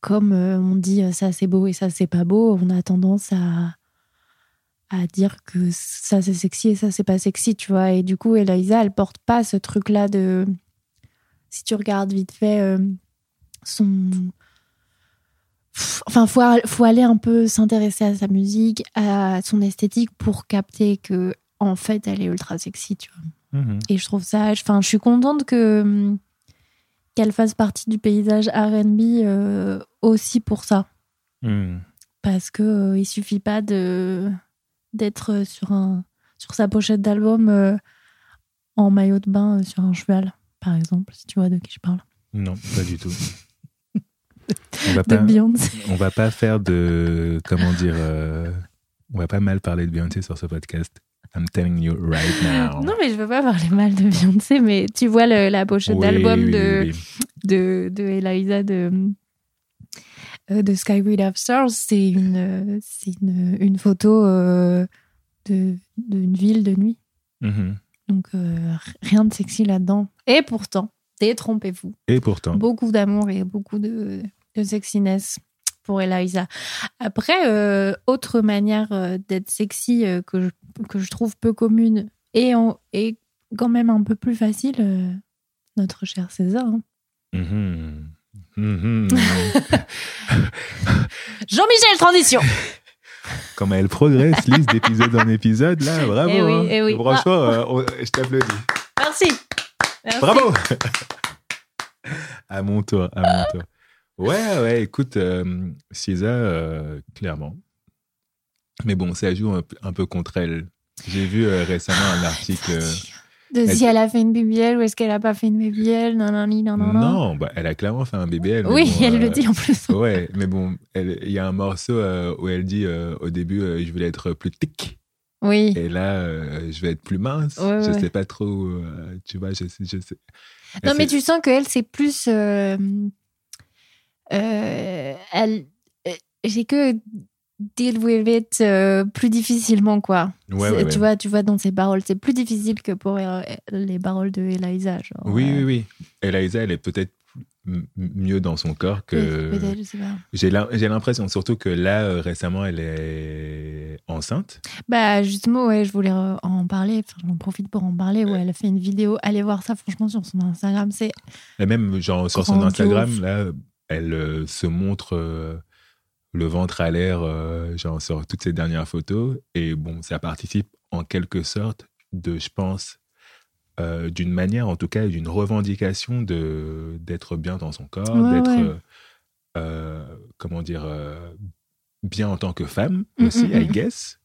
comme euh, on dit ça c'est beau et ça c'est pas beau, on a tendance à, à dire que ça c'est sexy et ça c'est pas sexy, tu vois. Et du coup, Eliza, elle porte pas ce truc-là de. Si tu regardes vite fait euh, son. Enfin, faut, faut aller un peu s'intéresser à sa musique, à son esthétique pour capter que, en fait, elle est ultra sexy, tu vois. Mhm. Et je trouve ça. Enfin, je suis contente que hum, qu'elle fasse partie du paysage R&B euh, aussi pour ça, Mhm. parce que euh, il suffit pas de d'être sur un sur sa pochette d'album euh, en maillot de bain euh, sur un cheval, par exemple, si tu vois de qui je parle. Non, pas du tout. On va De pas, Beyoncé. on va pas faire de. Comment dire. euh, on va pas mal parler de Beyoncé sur ce podcast. I'm telling you right now. Non, mais je veux pas parler mal de Beyoncé, mais tu vois le- la pochette Oui, d'album oui, de, oui, de, de Eliza de, euh, de Skyward of Stars, c'est une, une, une photo euh, de- d'une ville de nuit. Mhm. Donc euh, rien de sexy là-dedans. Et pourtant, détrompez-vous, Et pourtant. beaucoup d'amour et beaucoup de, de sexiness pour Eliza. Après, euh, autre manière euh, d'être sexy euh, que, je, que je trouve peu commune et, en- et quand même un peu plus facile, notre cher César. hein. Mhm. Mhm. Jean-Michel Transition Comment elle progresse, Lise, d'épisode en épisode, là, bravo. Eh oui, hein. eh oui. Franchement, on- je t'applaudis. Merci. Merci. Bravo À mon tour, à mon tour. Ouais, ouais, écoute, euh, Cisa, euh, clairement. Mais bon, ça joue un, peu- un peu contre elle. J'ai vu euh, récemment un article. euh, De si elle a fait une BBL ou est-ce qu'elle a pas fait une BBL? Non, non, non, non, non. non, bah, elle a clairement fait un BBL. Oui, bon, elle euh, le dit en plus. Ouais, mais bon, il y a un morceau euh, où elle dit euh, au début, euh, je voulais être plus tic. Oui. Et là, euh, je vais être plus mince. Ouais, je ouais. sais pas trop, euh, tu vois, je sais. Je sais. Non, mais tu sens qu'elle, c'est plus. euh, elle. J'ai que deal with it plus difficilement, quoi. Ouais, Tu vois, tu vois dans ses paroles, c'est plus difficile que pour les paroles de Eliza. Genre, Oui, oui, oui. Eliza, elle est peut-être mieux dans son corps que. oui, Peut-être, je sais pas. J'ai l'im- j'ai l'impression, surtout que là, euh, récemment, elle est enceinte. Bah, justement, ouais, je voulais euh, en parler. Enfin, j'en profite pour en parler. Où elle a fait une vidéo. Allez voir ça, franchement, sur son Instagram. C'est Et même, genre, sur son. Instagram, là, elle euh, se montre euh, le ventre à l'air, euh, genre, sur toutes ses dernières photos. Et bon, ça participe en quelque sorte de, je pense, euh, d'une manière, en tout cas, d'une revendication de d'être bien dans son corps, Ouais, d'être, ouais. euh, euh, comment dire, bien en tant que femme Mm, aussi, mm, I mm. guess.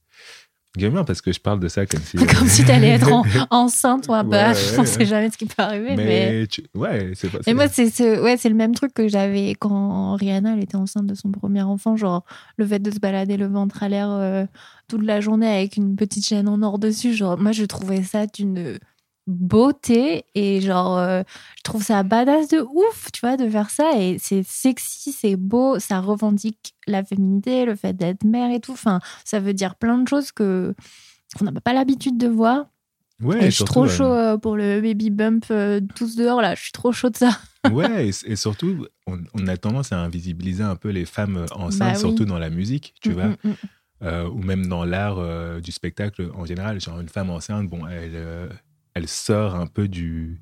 Bien parce que je parle de ça comme si. comme si t'allais être en- enceinte ou un peu. On sait jamais ce qui peut arriver. Mais, Mais, tu- ouais, c'est pas mais moi, c'est ce... ouais, le même truc que j'avais quand Rihanna elle était enceinte de son premier enfant. Genre, le fait de se balader le ventre à l'air euh, toute la journée avec une petite chaîne en or dessus. Genre, moi, je trouvais ça d'une beauté et genre euh, je trouve ça badass de ouf tu vois de faire ça et c'est sexy c'est beau ça revendique la féminité le fait d'être mère et tout enfin ça veut dire plein de choses que qu'on n'a pas l'habitude de voir Ouais, et je suis trop chaud euh, pour le baby bump euh, tous dehors là je suis trop chaud de ça Ouais, et, et surtout, on, on a tendance à invisibiliser un peu les femmes enceintes, Bah oui. surtout dans la musique, tu Mm, vois, mm, mm. euh, ou même dans l'art euh, du spectacle en général. Genre, une femme enceinte, bon, elle, euh, elle sort un peu du,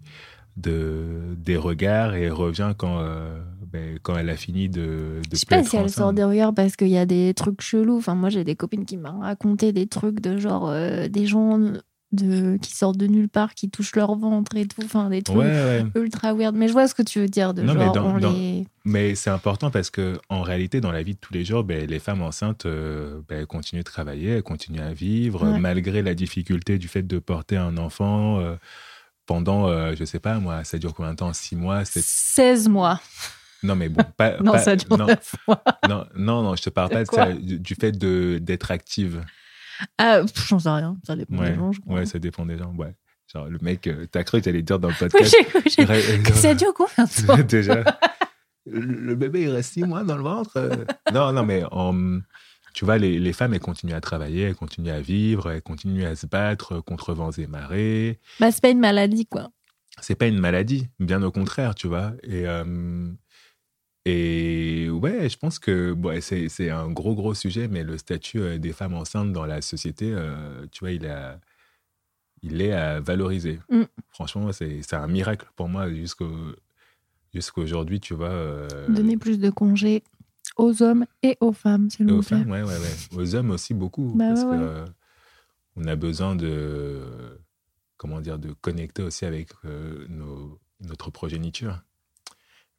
de, des regards et elle revient quand, euh, ben, quand elle a fini de, de Je sais pas si elle sort des regards parce qu'il y a des trucs chelous. Enfin, moi, j'ai des copines qui m'ont raconté des trucs de genre euh, des gens de, qui sortent de nulle part, qui touchent leur ventre et tout. Enfin, des trucs Ouais, ouais. ultra weird. Mais je vois ce que tu veux dire de Non, mais genre, dans- on dans- les. Mais c'est important parce que en réalité, dans la vie de tous les jours, ben, les femmes enceintes euh, ben, elles continuent de travailler, elles continuent à vivre, Ouais. malgré la difficulté du fait de porter un enfant euh, pendant, euh, je sais pas moi, ça dure combien de temps? Six mois sept- 16 mois. Non, mais bon, pas. Non, pas- ça dure non, 9 mois. non, non, non, je te parle pas de quoi? ça, du, du fait de- d'être active. Ah, j'en sais rien. Ça dépend Ouais, des gens, je crois. ouais, ça dépend des gens. Ouais. Genre, le mec, euh, t'as cru que t'allais dire dans le Oui, podcast. j'ai cru j'ai- Ré- que ça dure combien de temps Déjà. Le bébé, il reste six mois dans le ventre. euh. Non, non, mais tu vois, les, les femmes, elles continuent à travailler, elles continuent à vivre, elles continuent à se battre contre vents et marées. Bah, c'est pas une maladie, quoi. c'est pas une maladie, bien au contraire, tu vois. Et, euh, et ouais, je pense que bon, c'est un gros, gros sujet, mais le statut euh, des femmes enceintes dans la société, euh, tu vois, il, a, il est à valoriser. Mm. Franchement, c'est un miracle pour moi jusqu'au jusqu'aujourd'hui, tu vois. euh, Donner plus de congés aux hommes et aux femmes, s'il vous aux plaît. femmes, ouais, ouais, ouais. Aux hommes aussi beaucoup. Bah parce ouais, que ouais. euh, on a besoin de, comment dire, de connecter aussi avec euh, nos- notre progéniture.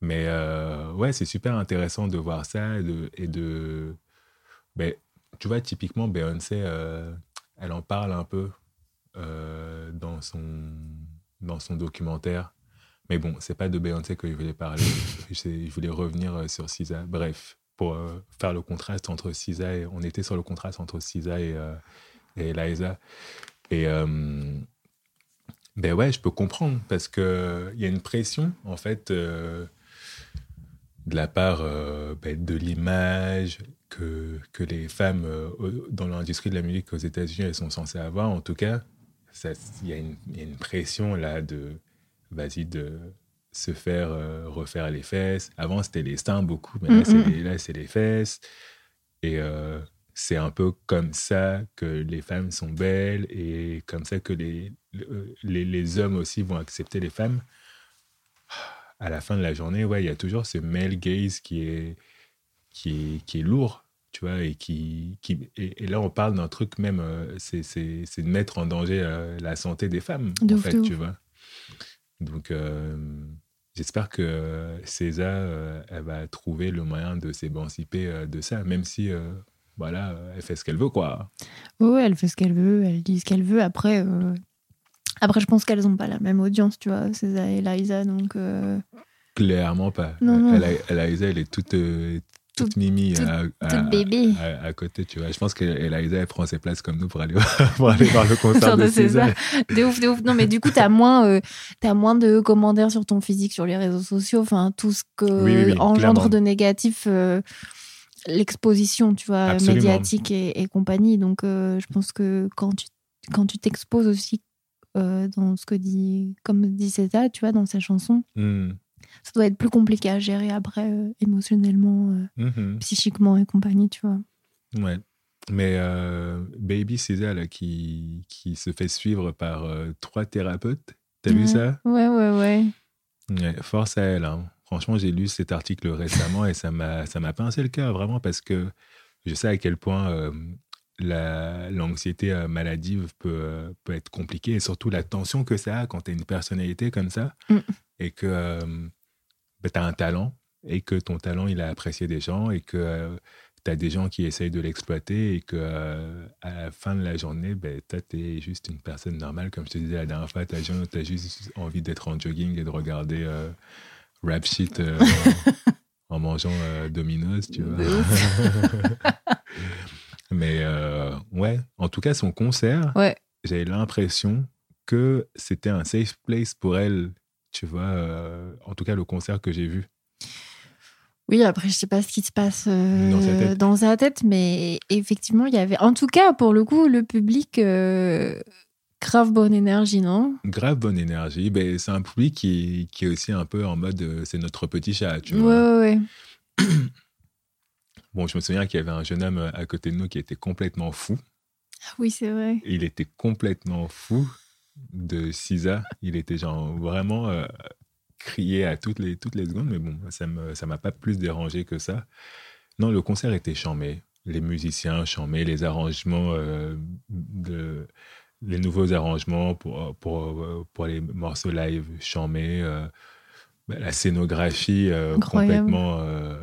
Mais euh, ouais, c'est super intéressant de voir ça et de. Ben, tu vois, typiquement, Beyoncé, euh, elle en parle un peu euh, dans, son, dans son documentaire. Mais bon, c'est pas de Beyoncé que je voulais parler. je, je voulais revenir sur SZA. Bref, pour faire le contraste entre SZA et. On était sur le contraste entre SZA et, et Eliza. Et. ben ouais, je peux comprendre parce que il y a une pression en fait de la part euh, ben, de l'image que, que les femmes euh, dans l'industrie de la musique aux États-Unis elles sont censées avoir. En tout cas, il y, a une- il y a une pression là de vas-y de se faire euh, refaire les fesses. Avant c'était les seins beaucoup, mais là Mm, c'est mm. les, là, c'est les fesses. Et c'est un peu comme ça que les femmes sont belles et comme ça que les, le- les, les hommes aussi vont accepter les femmes. À la fin de la journée, ouais, il y a toujours ce male gaze qui est, qui est, qui est lourd, tu vois, et qui, qui et, et là on parle d'un truc même, euh, c'est, c'est, c'est de mettre en danger euh, la santé des femmes, De en ouf, fait, tu vois. Donc, euh, j'espère que César, elle va trouver le moyen de s'émanciper de ça, même si, voilà, elle fait ce qu'elle veut, quoi. Ouais, elle fait ce qu'elle veut, elle dit ce qu'elle veut. Après, euh, après je pense qu'elles n'ont pas la même audience, tu vois, César et Liza. Donc, euh, Clairement pas. Non, non. Elle, est toute, euh, toute, Toute- mimi toute- à, à- toute bébé. à- à côté, tu vois. Je pense qu'Eliza, elle prend ses places comme nous pour aller, pour aller voir le concert de, de César. De ouf, de ouf. Non, mais du coup, t'as moins, euh, t'as moins de commentaires sur ton physique sur les réseaux sociaux. Enfin, tout ce que Oui, oui, oui, engendre clairement. de négatif, euh, l'exposition, tu vois, Absolument. médiatique et, et compagnie. Donc, euh, je pense que quand tu, quand tu t'exposes aussi euh, dans ce que dit, comme dit César, tu vois, dans sa chanson, Hmm. ça doit être plus compliqué à gérer après, euh, émotionnellement, euh, Mhm. psychiquement et compagnie, tu vois. Ouais. Mais Baby César, là, qui, qui se fait suivre par trois thérapeutes, t'as vu Ouais. ça? Ouais, ouais, ouais. Ouais, force à elle. hein. Franchement, j'ai lu cet article récemment et ça m'a ça m'a pincé le cœur vraiment parce que je sais à quel point euh, la- l'anxiété euh, maladive peut, euh, peut être compliquée et surtout la tension que ça a quand tu as une personnalité comme ça Mm. et que tu as un talent et que ton talent il est apprécié des gens et que tu as des gens qui essayent de l'exploiter et que euh, à la fin de la journée, ben, toi, tu es juste une personne normale. Comme je te disais la dernière fois, tu as, juste envie d'être en jogging et de regarder euh, rap shit euh, en mangeant euh, Domino's, tu vois. Mais euh, ouais, en tout cas, son concert, Ouais. j'avais l'impression que c'était un safe place pour elle, tu vois. euh, en tout cas, le concert que j'ai vu. Oui, après, je sais pas ce qui se passe euh, Dans sa tête. dans sa tête, mais effectivement, il y avait. En tout cas, pour le coup, le public, grave bonne énergie, non? Grave bonne énergie. Ben, c'est un public qui, qui est aussi un peu en mode c'est notre petit chat, tu Ouais, vois. ouais, ouais. Bon, je me souviens qu'il y avait un jeune homme à côté de nous qui était complètement fou. Ah Oui, c'est vrai. Il était complètement fou de Sisa. Il était genre vraiment euh, crié à toutes les, toutes les secondes, mais bon, ça ne ça m'a pas plus dérangé que ça. Non, le concert était chambé. Les musiciens chambés, les arrangements, euh, de, les nouveaux arrangements pour, pour, pour les morceaux live chambés, euh, bah, la scénographie euh, complètement, euh,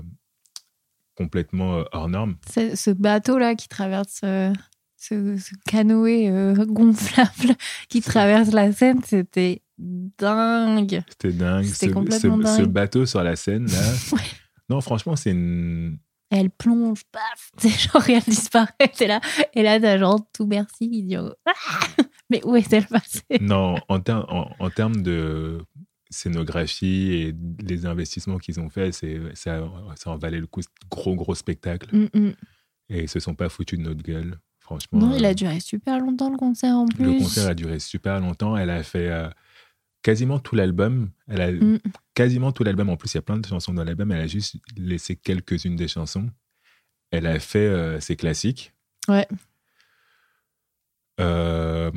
complètement euh, hors norme. C'est- Ce bateau-là qui traverse. euh, ce, ce canoë euh, gonflable qui traverse la Seine, c'était dingue. C'était dingue. C'était Ce, complètement ce- ce dingue. bateau sur la scène, là. Ouais. Non, franchement, c'est une. Elle plonge, paf, c'est genre, et elle disparaît, c'est là. Et là, t'as genre tout dit oh, Ah Mais où est-elle passée? Non, en, ter- en, en termes de scénographie et les investissements qu'ils ont fait, c'est, ça, ça en valait le coup. Gros, gros spectacle. Mm, mm. Et ils se sont pas foutus de notre gueule, franchement. Non, il Euh, a duré super longtemps le concert en plus. Le concert a duré super longtemps. Elle a fait euh, quasiment tout l'album. Elle a Mm. quasiment tout l'album. En plus, il y a plein de chansons dans l'album. Elle a juste laissé quelques-unes des chansons. Elle a fait euh, ses classiques. Ouais. Euh,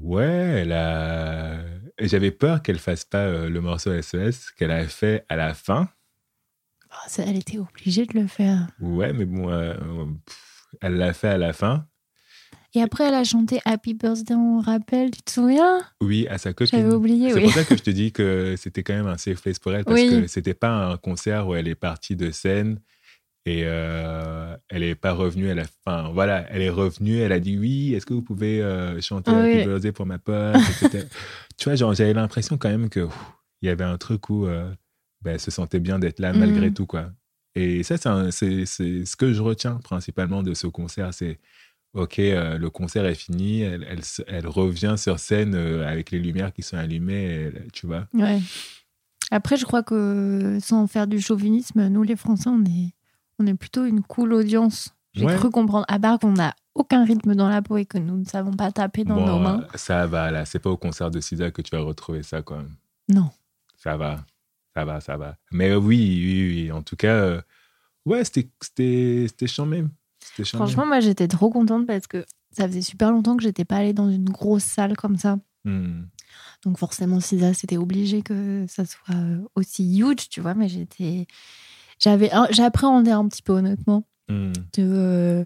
ouais, elle a. J'avais peur qu'elle fasse pas euh, le morceau SES qu'elle a fait à la fin. Oh, ça, elle était obligée de le faire. Ouais, mais bon, euh, pff, elle l'a fait à la fin. Et après, elle a chanté Happy Birthday, on rappelle, tu te souviens? Oui, à sa copine. J'avais oublié, C'est oui. pour ça que je te dis que c'était quand même un safe place pour elle, parce Oui. que c'était pas un concert où elle est partie de scène et euh, elle est pas revenue à la fin. Voilà, elle est revenue, elle a dit oui, est-ce que vous pouvez euh, chanter Ah Happy oui. Birthday pour ma pote. Tu vois, genre, j'avais l'impression quand même que il y avait un truc où euh, ben, elle se sentait bien d'être là Mhm. malgré tout, quoi. Et ça, c'est ce que je retiens principalement de ce concert, c'est Ok, euh, le concert est fini, elle, elle, elle revient sur scène avec les lumières qui sont allumées, tu vois. Ouais. Après, je crois que sans faire du chauvinisme, nous les Français, on est, on est plutôt une cool audience. J'ai Ouais. cru comprendre. À part qu'on n'a aucun rythme dans la peau et que nous ne savons pas taper dans Bon, nos mains. ça va, là, c'est pas au concert de Sida que tu vas retrouver ça, quoi. Non. Ça va, ça va, ça va. Mais oui, oui, oui, en tout cas, euh, ouais, c'était. C'était charmé. Franchement, moi, j'étais trop contente parce que ça faisait super longtemps que j'étais pas allée dans une grosse salle comme ça. Hmm. Donc forcément, Sisa, c'était obligé que ça soit euh, aussi huge, tu vois. Mais j'étais, j'avais, j'appréhendais un petit peu honnêtement Hmm. de, euh,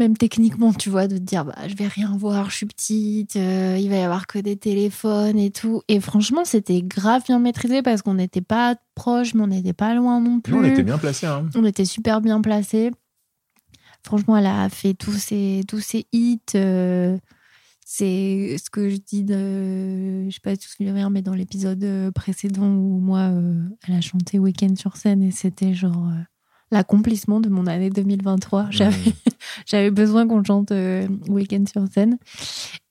même techniquement, tu vois, de te dire, bah, je vais rien voir, je suis petite, euh, il va y avoir que des téléphones et tout. Et franchement, c'était grave bien maîtrisé parce qu'on n'était pas proche, mais on n'était pas loin non plus. Non, on était bien placés, hein. On était super bien placés. Franchement, elle a fait tous ses, tous ses hits. euh, c'est ce que je dis de. Je sais pas si tu te souviens, mais dans l'épisode euh, précédent où moi, euh, elle a chanté Weekend sur scène et c'était genre euh, l'accomplissement de mon année 2023. J'avais, j'avais besoin qu'on chante euh, Weekend sur scène.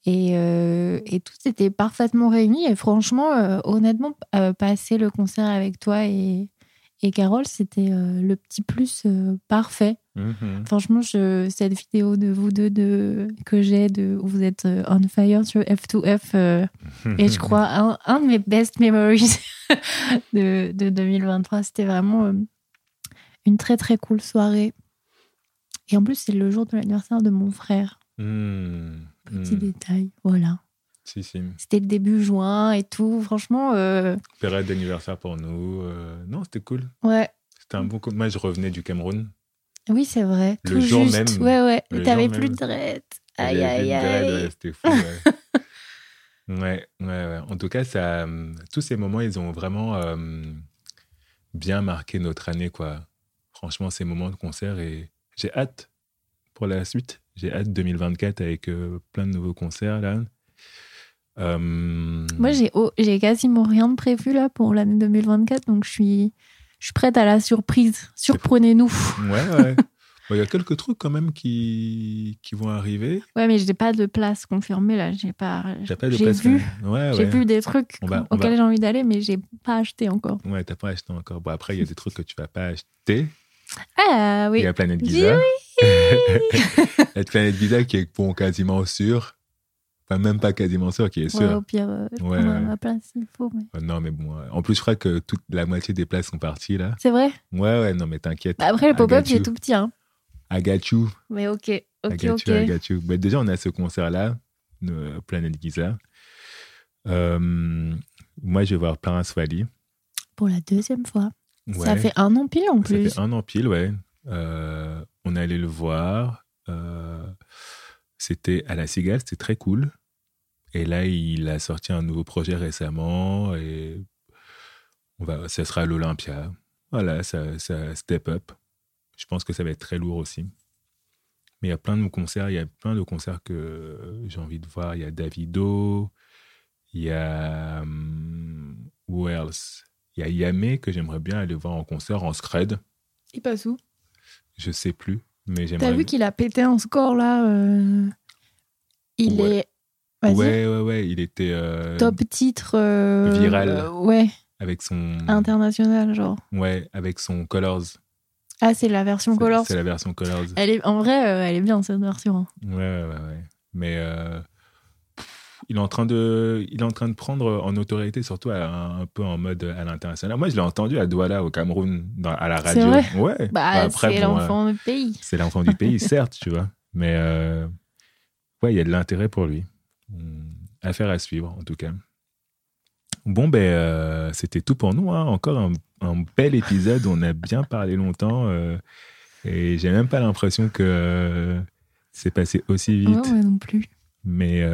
Et, et tout était parfaitement réuni. Et franchement, honnêtement, passer le concert avec toi et, et Carole, c'était euh, le petit plus euh, parfait. Mhm. Franchement, je, cette vidéo de vous deux de, que j'ai, de, où vous êtes euh, on fire sur F2F, euh, et je crois un, un de mes best memories de, de 2023, c'était vraiment euh, une très très cool soirée. Et en plus, c'est le jour de l'anniversaire de mon frère. Hmm. Petit Hmm. détail, voilà. Si, si. C'était le début juin et tout. Franchement, euh, Période d'anniversaire pour nous. euh, Non, c'était cool. ouais. C'était un bon. co- Moi, je revenais du Cameroun. Oui, c'est vrai. Le tout jour juste. même. Ouais, ouais. Et t'avais plus de dread. Aïe, aïe, aïe. ouais, c'était fou. Ouais. ouais, ouais, ouais. En tout cas, ça, tous ces moments, ils ont vraiment euh, bien marqué notre année, quoi. Franchement, ces moments de concert et j'ai hâte pour la suite. J'ai hâte 2024 avec euh, plein de nouveaux concerts là. Euh, Moi, j'ai oh, j'ai quasiment rien de prévu là pour l'année 2024, donc je suis, je suis prête à la surprise. Surprenez-nous. Ouais, ouais. Il y a quelques trucs quand même qui, qui vont arriver. Ouais, mais j'ai pas de place confirmée là. J'ai pas. T'as pas de J'ai place, vu. Ouais, J'ai vu des trucs va- auxquels va- j'ai envie d'aller, mais j'ai pas acheté encore. Ouais, t'as pas acheté encore. Bon, après, il y a des trucs que tu vas pas acheter. Ah oui. Il y a Planète Giza. Il y a Planète Giza qui est bon, quasiment sûr. Enfin, même pas quasiment sûr, qui est Ouais, sûr. au pire, euh, je Ouais, ouais. ma place s'il faut. mais- Euh, Non, mais bon. euh, En plus, je crois que toute la moitié des places sont parties là. C'est vrai? Ouais, ouais, non, mais t'inquiète. Bah, après, le pop-up, il est tout petit. Hein. I got you. Mais ok, I ok, got ok. you, I got you. Bah, déjà, on a ce concert-là, euh, Planète Giza. Euh, moi, je vais voir Prince Wally. Pour la deuxième fois. Ça Ouais. fait un an pile en Ça plus. fait un an pile, ouais. On est allé le voir. C'était à la Cigale, c'était très cool. Et là, il a sorti un nouveau projet récemment et on va, ça sera à l'Olympia. Voilà, ça, ça step up. Je pense que ça va être très lourd aussi. Mais il y a plein de concerts, il y a plein de concerts que j'ai envie de voir. Il y a Davido, il y a hum, who else? Il y a Yamé que j'aimerais bien aller voir en concert en scred. Il passe où? Je sais plus, mais T'as j'aimerais. vu qu'il a pété un score là euh, Il Ouais. est. Ouais, ouais, ouais, il était euh, Top titre. euh, Viral. euh, ouais, avec son international, genre. ouais, avec son Colors. Ah, c'est la version C'est- Colors. C'est la version Colors. Elle est, en vrai, euh, elle est bien cette version. hein. Ouais, ouais, ouais. Mais il est en train de, il est en train de prendre en autorité, surtout à- un, peu en mode à l'international. Moi, je l'ai entendu à Douala, au Cameroun, dans- à la C'est radio. vrai? Ouais. Bah, Après, c'est bon, euh, l'enfant du pays. c'est l'enfant du pays, certes, tu vois. Mais euh, ouais, il y a de l'intérêt pour lui. Hum, Affaire à suivre, en tout cas. Bon, ben, euh, c'était tout pour nous. hein. Encore un, un bel épisode. On a bien parlé longtemps. euh, et j'ai même pas l'impression que euh, c'est passé aussi vite. Ouais, moi non plus. Mais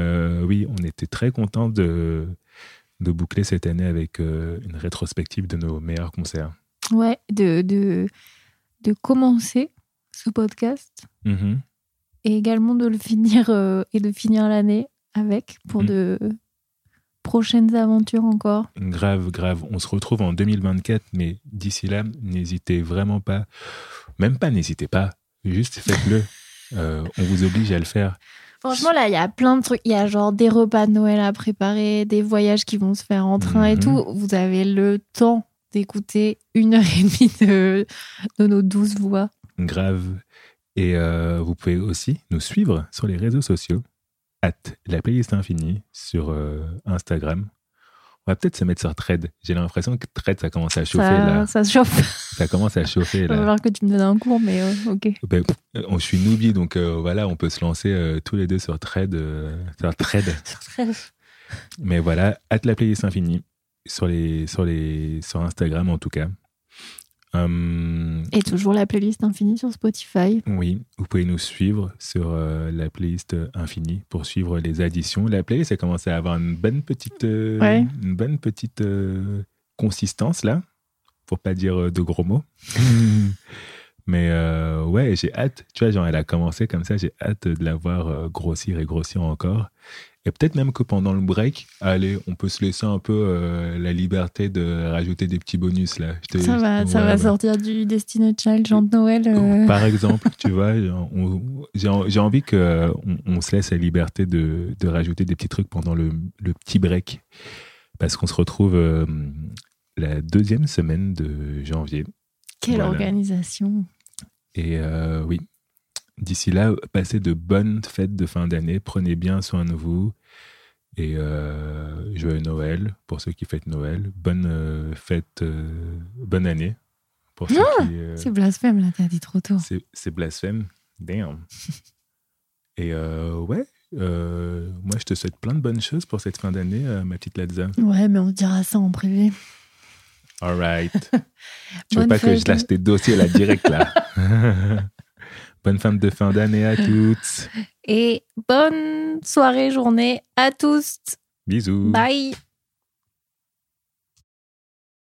oui, on était très contents de, de boucler cette année avec une rétrospective de nos meilleurs concerts. Ouais, de, de, de commencer ce podcast Mhm. et également de le finir et de finir l'année avec pour Mm. de prochaines aventures encore. Grave, grave. On se retrouve en 2024, mais d'ici là, n'hésitez vraiment pas. Même pas, n'hésitez pas. Juste faites-le. Euh, on vous oblige à le faire. Franchement, là, il y a plein de trucs. Il y a genre des repas de Noël à préparer, des voyages qui vont se faire en train et Mhm. tout. Vous avez le temps d'écouter une heure et demie de, de nos douze voix. Grave. Et euh, vous pouvez aussi nous suivre sur les réseaux sociaux. At la playlist infinie sur euh, Instagram. On va peut-être se mettre sur Thread. J'ai l'impression que Thread, ça commence à chauffer Ça, là. ça se chauffe. Ça commence à chauffer Il va là. falloir que tu me donnes un cours, mais euh, ok. Ben, euh, on, je suis noobie, donc euh, voilà, on peut se lancer tous les deux sur Thread. euh, sur Thread. Mais voilà, at la playlist infinie sur, les, sur, les, sur Instagram en tout cas. Hum, Et toujours la playlist infinie sur Spotify. oui, vous pouvez nous suivre sur euh, la playlist infinie pour suivre les additions. La playlist a commencé à avoir une bonne petite, euh, Ouais. une bonne petite euh, consistance là, pour pas dire euh, de gros mots. Mais euh, ouais, j'ai hâte. Tu vois, genre, elle a commencé comme ça, j'ai hâte de la voir euh, grossir et grossir encore. Et peut-être même que pendant le break, allez, on peut se laisser un peu euh, la liberté de rajouter des petits bonus là. Je te- Ça va, ça va sortir du Destiny Child, Jean de Noël. euh, Par exemple, tu vois, j'ai en- j'ai envie qu'on on se laisse la liberté de, de rajouter des petits trucs pendant le, le petit break. Parce qu'on se retrouve euh, la deuxième semaine de janvier. Quelle Voilà. organisation. Et euh, oui, d'ici là, passez de bonnes fêtes de fin d'année. Prenez bien soin de vous. Et euh, joyeux Noël pour ceux qui fêtent Noël. Bonne euh, fête, bonne année pour ceux Ah, qui. C'est blasphème, là, t'as dit trop tôt. c'est blasphème. Damn. Et ouais, moi je te souhaite plein de bonnes choses pour cette fin d'année, ma petite Ladza. Ouais, mais on dira ça en privé. All right. tu veux pas que je lâche tes dossiers là direct là? Bonne fin de fin d'année à toutes. Et bonne soirée, journée à tous. Bisous. Bye.